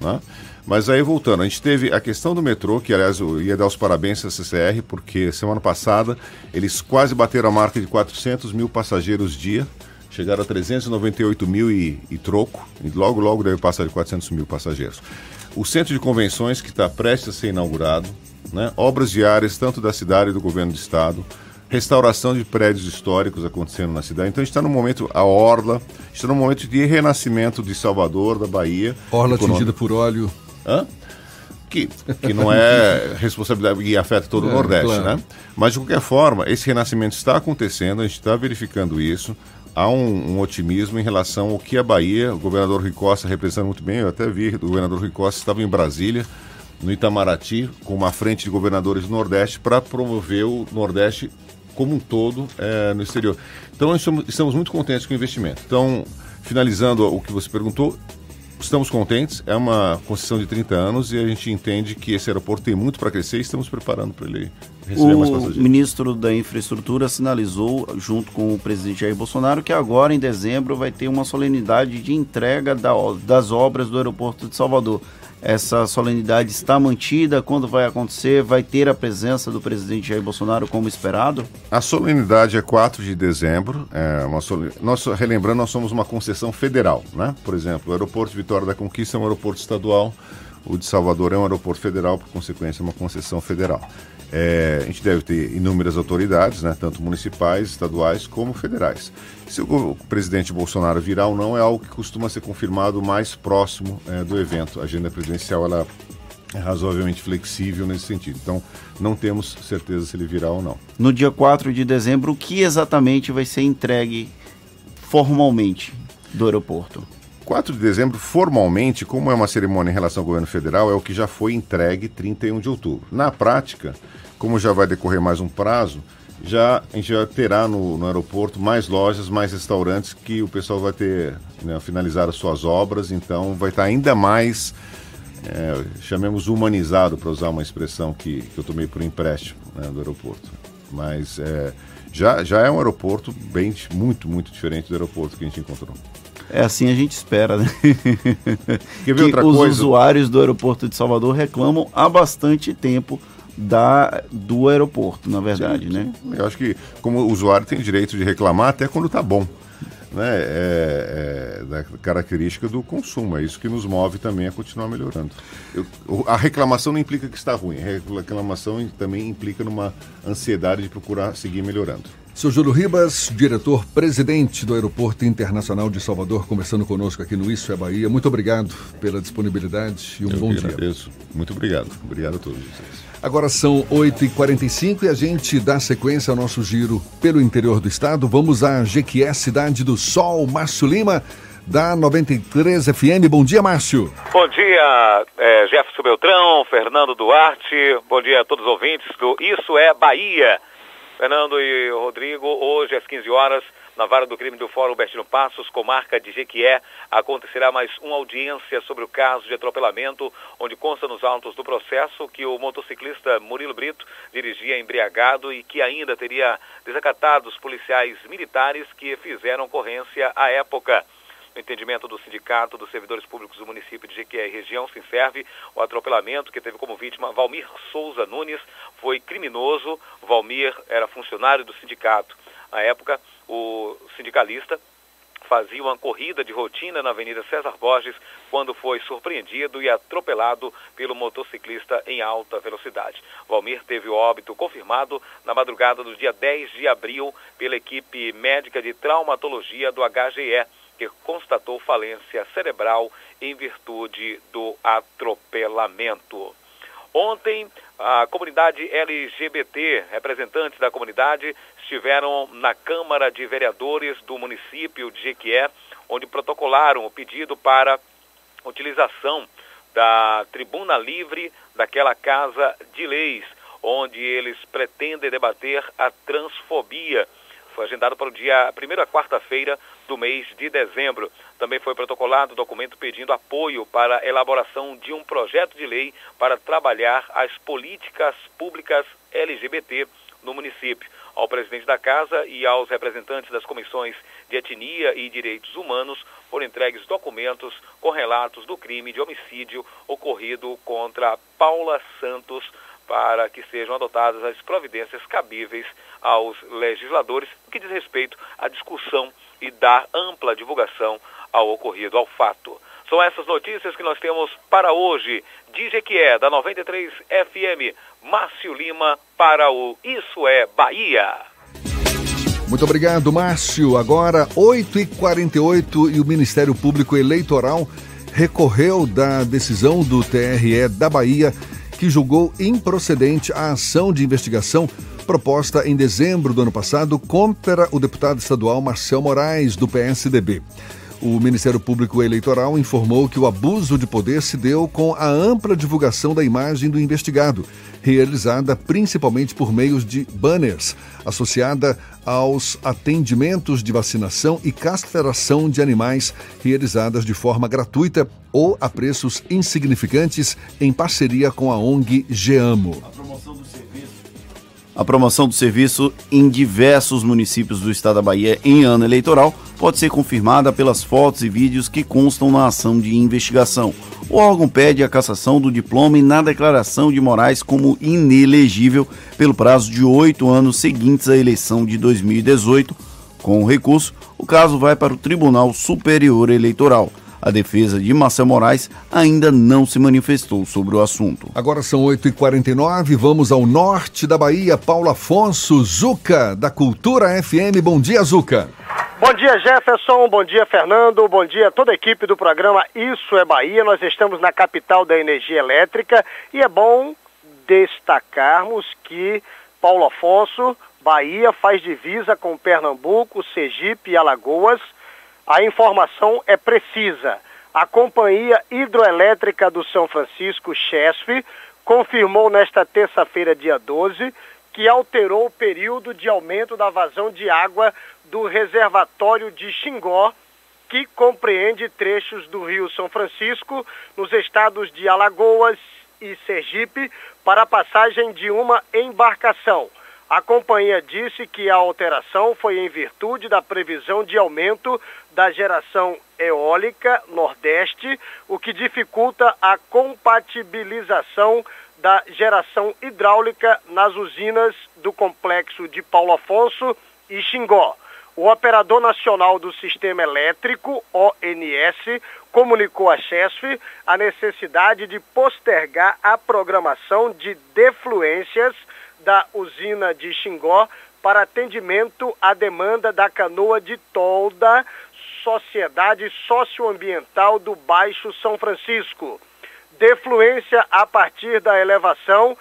[SPEAKER 33] Né? Mas aí voltando, a gente teve a questão do metrô, que aliás eu ia dar os parabéns à CCR, porque semana passada eles quase bateram a marca de 400 mil passageiros dia, chegaram a 398 mil e, e troco, e logo logo deve passar de 400 mil passageiros. O centro de convenções que está prestes a ser inaugurado, né? obras diárias tanto da cidade e do governo do estado, restauração de prédios históricos acontecendo na cidade. Então a gente está no momento, a Orla, está no momento de renascimento de Salvador, da Bahia.
[SPEAKER 3] Orla atingida por óleo.
[SPEAKER 33] Hã? Que, que não é responsabilidade e afeta todo é, o Nordeste, claro. né? Mas de qualquer forma, esse renascimento está acontecendo, a gente está verificando isso. há um, um, otimismo em relação ao que a Bahia, o governador Rui Costa representa muito bem, eu até vi, o governador Rui Costa estava em Brasília, no Itamaraty, com uma frente de governadores do Nordeste, para promover o Nordeste como um todo é, no exterior. Então, nós estamos, estamos muito contentes com o investimento. Então, finalizando o que você perguntou, estamos contentes, é uma concessão de 30 anos e a gente entende que esse aeroporto tem muito para crescer e estamos preparando para ele receber
[SPEAKER 4] o
[SPEAKER 33] mais passageiros.
[SPEAKER 4] O ministro da Infraestrutura sinalizou, junto com o presidente Jair Bolsonaro, que agora em dezembro vai ter uma solenidade de entrega da, das obras do aeroporto de Salvador. Essa solenidade está mantida? Quando vai acontecer? Vai ter a presença do presidente Jair Bolsonaro como esperado?
[SPEAKER 33] A solenidade é 4 de dezembro. É uma nós, relembrando, nós somos uma concessão federal. Né? Por exemplo, o aeroporto Vitória da Conquista é um aeroporto estadual, o de Salvador é um aeroporto federal, por consequência, é uma concessão federal. É, a gente deve ter inúmeras autoridades, né, tanto municipais, estaduais como federais. Se o presidente Bolsonaro virar ou não é algo que costuma ser confirmado mais próximo é, do evento. A agenda presidencial ela é razoavelmente flexível nesse sentido. Então, não temos certeza se ele virá ou não.
[SPEAKER 4] No dia 4 de dezembro, o que exatamente vai ser entregue formalmente do aeroporto?
[SPEAKER 33] 4 de dezembro, formalmente, como é uma cerimônia em relação ao governo federal, é o que já foi entregue 31 de outubro. Na prática, como já vai decorrer mais um prazo, já a gente já terá no, no aeroporto mais lojas, mais restaurantes que o pessoal vai ter né, finalizar as suas obras, então vai estar ainda mais é, chamemos humanizado para usar uma expressão que, que eu tomei por empréstimo né, do aeroporto. Mas é, já, já é um aeroporto bem muito muito diferente do aeroporto que a gente encontrou.
[SPEAKER 4] É assim a gente espera, né?
[SPEAKER 33] Quer ver outra
[SPEAKER 4] os
[SPEAKER 33] coisa?
[SPEAKER 4] usuários do aeroporto de Salvador reclamam há bastante tempo da, do aeroporto, na verdade,
[SPEAKER 33] sim,
[SPEAKER 4] né?
[SPEAKER 33] Sim. Eu acho que como usuário tem direito de reclamar até quando está bom. Né? É, é, da característica do consumo, é isso que nos move também a continuar melhorando. Eu, a reclamação não implica que está ruim, a reclamação também implica numa ansiedade de procurar seguir melhorando.
[SPEAKER 3] Seu Júlio Ribas, diretor-presidente do Aeroporto Internacional de Salvador, conversando conosco aqui no Isso é Bahia. Muito obrigado pela disponibilidade e um
[SPEAKER 33] Eu
[SPEAKER 3] bom dia.
[SPEAKER 33] agradeço. Muito obrigado. Obrigado a todos vocês.
[SPEAKER 3] Agora são 8h45 e a gente dá sequência ao nosso giro pelo interior do estado. Vamos à Jequié, Cidade do Sol, Márcio Lima, da 93 FM. Bom dia, Márcio.
[SPEAKER 40] Bom dia, é, Jefferson Beltrão, Fernando Duarte, bom dia a todos os ouvintes do Isso é Bahia. Fernando e Rodrigo, hoje às 15 horas, na vara do crime do Fórum Bertino Passos, comarca de Jequié, acontecerá mais uma audiência sobre o caso de atropelamento, onde consta nos autos do processo que o motociclista Murilo Brito dirigia embriagado e que ainda teria desacatado os policiais militares que fizeram ocorrência à época. No entendimento do Sindicato dos Servidores Públicos do município de Jequié e região, se serve o atropelamento que teve como vítima Valmir Souza Nunes foi criminoso. Valmir era funcionário do sindicato. Na época, o sindicalista fazia uma corrida de rotina na Avenida César Borges quando foi surpreendido e atropelado pelo motociclista em alta velocidade. Valmir teve o óbito confirmado na madrugada do dia 10 de abril pela equipe médica de traumatologia do HGE, que constatou falência cerebral em virtude do atropelamento. Ontem, a comunidade LGBT, representantes da comunidade, estiveram na Câmara de Vereadores do município de Jequié, onde protocolaram o pedido para utilização da tribuna livre daquela casa de leis, onde eles pretendem debater a transfobia. Foi agendado para o dia primeira quarta-feira do mês de dezembro. Também foi protocolado o documento pedindo apoio para a elaboração de um projeto de lei para trabalhar as políticas públicas LGBT no município. Ao presidente da casa e aos representantes das comissões de etnia e direitos humanos foram entregues documentos com relatos do crime de homicídio ocorrido contra Paula Santos para que sejam adotadas as providências cabíveis aos legisladores, que diz respeito à discussão e dar ampla divulgação ao ocorrido, ao fato. São essas notícias que nós temos para hoje. De Jequié, da 93 FM, Márcio Lima para o Isso é Bahia.
[SPEAKER 3] Muito obrigado, Márcio. Agora, 8h48 e o Ministério Público Eleitoral recorreu da decisão do TRE da Bahia que julgou improcedente a ação de investigação proposta em dezembro do ano passado contra o deputado estadual Marcel Moraes, do PSDB. O Ministério Público Eleitoral informou que o abuso de poder se deu com a ampla divulgação da imagem do investigado, realizada principalmente por meios de banners, associada aos atendimentos de vacinação e castração de animais realizadas de forma gratuita ou a preços insignificantes em parceria com a ONG Geamo.
[SPEAKER 4] A promoção do serviço em diversos municípios do estado da Bahia em ano eleitoral pode ser confirmada pelas fotos e vídeos que constam na ação de investigação. O órgão pede a cassação do diploma e na declaração de Moraes como inelegível pelo prazo de oito anos seguintes à eleição de 2018. Com o recurso, o caso vai para o Tribunal Superior Eleitoral. A defesa de Marcel Moraes ainda não se manifestou sobre o assunto.
[SPEAKER 3] Agora são 8h49, vamos ao norte da Bahia. Paulo Afonso Zuca, da Cultura FM. Bom dia, Zuca.
[SPEAKER 41] Bom dia, Jefferson. Bom dia, Fernando. Bom dia a toda a equipe do programa Isso é Bahia. Nós estamos na capital da energia elétrica e é bom destacarmos que Paulo Afonso, Bahia, faz divisa com Pernambuco, Sergipe e Alagoas. A informação é precisa. A Companhia Hidroelétrica do São Francisco, CHESF, confirmou nesta terça-feira, dia 12, que alterou o período de aumento da vazão de água do reservatório de Xingó, que compreende trechos do Rio São Francisco, nos estados de Alagoas e Sergipe, para a passagem de uma embarcação. A companhia disse que a alteração foi em virtude da previsão de aumento da geração eólica Nordeste, o que dificulta a compatibilização da geração hidráulica nas usinas do complexo de Paulo Afonso e Xingó. O Operador Nacional do Sistema Elétrico, ONS, comunicou à CHESF a necessidade de postergar a programação de defluências da usina de Xingó para atendimento à demanda da canoa de tolda Sociedade Socioambiental do Baixo São Francisco. Defluência a partir da elevação,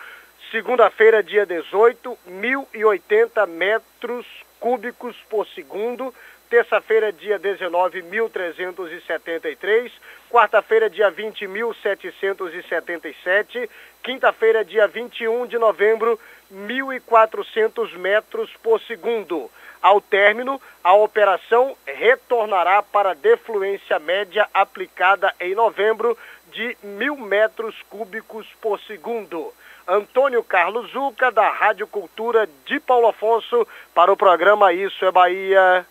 [SPEAKER 41] segunda-feira, dia 18, 1.080 metros cúbicos por segundo. Terça-feira, dia 19, 1.373. Quarta-feira, dia 20, 1.777. Quinta-feira, dia 21 de novembro, 1.400 metros por segundo. Ao término, a operação retornará para a defluência média aplicada em novembro de mil metros cúbicos por segundo. Antônio Carlos Zuca, da Rádio Cultura de Paulo Afonso, para o programa Isso é Bahia.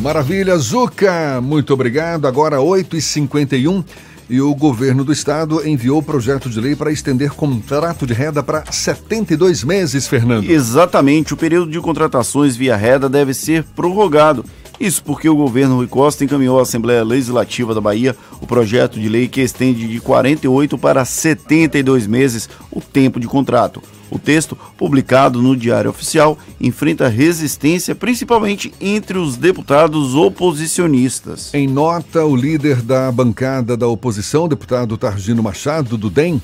[SPEAKER 3] Maravilha, Zuca, muito obrigado. Agora 8h51 e o governo do estado enviou projeto de lei para estender contrato de renda para 72 meses, Fernando.
[SPEAKER 4] Exatamente, o período de contratações via renda deve ser prorrogado. Isso porque o governo Rui Costa encaminhou à Assembleia Legislativa da Bahia o projeto de lei que estende de 48 para 72 meses o tempo de contrato. O texto, publicado no Diário Oficial, enfrenta resistência principalmente entre os deputados oposicionistas.
[SPEAKER 3] Em nota, o líder da bancada da oposição, deputado Targino Machado, do DEM,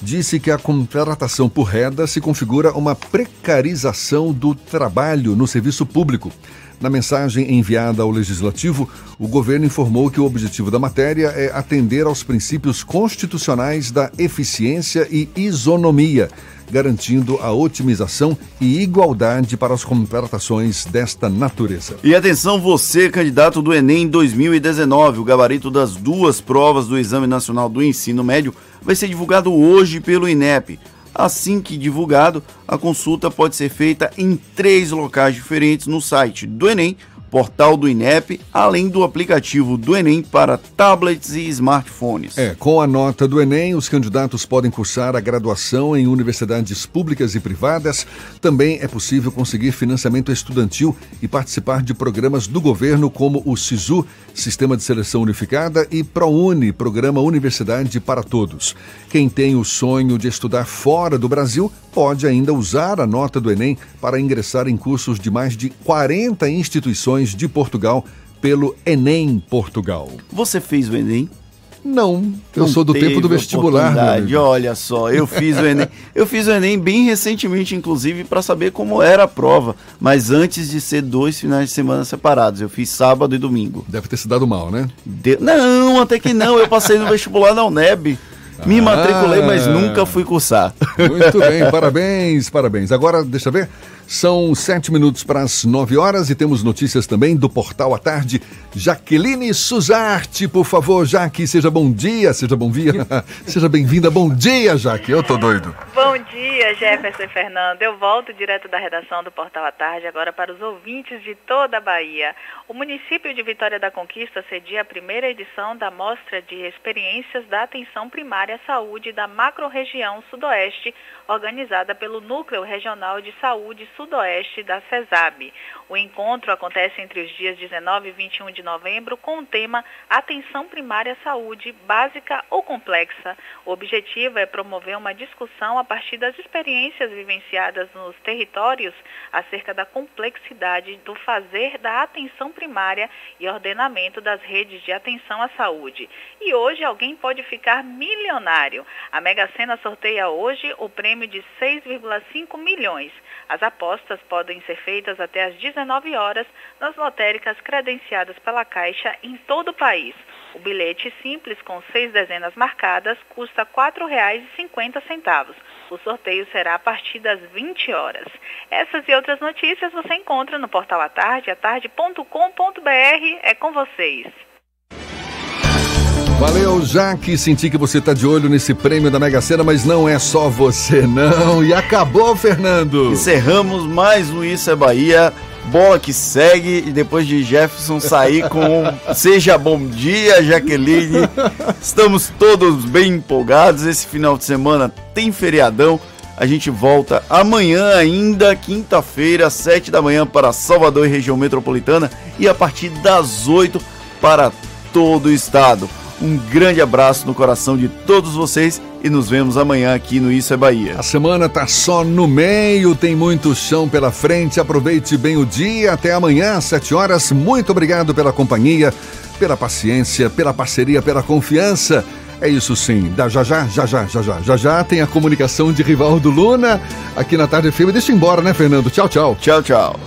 [SPEAKER 3] disse que a contratação por renda se configura uma precarização do trabalho no serviço público. Na mensagem enviada ao Legislativo, o governo informou que o objetivo da matéria é atender aos princípios constitucionais da eficiência e isonomia, garantindo a otimização e igualdade para as contratações desta natureza.
[SPEAKER 4] E atenção, você, candidato do Enem 2019, o gabarito das duas provas do Exame Nacional do Ensino Médio vai ser divulgado hoje pelo INEP. Assim que divulgado, a consulta pode ser feita em três locais diferentes no site do Enem, portal do INEP, além do aplicativo do Enem para tablets e smartphones.
[SPEAKER 3] É, com a nota do Enem, os candidatos podem cursar a graduação em universidades públicas e privadas. Também é possível conseguir financiamento estudantil e participar de programas do governo como o SISU, Sistema de Seleção Unificada, e ProUni, Programa Universidade para Todos. Quem tem o sonho de estudar fora do Brasil pode ainda usar a nota do Enem para ingressar em cursos de mais de 40 instituições de Portugal pelo Enem Portugal.
[SPEAKER 4] Você fez o Enem?
[SPEAKER 3] Não, eu
[SPEAKER 4] Não
[SPEAKER 3] sou do tempo do vestibular.
[SPEAKER 4] Olha só, eu fiz o Enem. Eu fiz o Enem bem recentemente, inclusive, para saber como era a prova. Mas antes de ser dois finais de semana separados. Eu fiz sábado e domingo.
[SPEAKER 3] Deve ter se dado mal, né?
[SPEAKER 4] De- Não, até que não. Eu passei no vestibular na UNEB. Me
[SPEAKER 3] Ah.
[SPEAKER 4] matriculei, mas nunca fui cursar.
[SPEAKER 3] Muito bem, parabéns, parabéns. Agora, deixa eu ver, são sete minutos para as nove horas e temos notícias também do Portal à Tarde. Jaqueline Suzarte, por favor, Jaque, seja bom dia, seja bom dia, *laughs* seja bem-vinda. Bom dia, Jaque, eu tô doido.
[SPEAKER 24] Bom dia, Jefferson e Fernando. Eu volto direto da redação do Portal à Tarde agora para os ouvintes de toda a Bahia. O município de Vitória da Conquista cedia a primeira edição da Mostra de Experiências da Atenção Primária à Saúde da Macro-Região Sudoeste, organizada pelo Núcleo Regional de Saúde Sudoeste da CESAB. O encontro acontece entre os dias 19 e 21 de novembro com o tema Atenção Primária à Saúde Básica ou Complexa. O objetivo é promover uma discussão a partir das experiências vivenciadas nos territórios acerca da complexidade do fazer da atenção primária e ordenamento das redes de atenção à saúde. E hoje alguém pode ficar milionário. A Mega Sena sorteia hoje o prêmio de 6,5 milhões. As apostas podem ser feitas até às 19 horas nas lotéricas credenciadas pela Caixa em todo o país. O bilhete simples com seis dezenas marcadas custa R$ 4,50. O sorteio será a partir das 20 horas. Essas e outras notícias você encontra no portal à tarde, atarde.com.br. É com vocês.
[SPEAKER 3] Valeu, Jaque. Senti que você tá de olho nesse prêmio da Mega Sena, mas não é só você, não. E acabou, Fernando.
[SPEAKER 4] Encerramos mais um Isso é Bahia. Bola que segue e depois de Jefferson sair com *laughs* Seja Bom Dia, Jaqueline. Estamos todos bem empolgados. Esse final de semana tem feriadão. A gente volta amanhã ainda, quinta-feira, às 7 da manhã para Salvador e região metropolitana e a partir das 8 para todo o estado. Um grande abraço no coração de todos vocês e nos vemos amanhã aqui no Isso é Bahia.
[SPEAKER 3] A semana tá só no meio, tem muito chão pela frente. Aproveite bem o dia. Até amanhã, às 7 horas. Muito obrigado pela companhia, pela paciência, pela parceria, pela confiança. É isso sim. Da já já, já já, já já, já já tem a comunicação de Rivaldo Luna aqui na Tarde FM. Deixa eu ir embora, né, Fernando? Tchau, tchau.
[SPEAKER 4] Tchau, tchau.